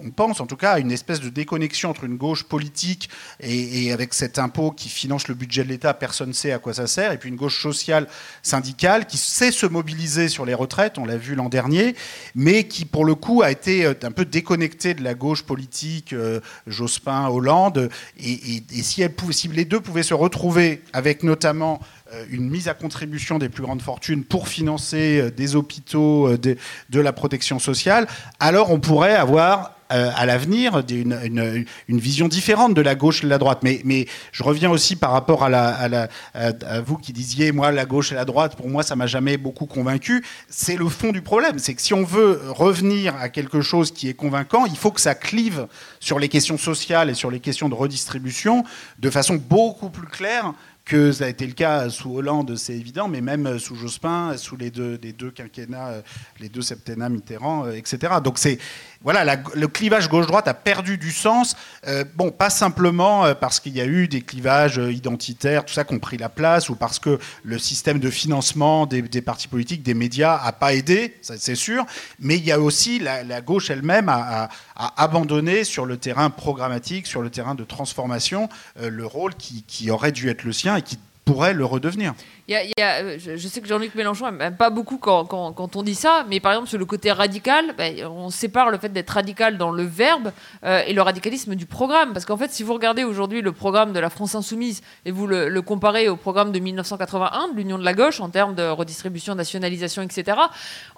on pense en tout cas, à une espèce de déconnexion entre une gauche politique et, avec cet impôt qui finance le budget de l'État, personne ne sait à quoi ça sert, et puis une gauche sociale syndicale qui sait se mobiliser sur les retraites, on l'a vu l'an dernier, mais qui pour le coup a été euh, un peu déconnectée de la gauche politique, euh, Jospin, Hollande, et, si, si les deux pouvaient se retrouver avec notamment euh, une mise à contribution des plus grandes fortunes pour financer euh, des hôpitaux, euh, de, la protection sociale, alors on pourrait avoir à l'avenir une, vision différente de la gauche et de la droite. Mais, je reviens aussi par rapport à, à, vous qui disiez, moi, la gauche et la droite, pour moi, ça m'a jamais beaucoup convaincu. C'est le fond du problème. C'est que si on veut revenir à quelque chose qui est convaincant, il faut que ça clive sur les questions sociales et sur les questions de redistribution de façon beaucoup plus claire que ça a été le cas sous Hollande, c'est évident, mais même sous Jospin, sous les deux, les deux quinquennats, euh, les deux septennats Mitterrand, euh, etc. Donc c'est voilà, le clivage gauche-droite a perdu du sens. Euh, bon, pas simplement parce qu'il y a eu des clivages identitaires, tout ça, qui ont pris la place, ou parce que le système de financement des, partis politiques, des médias, a pas aidé, c'est sûr. Mais il y a aussi la, gauche elle-même a, abandonné sur le terrain programmatique, sur le terrain de transformation, le rôle qui aurait dû être le sien et qui pourrait le redevenir. Euh, je, sais que Jean-Luc Mélenchon n'aime pas beaucoup quand, on dit ça, mais par exemple sur le côté radical, ben, on sépare le fait d'être radical dans le verbe euh, et le radicalisme du programme. Parce qu'en fait, si vous regardez aujourd'hui le programme de la France Insoumise et vous le, comparez au programme de 1981 de l'Union de la gauche en termes de redistribution, nationalisation, etc.,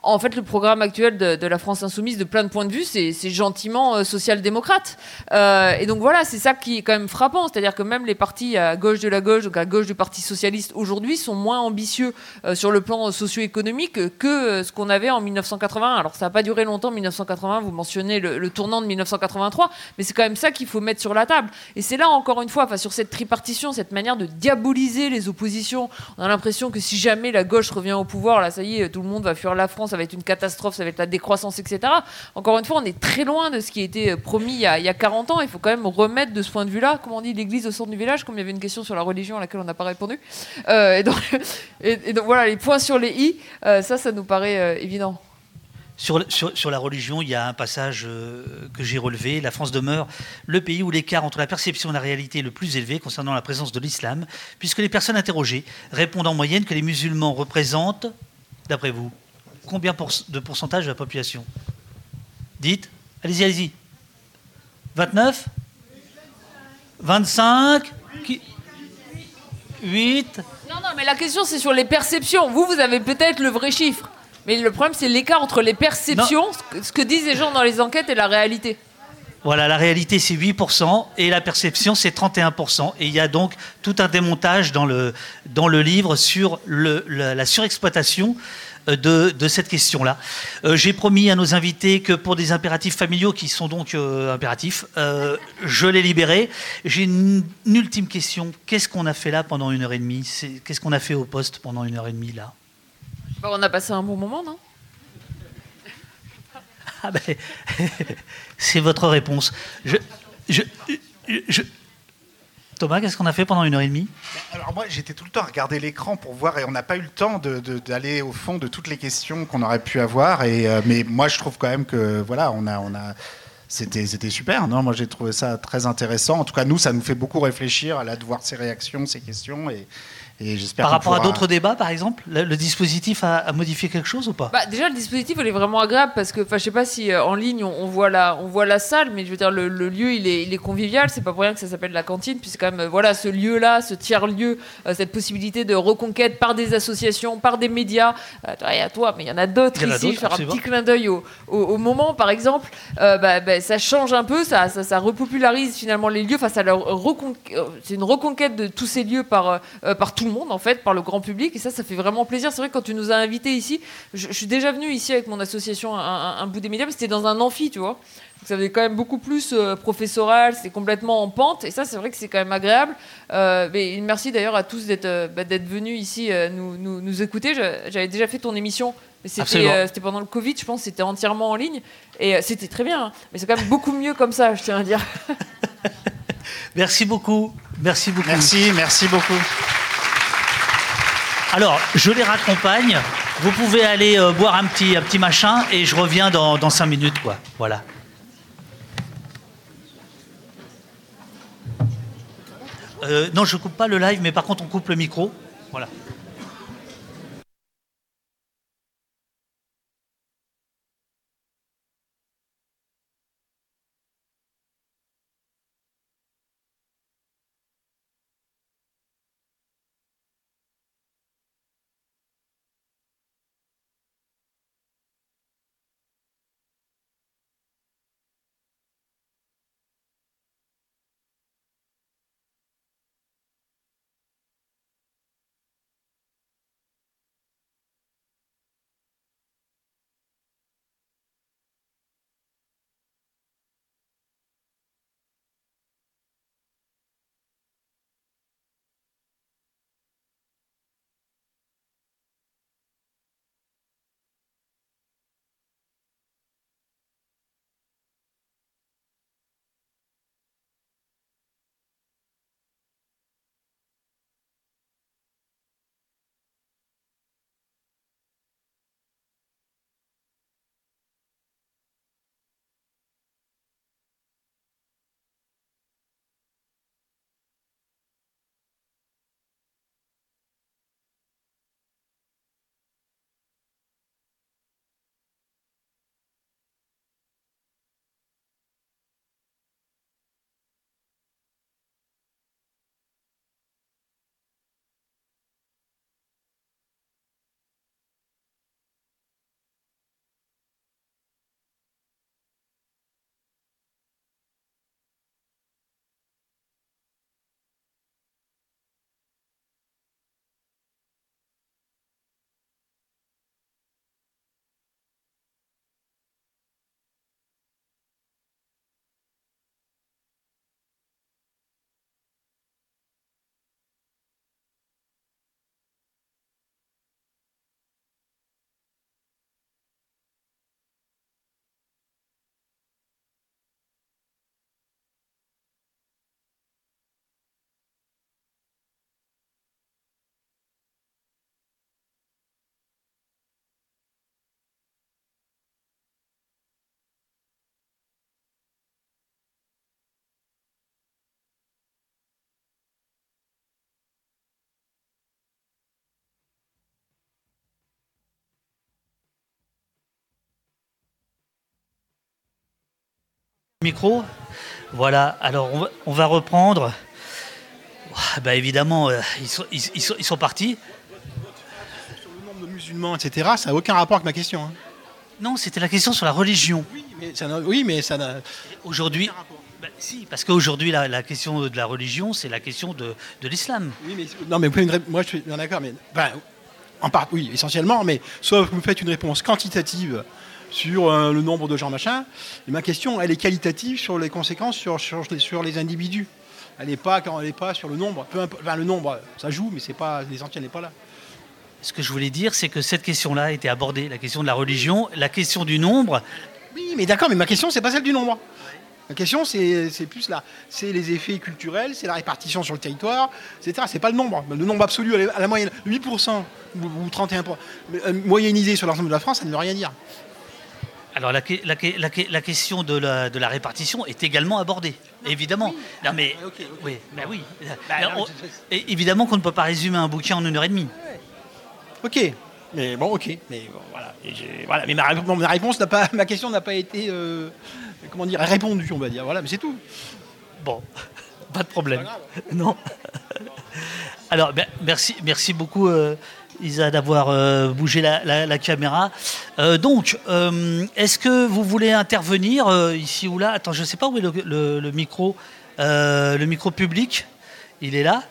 en fait, le programme actuel de, la France Insoumise, de plein de points de vue, c'est gentiment euh, social-démocrate. et donc voilà, c'est ça qui est quand même frappant. C'est-à-dire que même les partis à gauche de la gauche, donc à gauche du Parti socialiste aujourd'hui, sont moins ambitieux euh, sur le plan socio-économique que euh, ce qu'on avait en 1980. Alors ça n'a pas duré longtemps, 1980, vous mentionnez le, tournant de 1983, mais c'est quand même ça qu'il faut mettre sur la table. Et c'est là, encore une fois, sur cette tripartition, cette manière de diaboliser les oppositions, on a l'impression que si jamais la gauche revient au pouvoir, là ça y est, tout le monde va fuir la France, ça va être une catastrophe, ça va être la décroissance, etc. Encore une fois, on est très loin de ce qui a été promis il y a, il y a 40 ans. Il faut quand même remettre de ce point de vue-là, comment on dit, l'église au centre du village, comme il y avait une question sur la religion à laquelle on n'a pas répondu. Euh, et donc, et, donc voilà, les points sur les i, euh, ça, ça nous paraît euh, évident. Sur, sur, la religion, il y a un passage euh, que j'ai relevé. La France demeure le pays où l'écart entre la perception et la réalité est le plus élevé concernant la présence de l'islam, puisque les personnes interrogées répondent en moyenne que les musulmans représentent, d'après vous, combien de pourcentage de la population? Dites, allez-y, allez-y. 29 25 8 non, non, mais la question, c'est sur les perceptions. Vous, vous avez peut-être le vrai chiffre. Mais le problème, c'est l'écart entre les perceptions, ce que disent les gens dans les enquêtes, et la réalité. Voilà, la réalité c'est 8% et la perception c'est 31%. Et il y a donc tout un démontage dans le, dans le livre sur le, la surexploitation euh, de, cette question-là. Euh, j'ai promis à nos invités que pour des impératifs familiaux qui sont donc euh, impératifs, je les libérais. J'ai une, ultime question. Qu'est-ce qu'on a fait là pendant une heure et demie? Qu'est-ce qu'on a fait au poste pendant une heure et demie là? On a passé un bon moment, non? Ah ben, C'est votre réponse. je, je Thomas, qu'est-ce qu'on a fait pendant une heure et demie? Alors moi, j'étais tout le temps à regarder l'écran pour voir, et on n'a pas eu le temps d'aller au fond de toutes les questions qu'on aurait pu avoir. Et, euh, mais moi, je trouve quand même que voilà, on a, on a, c'était, super. Non, moi, j'ai trouvé ça très intéressant. En tout cas, nous, ça nous fait beaucoup réfléchir à de voir ces réactions, ces questions, et, par rapport à d'autres débats, par exemple, le, dispositif a, modifié quelque chose ou pas? Bah, Déjà, le dispositif, il est vraiment agréable parce que, je sais pas si euh, en ligne on, voit la, on voit la salle, mais je veux dire, le, lieu, il est, il est convivial. C'est pas pour rien que ça s'appelle la cantine, puisque quand même, euh, voilà, ce lieu-là, ce tiers-lieu, euh, cette possibilité de reconquête par des associations, par des médias. Euh, à toi, mais il y en a d'autres ici. Je vais faire un petit clin d'œil au, au, moment, par exemple. Bah, bah, ça, change un peu, ça, ça, ça repopularise finalement les lieux. Enfin, ça leur recon- c'est une reconquête de tous ces lieux par, euh, par tout le monde, en fait, par le grand public. Et ça, ça fait vraiment plaisir. C'est vrai que quand tu nous as invités ici, je, je suis déjà venu ici avec mon association Un, un- un bout des médias, mais c'était dans un amphi, tu vois. Donc, ça faisait quand même beaucoup plus euh, professoral, c'était complètement en pente. Et ça, c'est vrai que c'est quand même agréable. Euh, mais merci d'ailleurs à tous d'être euh, bah, d'être venus ici euh, nous, nous, nous écouter. J'avais déjà fait ton émission. mais C'était euh, c'était pendant le Covid, je pense, c'était entièrement en ligne. Et euh, c'était très bien. hein. Mais c'est quand même beaucoup mieux comme ça, je tiens à dire. Merci beaucoup. Merci beaucoup. Merci, merci beaucoup. Alors, je les raccompagne. Vous pouvez aller euh, boire un petit, machin et je reviens dans, dans cinq minutes, quoi. Voilà. Euh, non, je coupe pas le live, mais par contre, on coupe le micro. Voilà. Micro. Voilà. Alors, on va, on va reprendre. Bah, évidemment, euh, ils, sont, ils, ils sont, ils sont partis. Le nombre de musulmans, etc., ça n'a aucun rapport avec ma question. hein. Non, c'était la question sur la religion. Oui, mais ça n'a- oui. Aujourd'hui, bah, si, parce qu'aujourd'hui, la, la question de la religion, c'est la question de, de l'islam. Oui, mais non, mais vous pouvez une moi je suis bien d'accord, mais enfin, en part, oui, essentiellement, mais soit vous me faites une réponse quantitative sur euh, le nombre de gens machin, et ma question, elle est qualitative sur les conséquences sur, sur, les- sur les individus. Elle n'est pas quand elle n'est pas sur le nombre. Peu importe- enfin, le nombre, ça joue, mais c'est pas l'essentiel n'est pas là. Ce que je voulais dire, c'est que cette question-là a été abordée, la question de la religion, la question du nombre. Oui, mais d'accord, mais ma question, c'est pas celle du nombre. Ma question, c'est plus là. C'est les effets culturels, c'est la répartition sur le territoire, etc. C'est pas le nombre. Le nombre absolu, à la- la moyenne, 8% ou, ou 31%. Mais, euh, moyennisé sur l'ensemble de la France, ça ne veut rien dire. Alors la, que- la que- la que- la question de la, de la répartition est également abordée, évidemment. Non mais Ok, ok. oui, bah oui. Bah, Alors, non, on- mais c'est- et évidemment qu'on ne peut pas résumer un bouquin en une heure et demie. Ok. Mais bon, ok. Mais bon, voilà. Et j'ai- voilà. Mais ma, rép- bon, ma réponse n'a pas, ma question n'a pas été, euh, comment dire, répondue, on va dire. Voilà, mais c'est tout. Bon, pas de problème. Non. Alors, ben, merci, merci beaucoup, euh, Isa, d'avoir euh, bougé la, caméra. Euh, donc, euh, est-ce que vous voulez intervenir ici ou là? Attends, je ne sais pas où est le, micro. le micro public, il est là.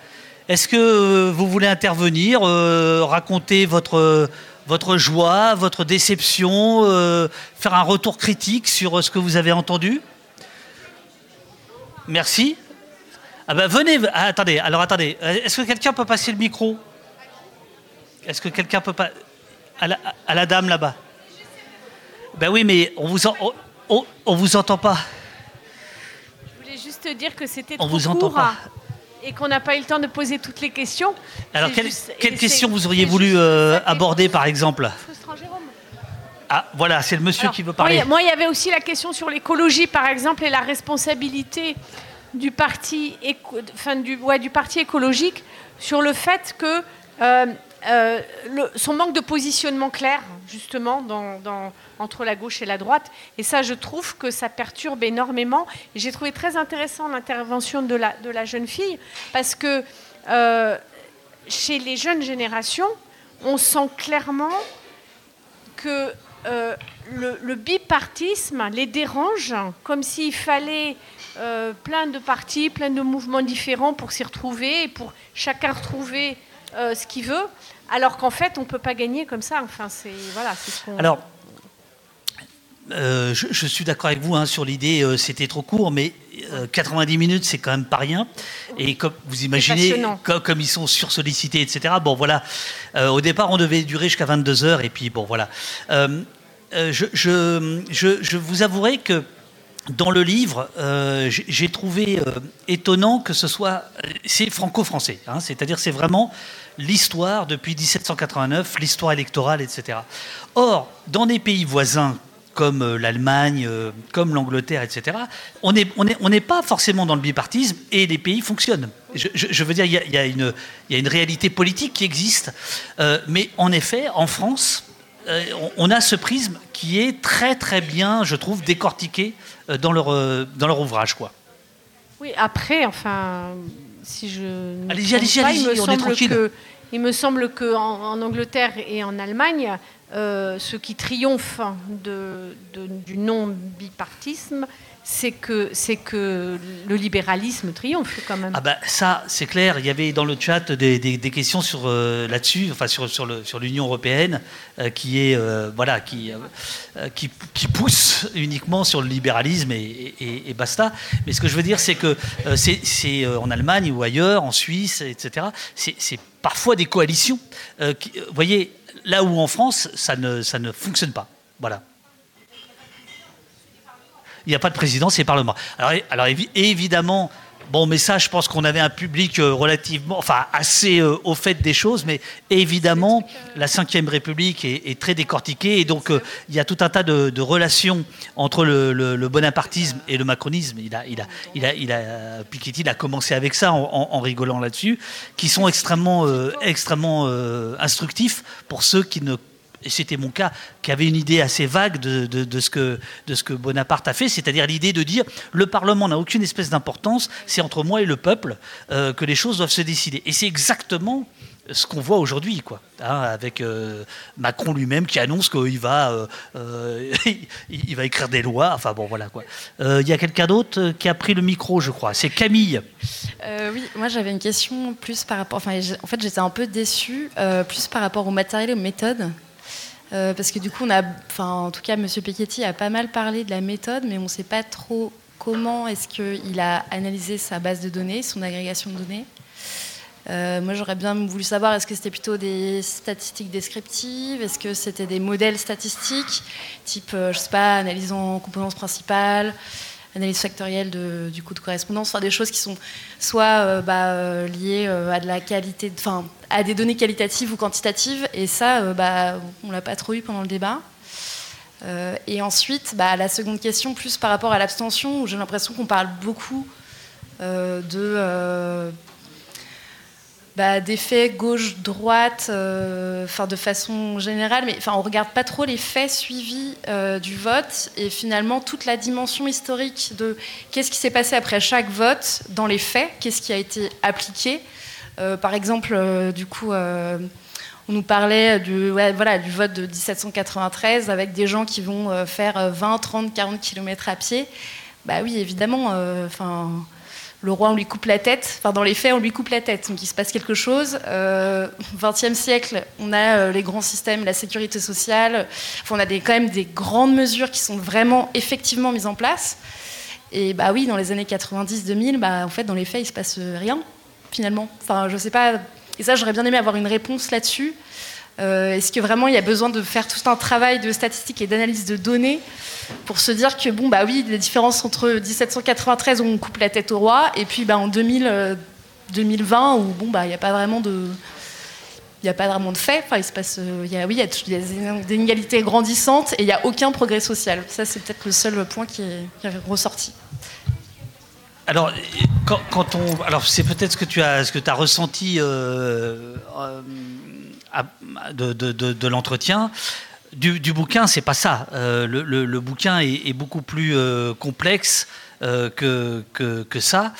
Est-ce que vous voulez intervenir, raconter votre, joie, votre déception, faire un retour critique sur ce que vous avez entendu? Merci. Ah ben venez, ah, attendez, alors attendez, est-ce que quelqu'un peut passer le micro? Est-ce que quelqu'un peut pas. À la, dame là-bas? Ben oui, mais on vous, on, vous entend pas. Je voulais juste dire que c'était trop vous entend pas. et qu'on n'a pas eu le temps de poser toutes les questions. Alors, quelles quelle questions vous auriez voulu euh, aborder, par exemple? ah, voilà, c'est le monsieur qui veut parler. Moi, il y avait aussi la question sur l'écologie, par exemple, et la responsabilité du parti, enfin, du, ouais, du parti écologique sur le fait que euh, euh, son manque de positionnement clair, justement, entre la gauche et la droite. Et ça, je trouve que ça perturbe énormément. Et j'ai trouvé très intéressant l'intervention de la, de la jeune fille, parce que euh, chez les jeunes générations, on sent clairement que euh, le, bipartisme les dérange, comme s'il fallait plein de partis, plein de mouvements différents pour s'y retrouver et pour chacun retrouver ce qu'il veut. Alors qu'en fait, on ne peut pas gagner comme ça. Enfin, c'est voilà, ce qu'on. Alors, euh, je, suis d'accord avec vous hein, sur l'idée, euh, c'était trop court, mais 90 euh, minutes, c'est quand même pas rien. Et comme vous imaginez, comme, ils sont sursollicités, etc. Bon, voilà. au départ, on devait durer jusqu'à 22 heures, et puis bon, voilà. Je, je, vous avouerai que dans le livre, j'ai trouvé étonnant que ce soit. C'est franco-français, hein, c'est-à-dire c'est vraiment l'histoire depuis 1789, l'histoire électorale, etc. Or, dans des pays voisins comme euh, l'Allemagne, euh, comme l'Angleterre, etc., on n'est pas forcément dans le bipartisme et les pays fonctionnent. Je, veux dire, il y, a, une, réalité politique qui existe. Euh, mais en effet, en France, on, a ce prisme qui est très très bien, je trouve, décortiqué dans leur, dans leur ouvrage. Quoi. Oui, après, enfin, si je. Allez-y, allez-y, allez-y, on est tranquille. il me semble qu'en en Angleterre et en Allemagne, euh, ce qui triomphe de, du non-bipartisme, c'est que, c'est que le libéralisme triomphe quand même. Ah bah ça, c'est clair. Il y avait dans le chat des, des, questions sur euh, là-dessus, enfin sur, sur, le, sur l'Union européenne, euh, qui est voilà, qui, qui, qui pousse uniquement sur le libéralisme et, et, basta. Mais ce que je veux dire, c'est que c'est, c'est en Allemagne ou ailleurs, en Suisse, etc. C'est, c'est parfois des coalitions. vous voyez, là où en France, ça ne, ça ne fonctionne pas. Voilà il n'y a pas de président, c'est Parlement. Alors, alors évidemment, Bon, mais ça, je pense qu'on avait un public euh, relativement, enfin, assez euh, au fait des choses, mais évidemment, la Ve République est, très décortiquée, et donc euh, il y a tout un tas de, relations entre le, bonapartisme et le macronisme. Il a, il a, il a, il a, Piketty il a commencé avec ça en, en rigolant là-dessus, qui sont extrêmement, extrêmement instructifs pour ceux qui ne et c'était mon cas, qui avait une idée assez vague de, ce, que, de ce que Bonaparte a fait, c'est-à-dire l'idée de dire le Parlement n'a aucune espèce d'importance, c'est entre moi et le peuple euh, que les choses doivent se décider. Et c'est exactement ce qu'on voit aujourd'hui, quoi, hein, avec euh, Macron lui-même qui annonce qu'il va, euh, il va écrire des lois. Enfin bon, voilà quoi. Il y a quelqu'un d'autre qui a pris le micro, je crois. C'est Camille. oui, moi j'avais une question plus par rapport. Enfin, en fait, j'étais un peu déçue, plus par rapport au matériel et aux méthodes. Euh, parce que du coup, on a, enfin, en tout cas, M. Piketty a pas mal parlé de la méthode, mais on ne sait pas trop comment est-ce qu'il a analysé sa base de données, son agrégation de données. Euh, moi, j'aurais bien voulu savoir, est-ce que c'était plutôt des statistiques descriptives Est-ce que c'était des modèles statistiques, type, euh, je sais pas, analyse en composants principales analyse factorielle du coût de correspondance, enfin, des choses qui sont soit euh, bah, euh, liées euh, à la qualité, enfin à des données qualitatives ou quantitatives, et ça, bah, on l'a pas trop eu pendant le débat. et ensuite, bah, la seconde question, plus par rapport à l'abstention, où j'ai l'impression qu'on parle beaucoup de bah, d'effets gauche-droite, euh, enfin de façon générale, mais enfin on regarde pas trop les faits suivis euh, du vote et finalement toute la dimension historique de qu'est-ce qui s'est passé après chaque vote dans les faits, qu'est-ce qui a été appliqué. Euh, par exemple, du coup, on nous parlait du, voilà, du vote de 1793 avec des gens qui vont faire 20, 30, 40 km à pied. Bah oui, évidemment, le roi, on lui coupe la tête. Enfin, dans les faits, on lui coupe la tête. Donc, il se passe quelque chose. Euh, 20e siècle, on a euh, les grands systèmes, la sécurité sociale. on a des, quand même des grandes mesures qui sont vraiment effectivement mises en place. Et bah oui, dans les années 90-2000, bah, en fait, dans les faits, il se passe rien, finalement. Enfin, je sais pas. Et ça, j'aurais bien aimé avoir une réponse là-dessus. Euh, est-ce que vraiment il y a besoin de faire tout un travail de statistique et d'analyse de données pour se dire que, bon, bah oui, la différence entre 1793 où on coupe la tête au roi et puis bah, en 2000, 2020 euh, où, bon, bah, il n'y a pas vraiment de. Il n'y a pas vraiment de fait. Enfin, il se passe, euh, il y a, oui, il y a des inégalités grandissantes et il n'y a aucun progrès social. Ça, c'est peut-être le seul point qui est, ressorti. Alors, quand, on, alors c'est peut-être ce que tu as, ce que as ressenti de, l'entretien. Du, bouquin, c'est pas ça. Euh, le, bouquin est, beaucoup plus euh, complexe euh, que, que, ça.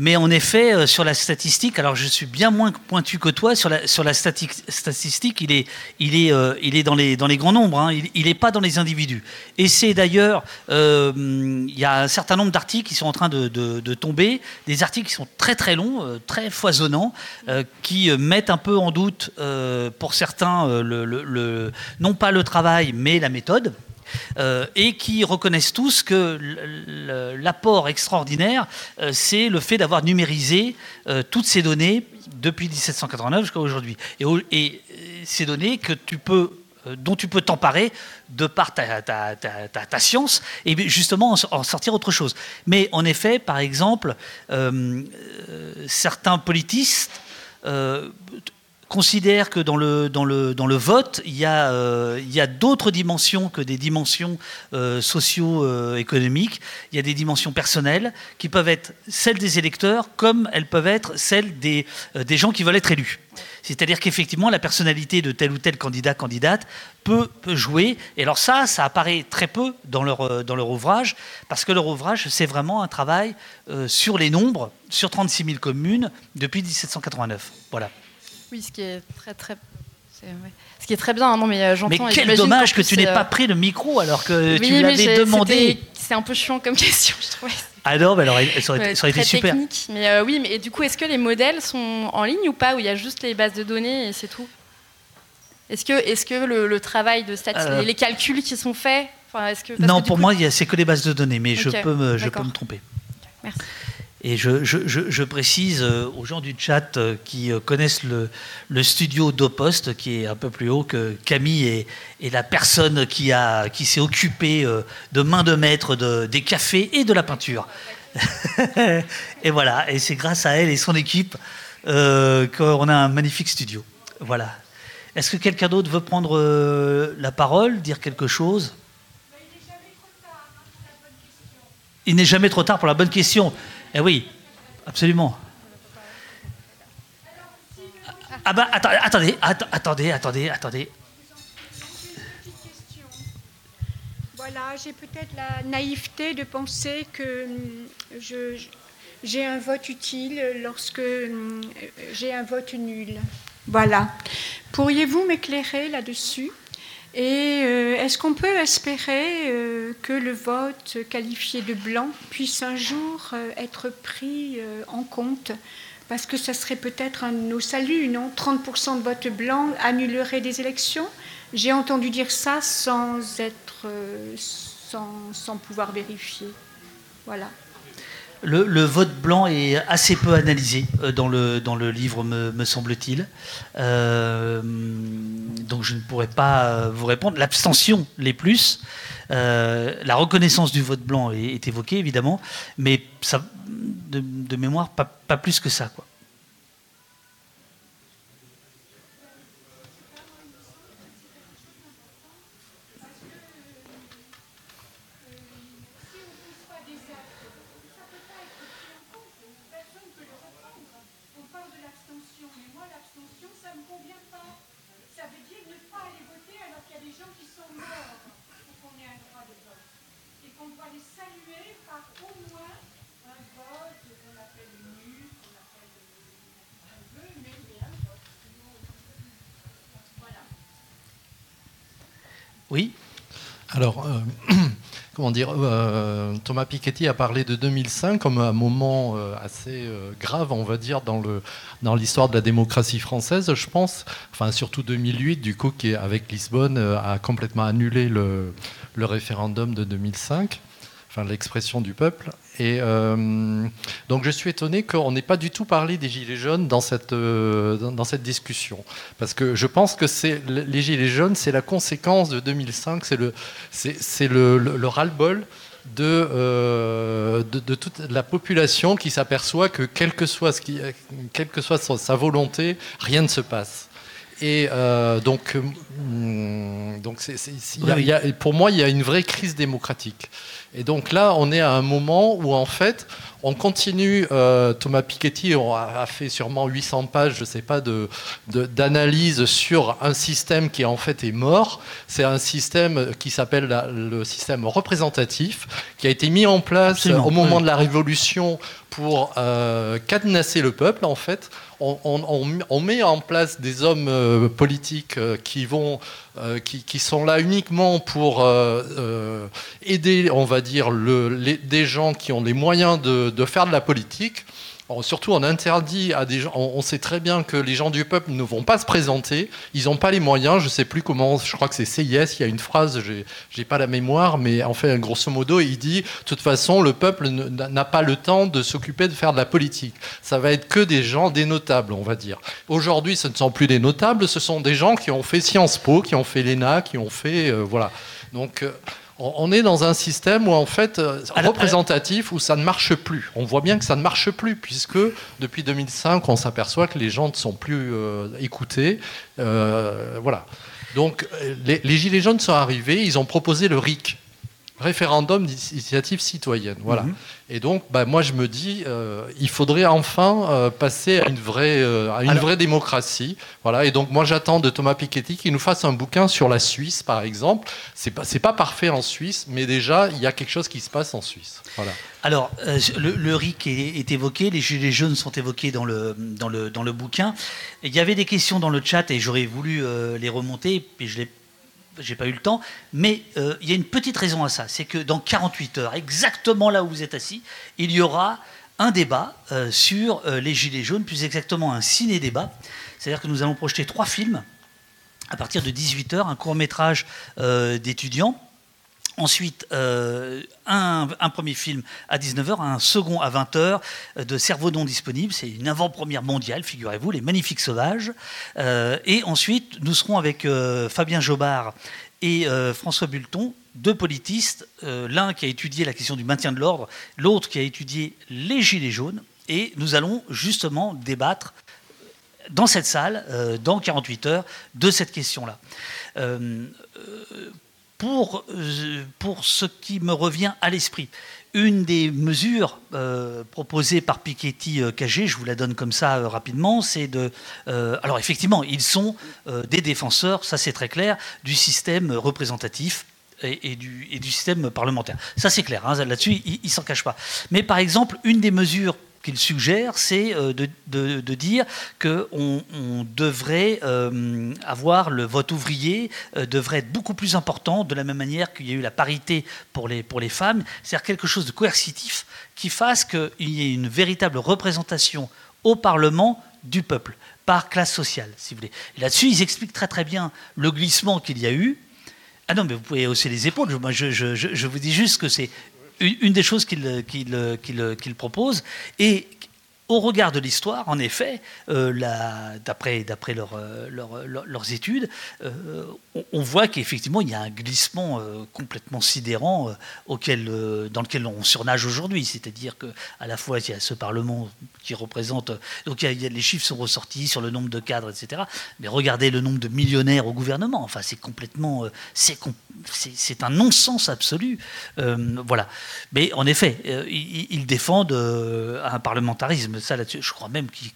Mais en effet, euh, sur la statistique, alors je suis bien moins pointu que toi sur la, sur la statistique. Il est, il est, euh, il est dans, les, dans les grands nombres. Hein. il n'est pas dans les individus. Et c'est d'ailleurs, euh, il y a un certain nombre d'articles qui sont en train de, de, tomber, des articles qui sont très très longs, très foisonnants, qui mettent un peu en doute pour certains le, le, non pas le travail, mais la méthode. Euh, et qui reconnaissent tous que l'apport extraordinaire, euh, c'est le fait d'avoir numérisé euh, toutes ces données depuis 1789 jusqu'à aujourd'hui. Et, ces données que tu peux dont tu peux t'emparer de par ta, ta, science et justement en, sortir autre chose. Mais en effet, par exemple, certains politistes considère que dans le, dans le, dans le vote, il y a, euh, a d'autres dimensions que des dimensions euh, socio-économiques. Il y a des dimensions personnelles qui peuvent être celles des électeurs comme elles peuvent être celles des, euh, des gens qui veulent être élus. C'est-à-dire qu'effectivement, la personnalité de tel ou tel candidat, candidate peut, peut, jouer. Et alors ça, ça apparaît très peu dans leur, dans leur ouvrage, parce que leur ouvrage, c'est vraiment un travail sur les nombres, sur 36 000 communes, depuis 1789. Voilà. Oui, ce qui est très très. Ce qui est très bien, hein, non mais euh, j'entends. Mais quel dommage que tu n'aies pas euh, pris le micro alors que tu l'avais demandé. C'est un peu chiant comme question, je trouvais. Ah non, mais alors ça aurait, ça aurait été super. Technique. Mais euh, oui, mais du coup, est-ce que les modèles sont en ligne ou pas Ou il y a juste les bases de données et c'est tout? Est-ce que, est -ce que le, travail de statistique, les calculs qui sont faits enfin, que, Non, pour moi, c'est que les bases de données, mais je, peux me, je peux me tromper. Merci. Et je, précise euh, aux gens du chat euh, qui euh, connaissent le, studio d'Opost, qui est un peu plus haut, que Camille est, la personne qui, a, qui s'est occupée de main de maître de, des cafés et de la peinture. et voilà, et c'est grâce à elle et son équipe qu'on a un magnifique studio. Voilà. Est-ce que quelqu'un d'autre veut prendre la parole, dire quelque chose? Il n'est jamais trop tard pour la bonne question. Eh oui, absolument. Ah bah attendez, attendez, attendez, attendez. Voilà, j'ai peut-être la naïveté de penser que hum, j'ai un vote utile lorsque hum, j'ai un vote nul. Voilà. Pourriez-vous m'éclairer là-dessus? Et euh, est-ce qu'on peut espérer euh, que le vote qualifié de blanc puisse un jour euh, être pris en compte? Parce que ça serait peut-être un de nos saluts, non? 30% de vote blanc annulerait des élections? J'ai entendu dire ça sans être, sans, sans pouvoir vérifier. Voilà. Le, vote blanc est assez peu analysé euh, dans le, dans le livre, me, semble-t-il. Euh, donc je ne pourrais pas euh, vous répondre. L'abstention, les plus. la reconnaissance du vote blanc est, évoquée, évidemment, mais ça, de, mémoire, pas, pas, plus que ça. Quoi. Alors, euh, comment dire euh, Thomas Piketty a parlé de 2005 comme un moment euh, assez grave, on va dire, dans le dans l'histoire de la démocratie française, je pense. Enfin, surtout 2008, du coup, qui avec Lisbonne a complètement annulé le, le référendum de 2005 enfin l'expression du peuple. Et euh, donc je suis étonné qu'on n'ait pas du tout parlé des Gilets jaunes dans cette, euh, dans, cette discussion. Parce que je pense que les Gilets jaunes, c'est la conséquence de 2005, c'est le, le, le, ras-le-bol de, euh, de, de, toute la population qui s'aperçoit que quelle que soit, ce qui, quelle que soit sa volonté, rien ne se passe. Et donc, pour moi, il y a une vraie crise démocratique. Et donc là, on est à un moment où en fait, on continue. Euh, Thomas Piketty a, fait sûrement 800 pages, je ne sais pas, d'analyse sur un système qui en fait est mort. C'est un système qui s'appelle le système représentatif, qui a été mis en place au moment de la Révolution pour euh, cadenasser le peuple en fait on, met en place des hommes euh, politiques euh, qui, vont, euh, qui, sont là uniquement pour aider, on va dire, des gens qui ont les moyens de faire de la politique surtout, on interdit à des gens. On, sait très bien que les gens du peuple ne vont pas se présenter. Ils n'ont pas les moyens. Je ne sais plus comment. Je crois que c'est CIS. Il y a une phrase. Je n'ai pas la mémoire, mais en fait, grosso modo, il dit de toute façon, le peuple n'a pas le temps de s'occuper de faire de la politique. Ça va être que des gens, des notables, on va dire. Aujourd'hui, ce ne sont plus des notables. Ce sont des gens qui ont fait Sciences Po, qui ont fait l'ENA, qui ont fait euh, voilà. Donc euh, on est dans un système où en fait euh, représentatif où ça ne marche plus. On voit bien que ça ne marche plus puisque depuis 2005 on s'aperçoit que les gens ne sont plus euh, écoutés. Euh, voilà. Donc les, les, gilets jaunes sont arrivés, ils ont proposé le RIC, référendum d'initiative citoyenne. Voilà. Mhm. Et donc, bah, moi, je me dis, euh, il faudrait enfin euh, passer à une vraie, euh, à une vraie démocratie. Voilà. Et donc, moi, j'attends de Thomas Piketty qu'il nous fasse un bouquin sur la Suisse, par exemple. C'est pas, c'est pas parfait en Suisse, mais déjà, il y a quelque chose qui se passe en Suisse. Voilà. Alors, le, RIC est, évoqué, les gilets jaunes sont évoqués dans le, dans le, dans le bouquin. Il y avait des questions dans le chat et j'aurais voulu les remonter, puis je l'ai j'ai pas eu le temps, mais euh, il y a une petite raison à ça, c'est que dans 48 heures, exactement là où vous êtes assis, il y aura un débat euh, sur euh, les Gilets jaunes, plus exactement un ciné-débat. C'est-à-dire que nous allons projeter trois films à partir de 18 heures, un court métrage d'étudiants Ensuite, euh, un, premier film à 19h, un second à 20h de Cerveau non disponible. C'est une avant-première mondiale, figurez-vous, Les Magnifiques Sauvages. Euh, et ensuite, nous serons avec euh, Fabien Jobard et François Bulton, deux politistes, l'un qui a étudié la question du maintien de l'ordre, l'autre qui a étudié les Gilets jaunes. Et nous allons justement débattre dans cette salle, dans 48 heures, de cette question-là pour, euh, pour ce qui me revient à l'esprit. Une des mesures euh, proposées par Piketty euh, KG, je vous la donne comme ça rapidement, c'est de... alors effectivement, ils sont des défenseurs, ça c'est très clair, du système représentatif et, du, et, du, système parlementaire. Ça, c'est clair, hein, là-dessus, ils ne s'en cachent pas. Mais par exemple, une des mesures qu'il suggère, c'est euh, de, dire qu'on on devrait euh, avoir le vote ouvrier, euh, devrait être beaucoup plus important, de la même manière qu'il y a eu la parité pour les, pour les femmes, c'est-à-dire quelque chose de coercitif qui fasse qu'il y ait une véritable représentation au Parlement du peuple, par classe sociale, si vous voulez. Là-dessus, ils expliquent très très bien le glissement qu'il y a eu. Ah non, mais vous pouvez hausser les épaules. Moi, je, je vous dis juste que c'est une des choses qu'il propose. Et au regard de l'histoire, en effet, euh, d'après euh, leurs études, euh, on, voit qu'effectivement, il y a un glissement complètement sidérant dans lequel on surnage aujourd'hui. C'est-à-dire qu'à la fois, il y a ce Parlement qui représente... Donc, les chiffres sont ressortis sur le nombre de cadres, etc. Mais regardez le nombre de millionnaires au gouvernement. Enfin, c'est complètement... c'est un non-sens absolu. voilà. Mais en effet, ils défendent un parlementarisme ça là-dessus. Je crois même qu'ils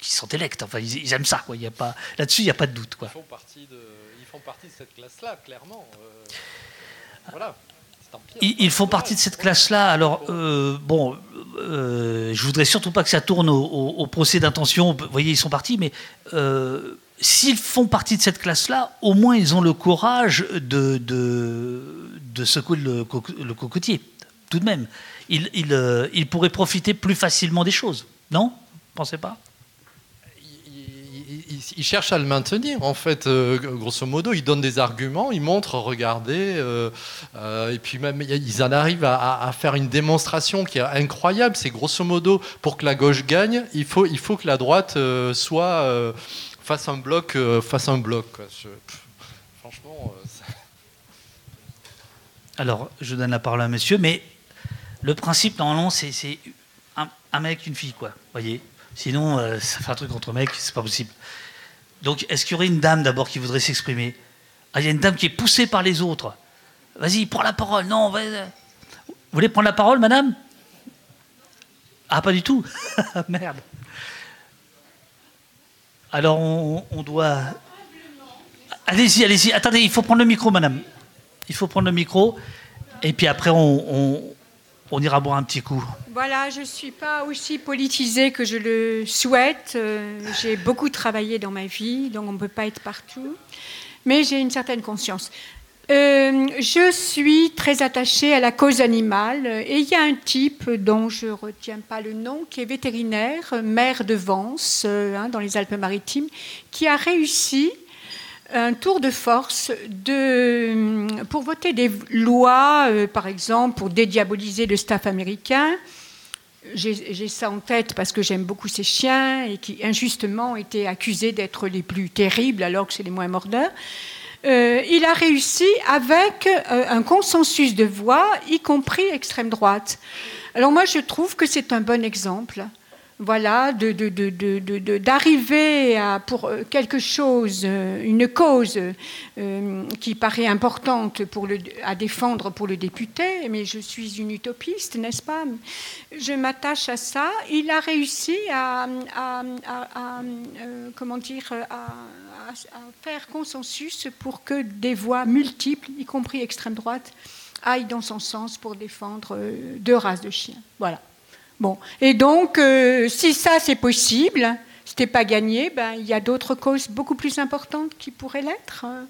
sont élects. Enfin, ils, aiment ça. Quoi. Il y a pas, là-dessus, il n'y a pas de doute. Quoi. Ils, font partie de, ils font partie de cette classe-là, clairement. Euh, voilà. Ils, font partie de cette classe-là. Alors, euh, bon, euh, je voudrais surtout pas que ça tourne au, procès d'intention. Vous voyez, ils sont partis, mais s'ils font partie de cette classe-là, au moins ils ont le courage de, de, secouer le, cocotier, tout de même. Ils, ils, pourraient profiter plus facilement des choses, non? Pensez pas? Il, cherche à le maintenir, en fait, euh, grosso modo. Il donne des arguments, il montre, regardez, euh, euh, et puis même, ils en arrivent à, faire une démonstration qui est incroyable. C'est grosso modo, pour que la gauche gagne, il faut, il faut que la droite soit face un bloc, face un bloc. franchement. Alors, je donne la parole à monsieur, mais le principe, normalement, c'est un, mec, une fille, quoi. Voyez Sinon, ça fait un truc entre mecs, c'est pas possible. Donc, est-ce qu'il y aurait une dame d'abord qui voudrait s'exprimer? Ah, il y a une dame qui est poussée par les autres. Vas-y, prends la parole. Non, va... Vous voulez prendre la parole, madame? Ah, pas du tout Merde. Alors, on, doit. Allez-y, allez-y. Attendez, il faut prendre le micro, madame. Il faut prendre le micro. Et puis après, on ira boire un petit coup. Voilà, je ne suis pas aussi politisée que je le souhaite. Euh, j'ai beaucoup travaillé dans ma vie, donc on ne peut pas être partout. Mais j'ai une certaine conscience. Euh, je suis très attachée à la cause animale et il y a un type dont je ne retiens pas le nom qui est vétérinaire, maire de Vence, euh, hein, dans les Alpes-Maritimes, qui a réussi un tour de force pour voter des lois, euh, par exemple, pour dédiaboliser le staff américain. J'ai ça en tête parce que j'aime beaucoup ces chiens et qui injustement étaient accusés d'être les plus terribles alors que c'est les moins mordeurs. Euh, il a réussi avec euh, un consensus de voix, y compris extrême droite. Alors moi, je trouve que c'est un bon exemple voilà, d'arriver à pour euh, quelque chose, euh, une cause euh, qui paraît importante à défendre pour le député, mais je suis une utopiste, n'est-ce pas? Je m'attache à ça. Il a réussi à, à, faire consensus pour que des voix multiples, y compris extrême droite, aillent dans son sens pour défendre deux races de chiens. Voilà. Bon. Et donc, euh, si ça c'est possible, c'était pas gagné, ben, il y a d'autres causes beaucoup plus importantes qui pourraient l'être. Euh,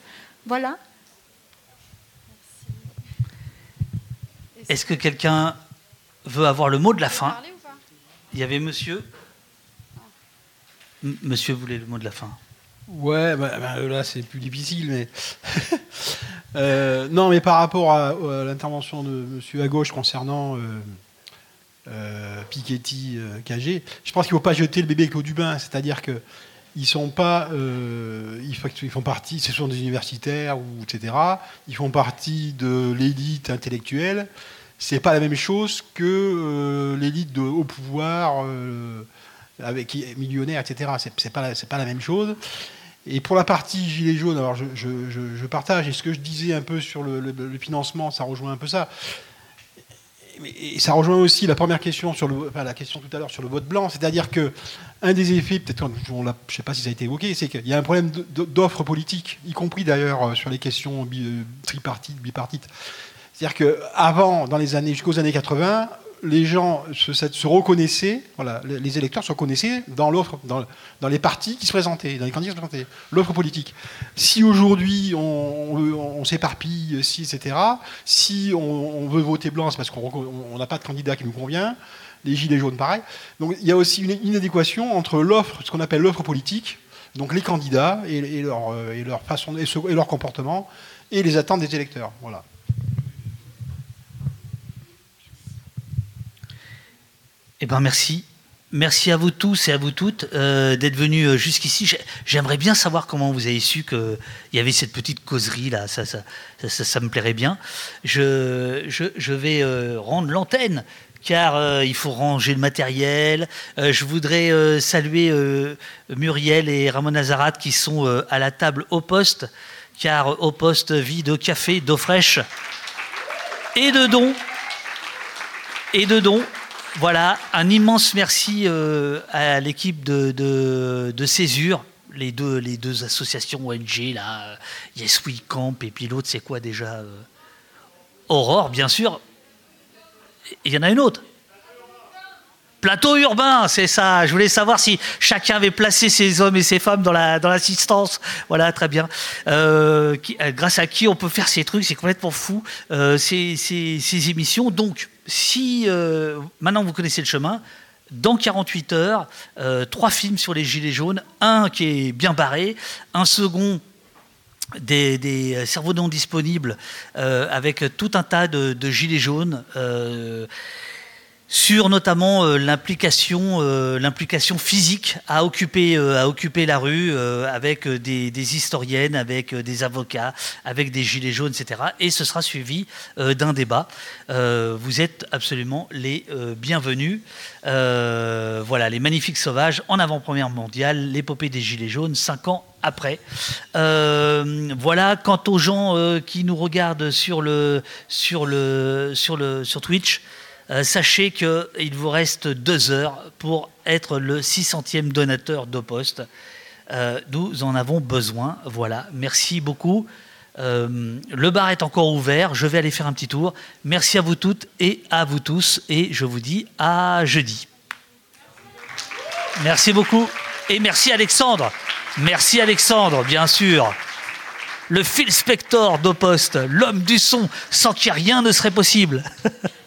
voilà. Est-ce que quelqu'un veut avoir le mot de la fin Il y avait monsieur. monsieur voulait le mot de la fin. Ouais, bah, bah, là c'est plus difficile, mais. Euh, non, mais par rapport à, l'intervention de monsieur à gauche concernant euh, Piketty, euh, KG, je pense qu'il ne faut pas jeter le bébé avec l'eau du bain. C'est-à-dire que ils sont pas, euh, ils, font partie, ce sont des universitaires ou etc. Ils font partie de l'élite intellectuelle. C'est pas la même chose que euh, l'élite au pouvoir, avec millionnaire, etc. C'est pas pas la même chose. Et pour la partie gilet jaune, alors je, partage et ce que je disais un peu sur le financement, ça rejoint un peu ça et ça rejoint aussi la première question sur le, la question tout à l'heure sur le vote blanc, c'est-à-dire que un des effets, peut-être, je ne sais pas si ça a été évoqué, c'est qu'il y a un problème d'offre politique, y compris d'ailleurs euh, sur les questions euh, tripartites, bipartites. C'est-à-dire qu'avant, dans les années jusqu'aux années 80, les gens se, reconnaissaient, voilà, les électeurs se reconnaissaient dans dans, les partis qui se présentaient, dans les candidats qui se présentaient, l'offre politique. Si aujourd'hui on, s'éparpille, si, etc., si on, veut voter blanc, c'est parce qu'on n'a pas de candidat qui nous convient, les gilets jaunes pareil. Donc il y a aussi une inadéquation entre l'offre, ce qu'on appelle l'offre politique, donc les candidats et, et leur façon et leur comportement, et les attentes des électeurs. Voilà. Eh bien, merci. Merci à vous tous et à vous toutes euh, d'être venus euh, jusqu'ici. J'aimerais bien savoir comment vous avez su qu'il y avait cette petite causerie là. Ça, ça, ça, me plairait bien. Je, je, vais euh, rendre l'antenne car il faut ranger le matériel. je voudrais saluer Muriel et Ramon Nazarat qui sont à la table au poste, car au poste vit de café, d'eau fraîche et de dons. Et de dons. Voilà, un immense merci euh, à l'équipe de, Césure, les deux, associations ONG, là, euh, Yes We Camp, et puis l'autre, c'est quoi déjà euh, Aurore, bien sûr. Il y en a une autre. Plateau urbain, c'est ça. Je voulais savoir si chacun avait placé ses hommes et ses femmes dans la dans l'assistance. Voilà, très bien. Grâce à qui on peut faire ces trucs, c'est complètement fou. ces émissions. Donc, si euh, maintenant vous connaissez le chemin. Dans 48 heures, euh, trois films sur les gilets jaunes, un qui est bien barré, un second des, des cerveaux non disponibles euh, avec tout un tas de, gilets jaunes euh, sur notamment euh, l'implication euh, l'implication physique à occuper euh, la rue avec des, historiennes avec des avocats avec des gilets jaunes etc et ce sera suivi d'un débat. Vous êtes absolument les bienvenus. Voilà les magnifiques sauvages en avant-première mondiale l'épopée des gilets jaunes cinq ans après. Voilà, quant aux gens qui nous regardent sur Twitch, euh, sachez qu'il vous reste deux heures pour être le 600e donateur d'Opost. Euh, nous en avons besoin. Voilà, merci beaucoup. Euh, le bar est encore ouvert. Je vais aller faire un petit tour. Merci à vous toutes et à vous tous. Et je vous dis à jeudi. Merci beaucoup. Et merci Alexandre. Merci Alexandre, bien sûr. Le Phil Spector d'Opost, l'homme du son, sans qui rien ne serait possible.